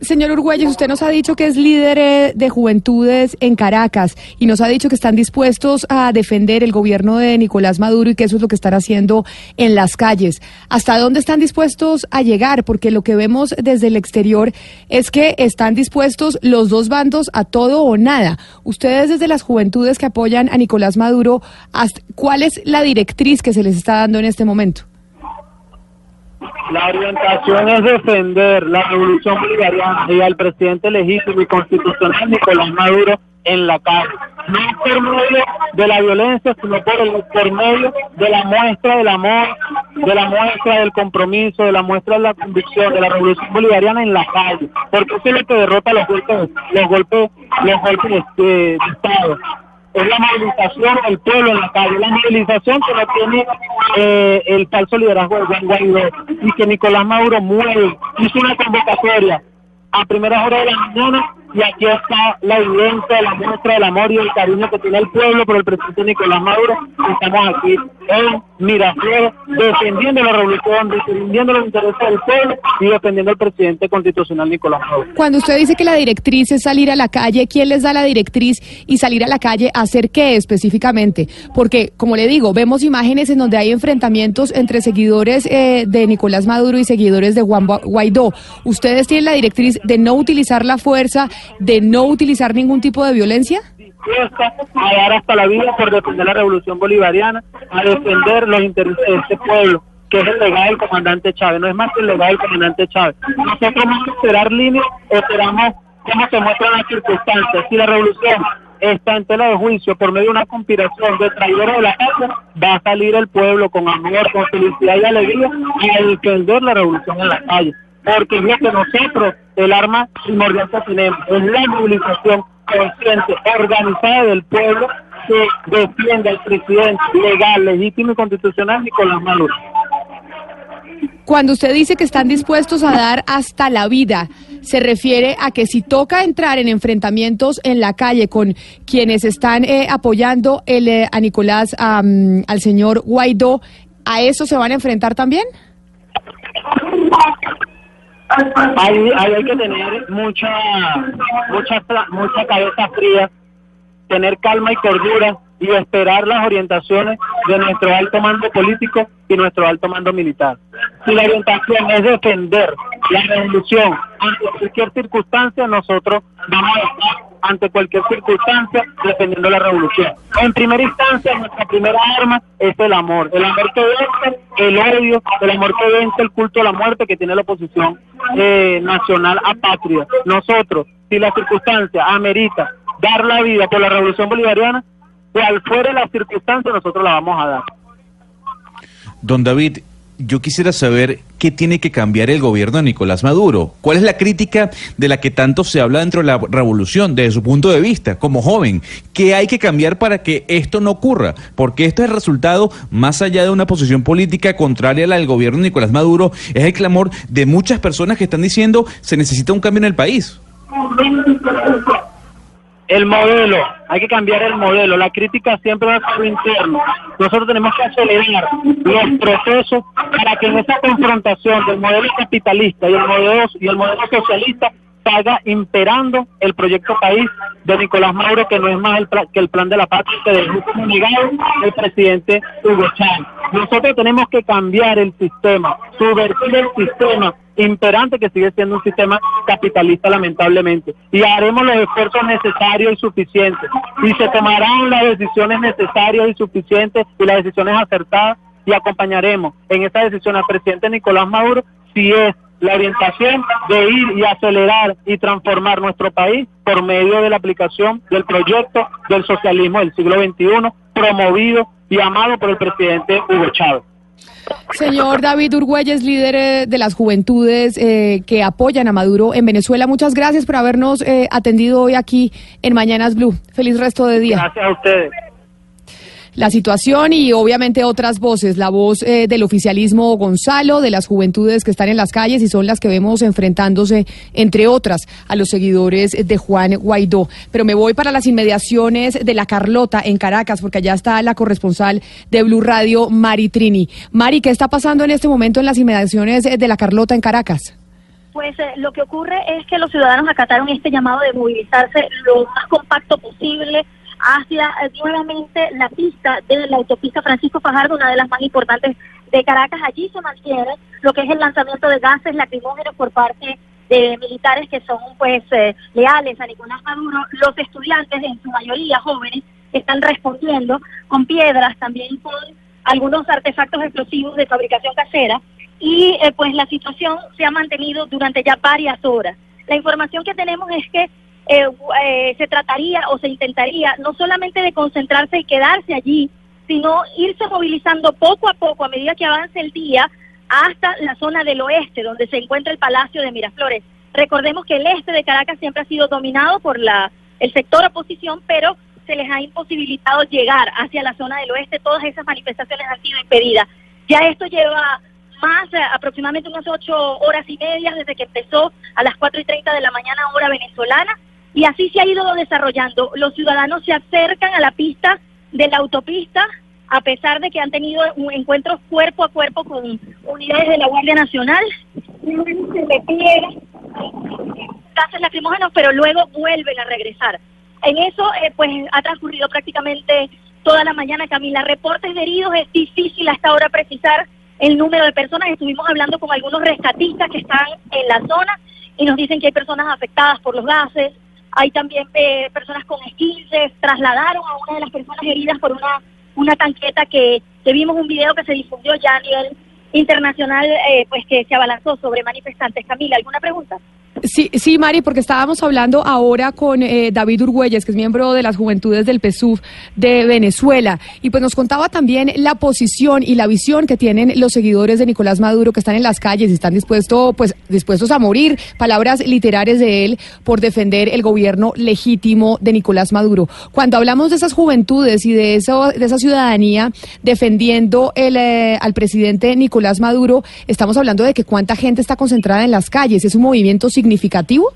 S11: Señor Urguelles, usted nos ha dicho que es líder eh, de juventudes en Caracas y nos ha dicho que están dispuestos a defender el gobierno de Nicolás Maduro y que eso es lo que están haciendo en las calles. ¿Hasta dónde están dispuestos a llegar? Porque lo que vemos desde el exterior es que están dispuestos los dos bandos a todo o nada. Ustedes desde las juventudes que apoyan a Nicolás Maduro, ¿cuál es la directriz que se les está dando en este momento?
S33: La orientación es defender la revolución bolivariana y al presidente legítimo y constitucional Nicolás Maduro en la calle. No por medio de la violencia, sino por, el, por medio de la muestra del amor, de la muestra del compromiso, de la muestra de la convicción, de la revolución bolivariana en la calle. Porque eso es lo que derrota los golpes, los golpes, los golpes de, de Estado es la movilización del pueblo en la calle, la movilización que no tiene eh, el falso liderazgo de Juan Guaidó y que Nicolás Maduro mueve, hizo una convocatoria a primeras horas de la mañana y aquí está la evidencia, la muestra del amor y el cariño que tiene el pueblo por el presidente Nicolás Maduro. Estamos aquí en Miraflores defendiendo la revolución, defendiendo los intereses del pueblo y defendiendo al presidente constitucional Nicolás Maduro.
S11: Cuando usted dice que la directriz es salir a la calle, ¿quién les da la directriz y salir a la calle hacer qué específicamente? Porque, como le digo, vemos imágenes en donde hay enfrentamientos entre seguidores eh, de Nicolás Maduro y seguidores de Juan Gua- Guaidó. ¿Ustedes tienen la directriz de no utilizar la fuerza, de no utilizar ningún tipo de violencia?
S33: a dar hasta la vida por defender la revolución bolivariana, a defender los intereses de este pueblo, que es el legado del comandante Chávez, no es más que el legado del comandante Chávez. Nosotros vamos a esperar líneas, esperamos cómo se muestran las circunstancias. Si la revolución está en tela de juicio por medio de una conspiración de traidores de la patria, va a salir el pueblo con amor, con felicidad y alegría a defender la revolución en la calle. Porque lo que nosotros, el arma primordial que tenemos, es la movilización consciente, organizada del pueblo que defiende al presidente legal, legítimo y constitucional Nicolás Maduro.
S11: Cuando usted dice que están dispuestos a dar hasta la vida, se refiere a que si toca entrar en enfrentamientos en la calle con quienes están eh, apoyando el, eh, a Nicolás, al señor Guaidó, ¿a eso se van a enfrentar también?
S33: Ahí, hay que tener mucha, mucha, mucha cabeza fría tener calma y cordura y esperar las orientaciones de nuestro alto mando político y nuestro alto mando militar. Si la orientación es defender la revolución ante cualquier circunstancia, nosotros vamos a estar ante cualquier circunstancia defendiendo la revolución. En primera instancia, nuestra primera arma es el amor. El amor que vence el odio, el amor que vence el culto a la muerte que tiene la oposición eh, nacional a patria. Nosotros, si la circunstancia amerita dar la vida por la revolución bolivariana, cual fuere la circunstancia, nosotros la vamos a dar.
S3: Don David, yo quisiera saber qué tiene que cambiar el gobierno de Nicolás Maduro. ¿Cuál es la crítica de la que tanto se habla dentro de la revolución, desde su punto de vista, como joven? ¿Qué hay que cambiar para que esto no ocurra? Porque esto es el resultado, más allá de una posición política contraria a la del gobierno de Nicolás Maduro, es el clamor de muchas personas que están diciendo se necesita un cambio en el país.
S33: El modelo, hay que cambiar el modelo. La crítica siempre va a ser interno. Nosotros tenemos que acelerar los procesos para que en esa confrontación del modelo capitalista y el modelo, y el modelo socialista salga imperando el proyecto país de Nicolás Maduro, que no es más que el plan de la patria que dejó como negado el presidente Hugo Chávez. Nosotros tenemos que cambiar el sistema, subvertir el sistema imperante que sigue siendo un sistema capitalista lamentablemente y haremos los esfuerzos necesarios y suficientes y se tomarán las decisiones necesarias y suficientes y las decisiones acertadas y acompañaremos en esa decisión al presidente Nicolás Maduro si es la orientación de ir y acelerar y transformar nuestro país por medio de la aplicación del proyecto del socialismo del siglo XXI promovido y amado por el presidente Hugo Chávez.
S11: Señor David Urgüelles, líder eh, de las juventudes eh, que apoyan a Maduro en Venezuela, muchas gracias por habernos eh, atendido hoy aquí en Mañanas Blue. Feliz resto de día.
S33: Gracias a ustedes.
S11: La situación y obviamente otras voces, la voz eh, del oficialismo Gonzalo, de las juventudes que están en las calles y son las que vemos enfrentándose, entre otras, a los seguidores de Juan Guaidó. Pero me voy para las inmediaciones de la Carlota en Caracas, porque allá está la corresponsal de Blue Radio, Mari Trini. Mari, ¿qué está pasando en este momento en las inmediaciones de la Carlota en Caracas?
S34: Pues eh, lo que ocurre es que los ciudadanos acataron este llamado de movilizarse lo más compacto posible hacia eh, nuevamente la pista de la autopista Francisco Fajardo, una de las más importantes de Caracas. Allí se mantiene lo que es el lanzamiento de gases lacrimógenos por parte de militares que son pues eh, leales a Nicolás Maduro. Los estudiantes, en su mayoría jóvenes, están respondiendo con piedras, también con algunos artefactos explosivos de fabricación casera y eh, pues la situación se ha mantenido durante ya varias horas. La información que tenemos es que eh, eh, se trataría o se intentaría no solamente de concentrarse y quedarse allí, sino irse movilizando poco a poco a medida que avance el día hasta la zona del oeste, donde se encuentra el Palacio de Miraflores. Recordemos que el este de Caracas siempre ha sido dominado por la el sector oposición, pero se les ha imposibilitado llegar hacia la zona del oeste. Todas esas manifestaciones han sido impedidas. Ya esto lleva más, eh, aproximadamente unas ocho horas y media desde que empezó a las cuatro y treinta de la mañana hora venezolana y así se ha ido desarrollando. Los ciudadanos se acercan a la pista de la autopista a pesar de que han tenido encuentros cuerpo a cuerpo con unidades de la Guardia Nacional, se le pide gases lacrimógenos, pero luego vuelven a regresar. En eso, eh, pues, ha transcurrido prácticamente toda la mañana, Camila. Reportes de heridos, es difícil hasta ahora precisar el número de personas. Estuvimos hablando con algunos rescatistas que están en la zona y nos dicen que hay personas afectadas por los gases. Hay también eh, personas con esquinces. Trasladaron a una de las personas heridas por una, una tanqueta que, que vimos un video que se difundió ya a nivel internacional, eh, pues que se abalanzó sobre manifestantes. Camila, ¿alguna pregunta?
S11: Sí, sí, Mari, porque estábamos hablando ahora con eh, David Urgüelles, que es miembro de las Juventudes del PSUV de Venezuela, y pues nos contaba también la posición y la visión que tienen los seguidores de Nicolás Maduro, que están en las calles y están dispuestos, pues, dispuestos a morir, palabras literarias de él, por defender el gobierno legítimo de Nicolás Maduro. Cuando hablamos de esas juventudes y de, eso, de esa ciudadanía defendiendo el, eh, al presidente Nicolás Maduro, estamos hablando de que cuánta gente está concentrada en las calles, es un movimiento significativo.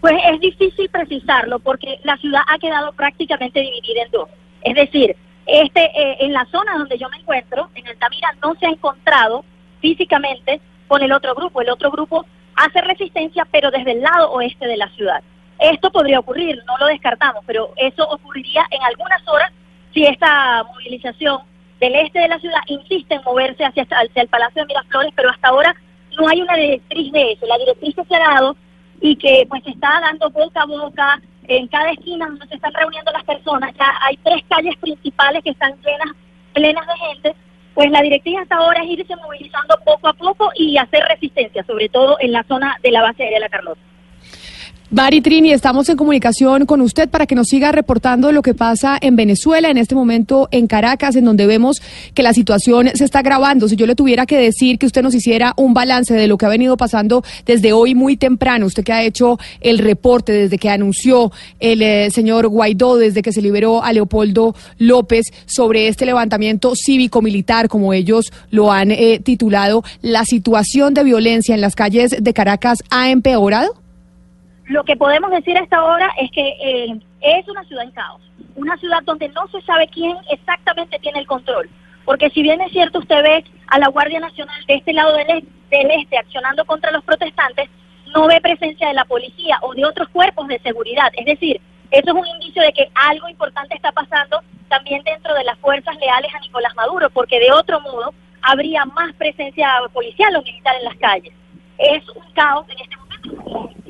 S34: Pues es difícil precisarlo porque la ciudad ha quedado prácticamente dividida en dos. Es decir, este eh, en la zona donde yo me encuentro, en Altamira, no se ha encontrado físicamente con el otro grupo. El otro grupo hace resistencia, pero desde el lado oeste de la ciudad. Esto podría ocurrir, no lo descartamos, pero eso ocurriría en algunas horas si esta movilización del este de la ciudad insiste en moverse hacia, hacia el Palacio de Miraflores, pero hasta ahora no hay una directriz de eso. La directriz que se ha dado y que pues se está dando boca a boca en cada esquina donde se están reuniendo las personas, ya hay tres calles principales que están llenas, plenas de gente, pues la directriz hasta ahora es irse movilizando poco a poco y hacer resistencia, sobre todo en la zona de la base aérea de la Carlota.
S11: Mari Trini, estamos en comunicación con usted para que nos siga reportando lo que pasa en Venezuela, en este momento en Caracas, en donde vemos que la situación se está agravando. Si yo le tuviera que decir que usted nos hiciera un balance de lo que ha venido pasando desde hoy muy temprano, usted que ha hecho el reporte desde que anunció el eh, señor Guaidó, desde que se liberó a Leopoldo López sobre este levantamiento cívico-militar, como ellos lo han eh, titulado, ¿la situación de violencia en las calles de Caracas ha empeorado?
S34: Lo que podemos decir a esta hora es que eh, es una ciudad en caos, una ciudad donde no se sabe quién exactamente tiene el control. Porque si bien es cierto, usted ve a la Guardia Nacional de este lado del, del este accionando contra los protestantes, no ve presencia de la policía o de otros cuerpos de seguridad. Es decir, eso es un indicio de que algo importante está pasando también dentro de las fuerzas leales a Nicolás Maduro, porque de otro modo habría más presencia policial o militar en las calles. Es un caos en este momento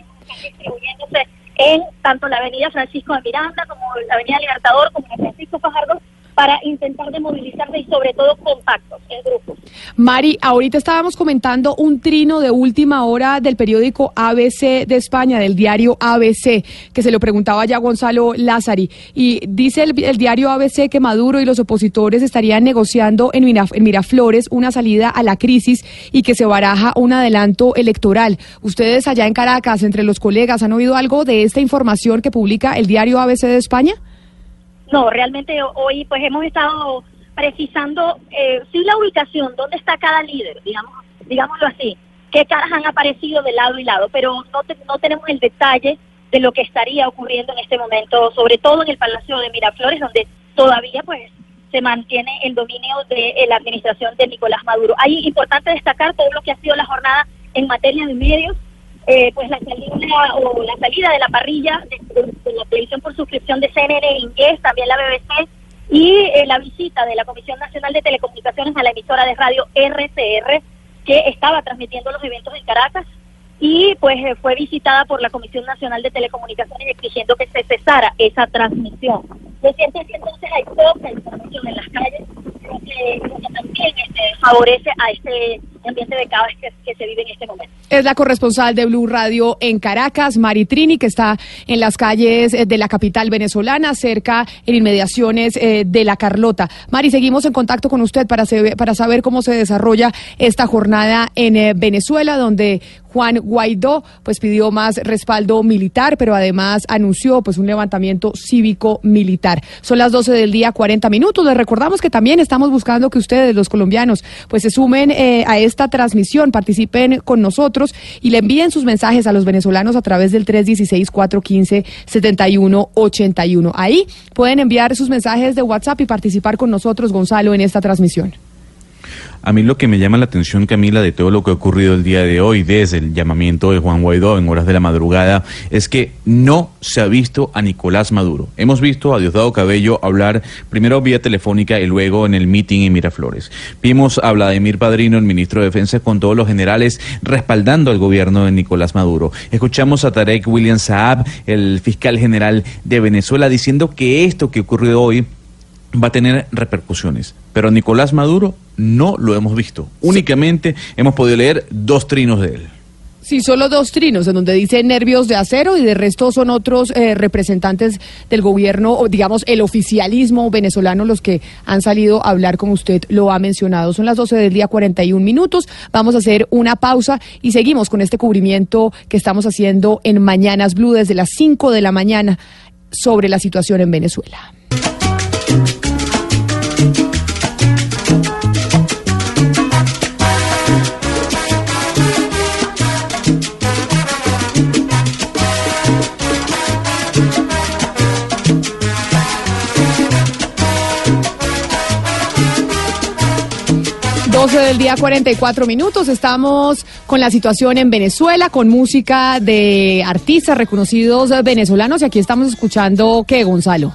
S34: distribuyéndose en tanto la avenida Francisco de Miranda como la avenida Libertador como la Francisco Fajardo para intentar demovilizarse y sobre todo compactos en grupos.
S11: Mari, ahorita estábamos comentando un trino de última hora del periódico ABC de España, del diario ABC, que se lo preguntaba ya Gonzalo Lázari. Y dice el, diario ABC que Maduro y los opositores estarían negociando en, Mira- en Miraflores una salida a la crisis y que se baraja un adelanto electoral. ¿Ustedes allá en Caracas, entre los colegas, han oído algo de esta información que publica el diario ABC de España?
S34: No, realmente hoy pues hemos estado precisando eh, sí la ubicación, dónde está cada líder, digamos, digámoslo así, qué caras han aparecido de lado y lado, pero no, te- no tenemos el detalle de lo que estaría ocurriendo en este momento, sobre todo en el Palacio de Miraflores, donde todavía pues se mantiene el dominio de eh, la administración de Nicolás Maduro. Ahí importante destacar todo lo que ha sido la jornada en materia de medios, eh, pues la salida o la salida de la parrilla de, la televisión por suscripción de CNN inglés, también la BBC, y eh, la visita de la Comisión Nacional de Telecomunicaciones a la emisora de radio RCR, que estaba transmitiendo los eventos en Caracas, y pues eh, fue visitada por la Comisión Nacional de Telecomunicaciones exigiendo que se cesara esa transmisión. Que entonces hay poca información en las calles, que, este, favorece a este ambiente de caos que, que se vive en este momento.
S11: Es la corresponsal de Blue Radio en Caracas, Mari Trini, que está en las calles eh, de la capital venezolana, cerca en inmediaciones eh, de La Carlota. Mari, seguimos en contacto con usted para, se- para saber cómo se desarrolla esta jornada en eh, Venezuela, donde Juan Guaidó pues pidió más respaldo militar, pero además anunció pues un levantamiento cívico militar. Son las 12 del día, 40 minutos. Les recordamos que también estamos buscando que ustedes, los colombianos, pues se sumen eh, a esta transmisión, participen con nosotros y le envíen sus mensajes a los venezolanos a través del 316-415-7181. Ahí pueden enviar sus mensajes de WhatsApp y participar con nosotros, Gonzalo, en esta transmisión.
S3: A mí lo que me llama la atención, Camila, de todo lo que ha ocurrido el día de hoy, desde el llamamiento de Juan Guaidó en horas de la madrugada, es que no se ha visto a Nicolás Maduro. Hemos visto a Diosdado Cabello hablar primero vía telefónica y luego en el meeting en Miraflores. Vimos a Vladimir Padrino, el ministro de Defensa, con todos los generales respaldando al gobierno de Nicolás Maduro. Escuchamos a Tarek William Saab, el fiscal general de Venezuela, diciendo que esto que ocurrió hoy va a tener repercusiones. Pero Nicolás Maduro no lo hemos visto. Únicamente hemos podido leer dos trinos de él.
S11: Sí, solo dos trinos, en donde dice nervios de acero y de resto son otros eh, representantes del gobierno, o digamos el oficialismo venezolano, los que han salido a hablar como usted lo ha mencionado. Son las 12 del día, 41 minutos. Vamos a hacer una pausa y seguimos con este cubrimiento que estamos haciendo en Mañanas Blue desde las 5 de la mañana sobre la situación en Venezuela. 12 del día, 44 minutos. Estamos con la situación en Venezuela, con música de artistas reconocidos venezolanos. Y aquí estamos escuchando, ¿qué, Gonzalo?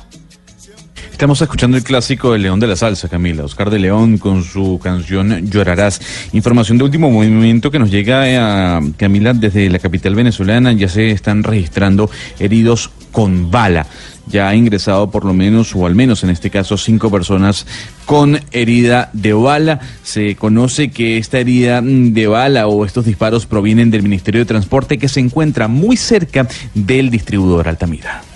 S35: Estamos escuchando el clásico de León de la Salsa, Camila. Oscar de León con su canción Llorarás. Información de último movimiento que nos llega a Camila desde la capital venezolana. Ya se están registrando heridos con bala. Ya ha ingresado por lo menos, o al menos en este caso, cinco personas con herida de bala. Se conoce que esta herida mm, de bala o estos disparos provienen del Ministerio de Transporte que se encuentra muy cerca del distribuidor Altamira.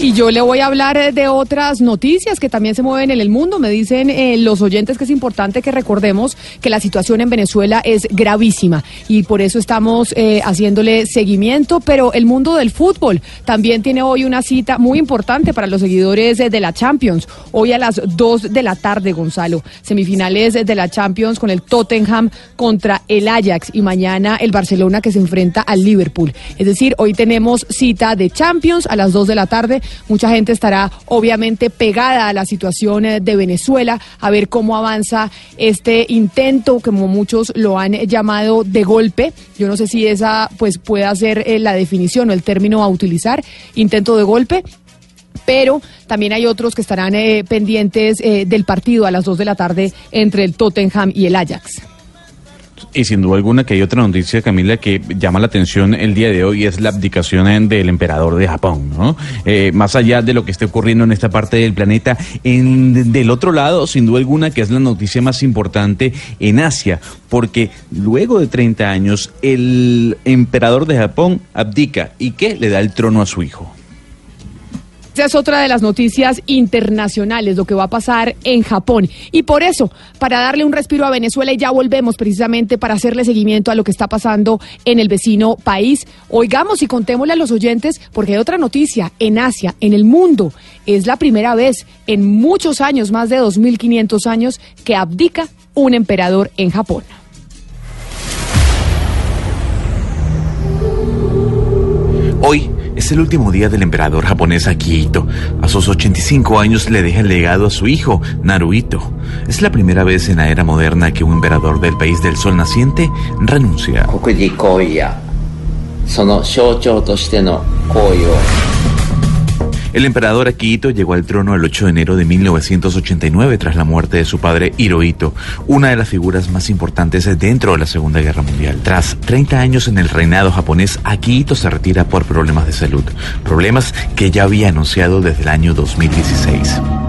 S11: Y yo le voy a hablar eh, de otras noticias que también se mueven en el mundo. Me dicen eh, los oyentes que es importante que recordemos que la situación en Venezuela es gravísima y por eso estamos eh, haciéndole seguimiento. Pero el mundo del fútbol también tiene hoy una cita muy importante para los seguidores de la Champions. Hoy a las 2 de la tarde, Gonzalo. Semifinales de la Champions con el Tottenham contra el Ajax y mañana el Barcelona que se enfrenta al Liverpool. Es decir, hoy tenemos cita de Champions a las 2 de la tarde Mucha gente estará obviamente pegada a la situación eh, de Venezuela, a ver cómo avanza este intento, como muchos lo han llamado de golpe. Yo no sé si esa pues pueda ser eh, la definición o el término a utilizar, intento de golpe pero también hay otros que estarán eh, pendientes del partido a las 2 de la tarde entre el Tottenham y el Ajax.
S35: Y sin duda alguna que hay otra noticia, Camila, que llama la atención el día de hoy, es la abdicación del emperador de Japón, ¿no? Eh, más allá de lo que esté ocurriendo en esta parte del planeta, en, del otro lado, sin duda alguna, que es la noticia más importante en Asia, porque luego de 30 años, el emperador de Japón abdica y que le da el trono a su hijo.
S11: Esa es otra de las noticias internacionales, lo que va a pasar en Japón. Y por eso, para darle un respiro a Venezuela, y ya volvemos precisamente para hacerle seguimiento a lo que está pasando en el vecino país, oigamos y contémosle a los oyentes, porque hay otra noticia en Asia, en el mundo. Es la primera vez en muchos años, más de 2.500 años, que abdica un emperador en Japón.
S3: Hoy es el último día del emperador japonés Akihito. A sus 85 años le deja el legado a su hijo, Naruhito. Es la primera vez en la era moderna que un emperador del país del sol naciente renuncia. El emperador Akihito llegó al trono el 8 de enero de 1989 tras la muerte de su padre Hirohito, una de las figuras más importantes dentro de la Segunda Guerra Mundial. Tras 30 años en el reinado japonés, Akihito se retira por problemas de salud, problemas que ya había anunciado desde el año 2016.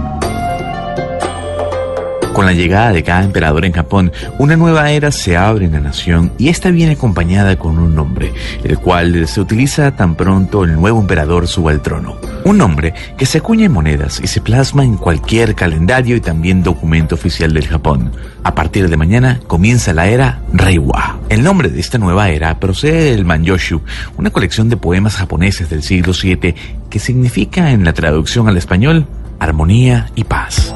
S3: Con la llegada de cada emperador en Japón, una nueva era se abre en la nación y esta viene acompañada con un nombre, el cual se utiliza tan pronto el nuevo emperador suba al trono. Un nombre que se acuña en monedas y se plasma en cualquier calendario y también documento oficial del Japón. A partir de mañana comienza la era Reiwa. El nombre de esta nueva era procede del Manyoshu, una colección de poemas japoneses del siglo VII que significa en la traducción al español armonía y paz.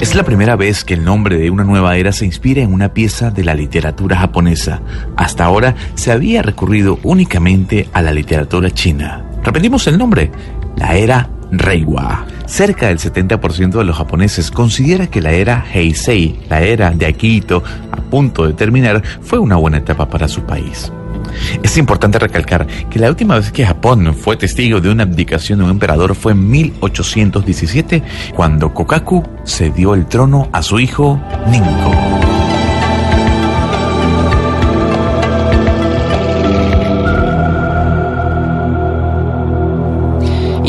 S3: Es la primera vez que el nombre de una nueva era se inspira en una pieza de la literatura japonesa. Hasta ahora se había recurrido únicamente a la literatura china. Repetimos el nombre, la era Reiwa. Cerca del 70% de los japoneses considera que la era Heisei, la era de Akihito, a punto de terminar, fue una buena etapa para su país. Es importante recalcar que la última vez que Japón fue testigo de una abdicación de un emperador fue en 1817, cuando Kokaku cedió el trono a su hijo Ninko.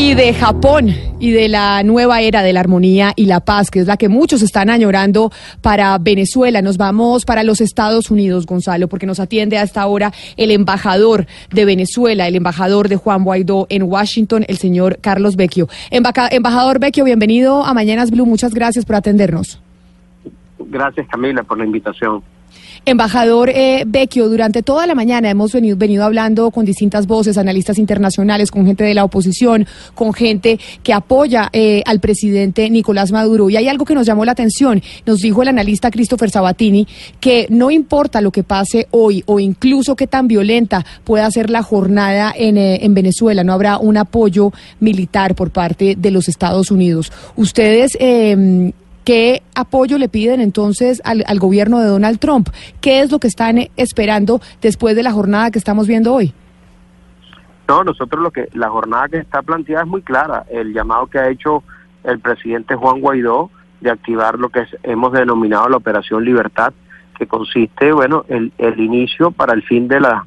S11: Y de Japón y de la nueva era de la armonía y la paz, que es la que muchos están añorando para Venezuela. Nos vamos para los Estados Unidos, Gonzalo, porque nos atiende hasta ahora el embajador de Venezuela, el embajador de Juan Guaidó en Washington, el señor Carlos Vecchio. embajador Vecchio, bienvenido a Mañanas Blue. Muchas gracias por atendernos.
S19: Gracias, Camila, por la invitación.
S11: Embajador eh, Vecchio, durante toda la mañana hemos venido, venido hablando con distintas voces, analistas internacionales, con gente de la oposición, con gente que apoya eh, al presidente Nicolás Maduro. Y hay algo que nos llamó la atención. Nos dijo el analista Christopher Sabatini que no importa lo que pase hoy o incluso qué tan violenta pueda ser la jornada en, eh, en Venezuela, no habrá un apoyo militar por parte de los Estados Unidos. ¿Ustedes ¿Qué apoyo le piden entonces al, al gobierno de Donald Trump? ¿Qué es lo que están esperando después de la jornada que estamos viendo hoy?
S19: No, nosotros lo que la jornada que está planteada es muy clara, el llamado que ha hecho el presidente Juan Guaidó de activar lo que hemos denominado la operación Libertad, que consiste, bueno, el, el inicio para el fin de la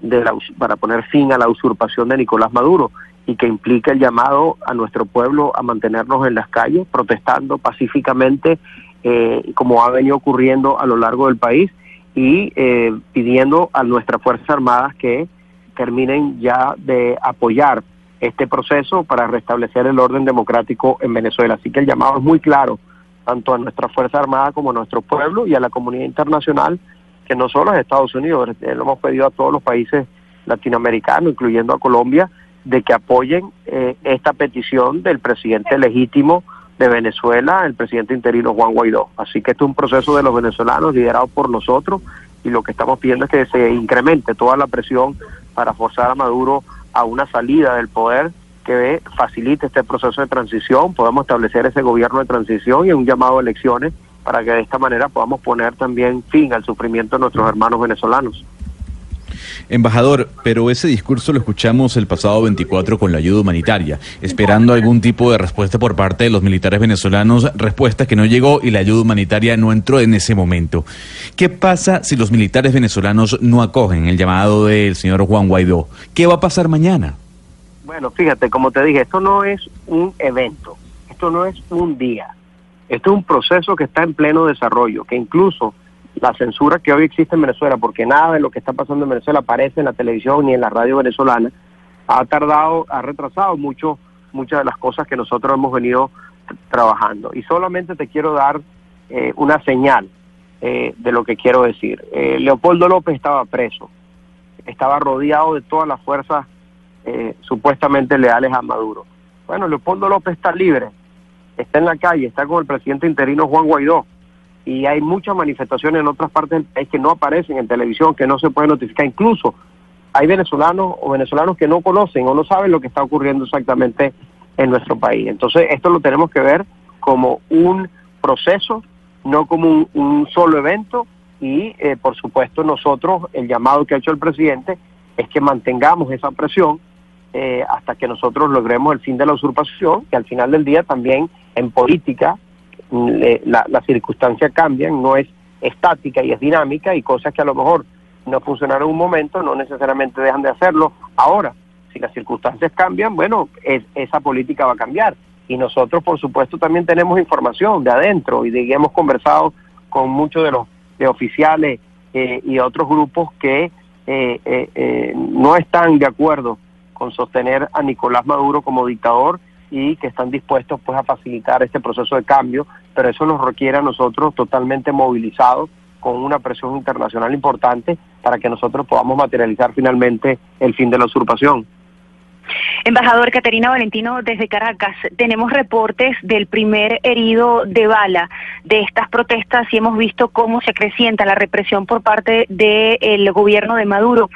S19: de la para poner fin a la usurpación de Nicolás Maduro y que implica el llamado a nuestro pueblo a mantenernos en las calles protestando pacíficamente eh, como ha venido ocurriendo a lo largo del país y eh, pidiendo a nuestras fuerzas armadas que terminen ya de apoyar este proceso para restablecer el orden democrático en Venezuela. Así que el llamado es muy claro, tanto a nuestra Fuerza Armada como a nuestro pueblo y a la comunidad internacional, que no solo es Estados Unidos, eh, lo hemos pedido a todos los países latinoamericanos, incluyendo a Colombia, de que apoyen eh, esta petición del presidente legítimo de Venezuela, el presidente interino Juan Guaidó. Así que este es un proceso de los venezolanos liderado por nosotros y lo que estamos pidiendo es que se incremente toda la presión para forzar a Maduro a una salida del poder que facilite este proceso de transición, podamos establecer ese gobierno de transición y un llamado a elecciones para que de esta manera podamos poner también fin al sufrimiento de nuestros hermanos venezolanos.
S3: Embajador, pero ese discurso lo escuchamos el pasado 24 con la ayuda humanitaria, esperando algún tipo de respuesta por parte de los militares venezolanos, respuesta que no llegó y la ayuda humanitaria no entró en ese momento. ¿Qué pasa si los militares venezolanos no acogen el llamado del señor Juan Guaidó? ¿Qué va a pasar mañana?
S19: Bueno, fíjate, como te dije, esto no es un evento, esto no es un día, esto es un proceso que está en pleno desarrollo, que incluso la censura que hoy existe en Venezuela, porque nada de lo que está pasando en Venezuela aparece en la televisión ni en la radio venezolana, ha tardado, ha retrasado mucho muchas de las cosas que nosotros hemos venido trabajando. Y solamente te quiero dar eh, una señal eh, de lo que quiero decir. Eh, Leopoldo López estaba preso, estaba rodeado de todas las fuerzas eh, supuestamente leales a Maduro. Bueno, Leopoldo López está libre, está en la calle, está con el presidente interino Juan Guaidó y hay muchas manifestaciones en otras partes del país que no aparecen en televisión, que no se pueden notificar. Incluso hay venezolanos o venezolanos que no conocen o no saben lo que está ocurriendo exactamente en nuestro país. Entonces, esto lo tenemos que ver como un proceso, no como un, un solo evento y, eh, por supuesto, nosotros, el llamado que ha hecho el presidente es que mantengamos esa presión eh, hasta que nosotros logremos el fin de la usurpación, que al final del día también en política le- la- las circunstancias cambian, no es estática y es dinámica y cosas que a lo mejor no funcionaron en un momento no necesariamente dejan de hacerlo ahora. Si las circunstancias cambian, bueno, es- esa política va a cambiar. Y nosotros, por supuesto, también tenemos información de adentro y de, y hemos conversado con muchos de los de oficiales eh, y otros grupos que eh, eh, eh, no están de acuerdo con sostener a Nicolás Maduro como dictador y que están dispuestos pues a facilitar este proceso de cambio, pero eso nos requiere a nosotros totalmente movilizados con una presión internacional importante para que nosotros podamos materializar finalmente el fin de la usurpación.
S10: Embajador Caterina Valentino, desde Caracas, tenemos reportes del primer herido de bala de estas protestas y hemos visto cómo se acrecienta la represión por parte del gobierno de Maduro.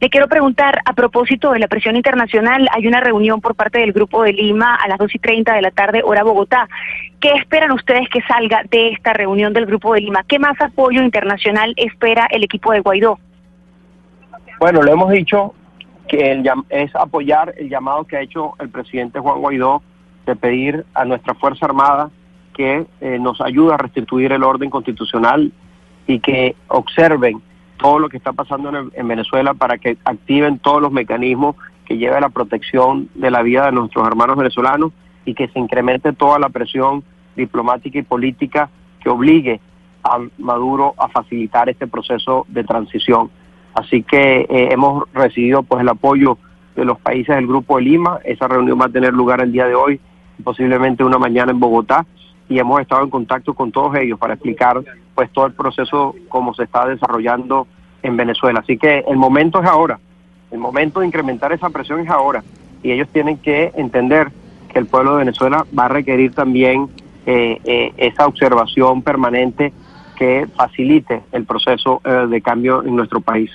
S10: Le quiero preguntar, a propósito de la presión internacional, hay una reunión por parte del Grupo de Lima a las 2 y 30 de la tarde, hora Bogotá. ¿Qué esperan ustedes que salga de esta reunión del Grupo de Lima? ¿Qué más apoyo internacional espera el equipo de Guaidó?
S19: Bueno, lo hemos dicho que el es apoyar el llamado que ha hecho el presidente Juan Guaidó de pedir a nuestra Fuerza Armada que eh, nos ayude a restituir el orden constitucional y que observen todo lo que está pasando en, el- en Venezuela para que activen todos los mecanismos que lleven a la protección de la vida de nuestros hermanos venezolanos y que se incremente toda la presión diplomática y política que obligue a Maduro a facilitar este proceso de transición. Así que eh, hemos recibido pues el apoyo de los países del Grupo de Lima. Esa reunión va a tener lugar el día de hoy, posiblemente una mañana en Bogotá, y hemos estado en contacto con todos ellos para explicar pues todo el proceso como se está desarrollando en Venezuela. Así que el momento es ahora, el momento de incrementar esa presión es ahora, y ellos tienen que entender que el pueblo de Venezuela va a requerir también eh, eh, esa observación permanente que facilite el proceso eh, de cambio en nuestro país.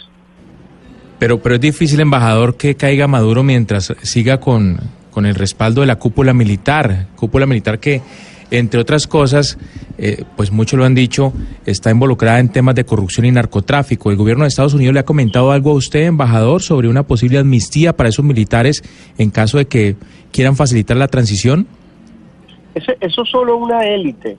S5: Pero, pero es difícil, embajador, que caiga Maduro mientras siga con, con el respaldo de la cúpula militar, cúpula militar que entre otras cosas, eh, pues muchos lo han dicho, está involucrada en temas de corrupción y narcotráfico. ¿El gobierno de Estados Unidos le ha comentado algo a usted, embajador, sobre una posible amnistía para esos militares en caso de que quieran facilitar la transición?
S19: Ese- eso solo una élite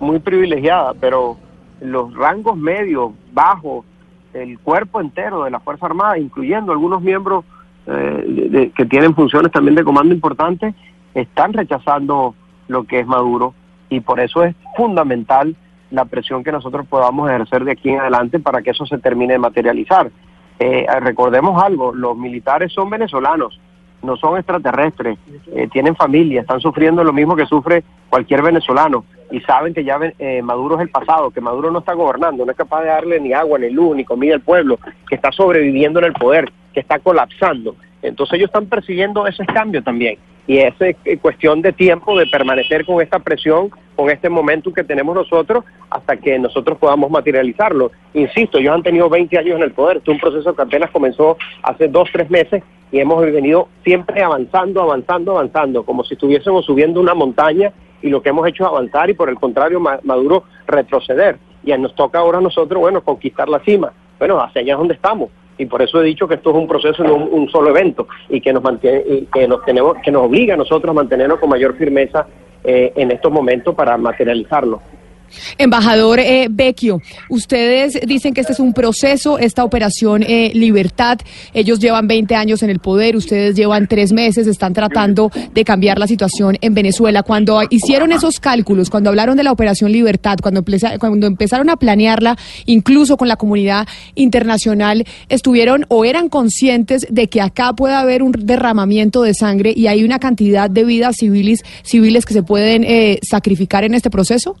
S19: muy privilegiada, pero los rangos medios, bajos, el cuerpo entero de la Fuerza Armada, incluyendo algunos miembros eh, que tienen funciones también de comando importantes, están rechazando lo que es Maduro y por eso es fundamental la presión que nosotros podamos ejercer de aquí en adelante para que eso se termine de materializar. Eh, recordemos algo, los militares son venezolanos, no son extraterrestres, eh, tienen familia, están sufriendo lo mismo que sufre cualquier venezolano y saben que ya eh, Maduro es el pasado, que Maduro no está gobernando, no es capaz de darle ni agua, ni luz, ni comida al pueblo, que está sobreviviendo en el poder, que está colapsando. Entonces ellos están persiguiendo ese cambio también y es eh, cuestión de tiempo de permanecer con esta presión, con este momento que tenemos nosotros hasta que nosotros podamos materializarlo. Insisto, ellos han tenido 20 años en el poder, este es un proceso que apenas comenzó hace dos, tres meses y hemos venido siempre avanzando, avanzando, avanzando, como si estuviésemos subiendo una montaña y lo que hemos hecho es avanzar y por el contrario Ma- Maduro retroceder. Y nos toca ahora a nosotros, bueno, conquistar la cima. Bueno, hacia allá es donde estamos. Y por eso he dicho que esto es un proceso, no un, un solo evento, y que nos mantiene, y que nos tenemos, que nos obliga a nosotros a mantenernos con mayor firmeza eh, en estos momentos para materializarlo.
S11: Embajador eh, Vecchio, ustedes dicen que este es un proceso, esta operación eh, Libertad, ellos llevan 20 años en el poder, ustedes llevan tres meses, están tratando de cambiar la situación en Venezuela. Cuando hicieron esos cálculos, cuando hablaron de la operación Libertad, cuando, cuando empezaron a planearla, incluso con la comunidad internacional, estuvieron o eran conscientes de que acá puede haber un derramamiento de sangre y hay una cantidad de vidas civiles, civiles que se pueden eh, sacrificar en este proceso?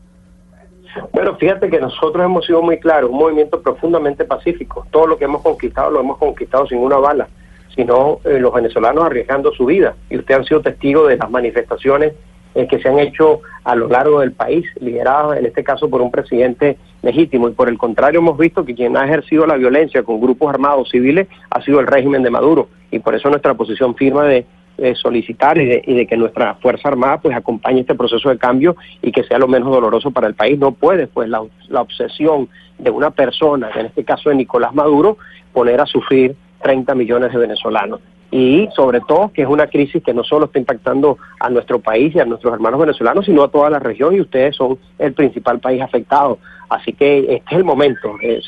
S19: Bueno, fíjate que nosotros hemos sido muy claros, un movimiento profundamente pacífico. Todo lo que hemos conquistado lo hemos conquistado sin una bala, sino eh, los venezolanos arriesgando su vida. Y usted han sido testigo de las manifestaciones eh, que se han hecho a lo largo del país, lideradas en este caso por un presidente legítimo. Y por el contrario, hemos visto que quien ha ejercido la violencia con grupos armados civiles ha sido el régimen de Maduro. Y por eso nuestra posición firme de eh, solicitar y de, y de que nuestra Fuerza Armada pues acompañe este proceso de cambio y que sea lo menos doloroso para el país. No puede pues la, la obsesión de una persona, en este caso de Nicolás Maduro, poner a sufrir 30 millones de venezolanos. Y sobre todo que es una crisis que no solo está impactando a nuestro país y a nuestros hermanos venezolanos, sino a toda la región y ustedes son el principal país afectado. Así que este es el momento. Eh,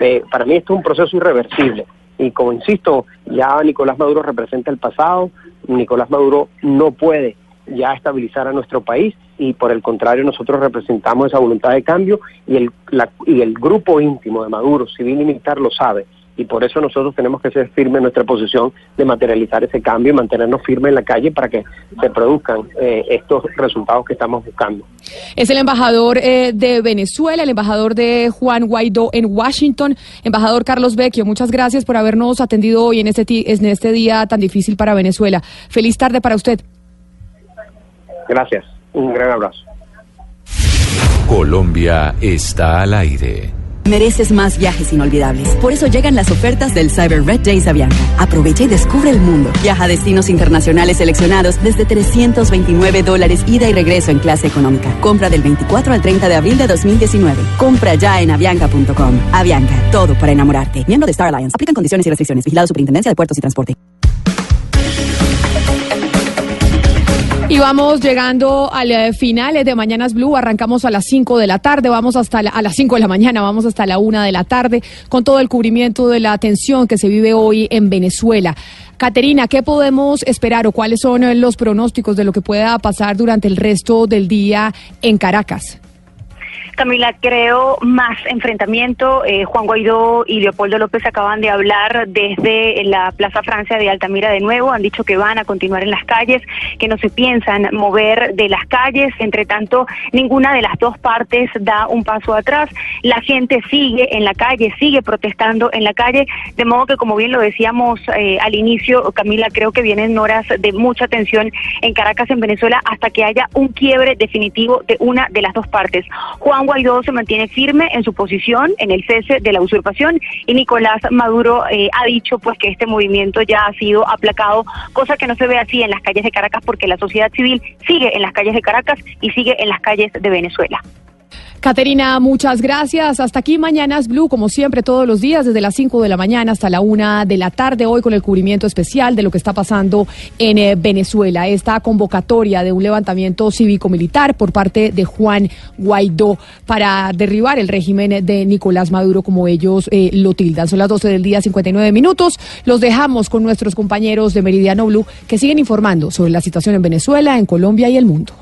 S19: eh, para mí esto es un proceso irreversible. Y como insisto, ya Nicolás Maduro representa el pasado, Nicolás Maduro no puede ya estabilizar a nuestro país y por el contrario nosotros representamos esa voluntad de cambio y el, la- y el grupo íntimo de Maduro, civil y militar, lo sabe. Y por eso nosotros tenemos que ser firmes en nuestra posición de materializar ese cambio y mantenernos firmes en la calle para que se produzcan eh, estos resultados que estamos buscando.
S11: Es el embajador eh, de Venezuela, el embajador de Juan Guaidó en Washington. Embajador Carlos Vecchio, muchas gracias por habernos atendido hoy en este, en este día tan difícil para Venezuela. Feliz tarde para usted.
S19: Gracias. Un gran abrazo.
S1: Colombia está al aire.
S20: Mereces más viajes inolvidables. Por eso llegan las ofertas del Cyber Red Days Avianca. Aprovecha y descubre el mundo. Viaja a destinos internacionales seleccionados desde 329 dólares ida y regreso en clase económica. Compra del 24 al 30 de abril de 2019. Compra ya en avianca.com. Avianca, todo para enamorarte. Miembro de Star Alliance. Aplican condiciones y restricciones. Vigilado Superintendencia de Puertos y Transporte.
S11: Y vamos llegando al eh, final de Mañanas Blue. Arrancamos a las 5 de la tarde, vamos hasta la- a las 5 de la mañana, vamos hasta la 1 de la tarde con todo el cubrimiento de la tensión que se vive hoy en Venezuela. Caterina, ¿qué podemos esperar o cuáles son eh, los pronósticos de lo que pueda pasar durante el resto del día en Caracas?
S10: Camila, creo más enfrentamiento. Eh, Juan Guaidó y Leopoldo López acaban de hablar desde la Plaza Francia de Altamira de nuevo. Han dicho que van a continuar en las calles, que no se piensan mover de las calles. Entre tanto, ninguna de las dos partes da un paso atrás. La gente sigue en la calle, sigue protestando en la calle. De modo que, como bien lo decíamos eh, al inicio, Camila, creo que vienen horas de mucha tensión en Caracas, en Venezuela, hasta que haya un quiebre definitivo de una de las dos partes. Juan Guaidó se mantiene firme en su posición en el cese de la usurpación y Nicolás Maduro eh, ha dicho pues que este movimiento ya ha sido aplacado, cosa que no se ve así en las calles de Caracas porque la sociedad civil sigue en las calles de Caracas y sigue en las calles de Venezuela.
S11: Caterina, muchas gracias. Hasta aquí Mañanas Blue, como siempre, todos los días, desde las 5 de la mañana hasta la 1 de la tarde, hoy con el cubrimiento especial de lo que está pasando en eh, Venezuela. Esta convocatoria de un levantamiento cívico-militar por parte de Juan Guaidó para derribar el régimen de Nicolás Maduro, como ellos eh, lo tildan. Son las 12 del día, 59 minutos. Los dejamos con nuestros compañeros de Meridiano Blue que siguen informando sobre la situación en Venezuela, en Colombia y el mundo.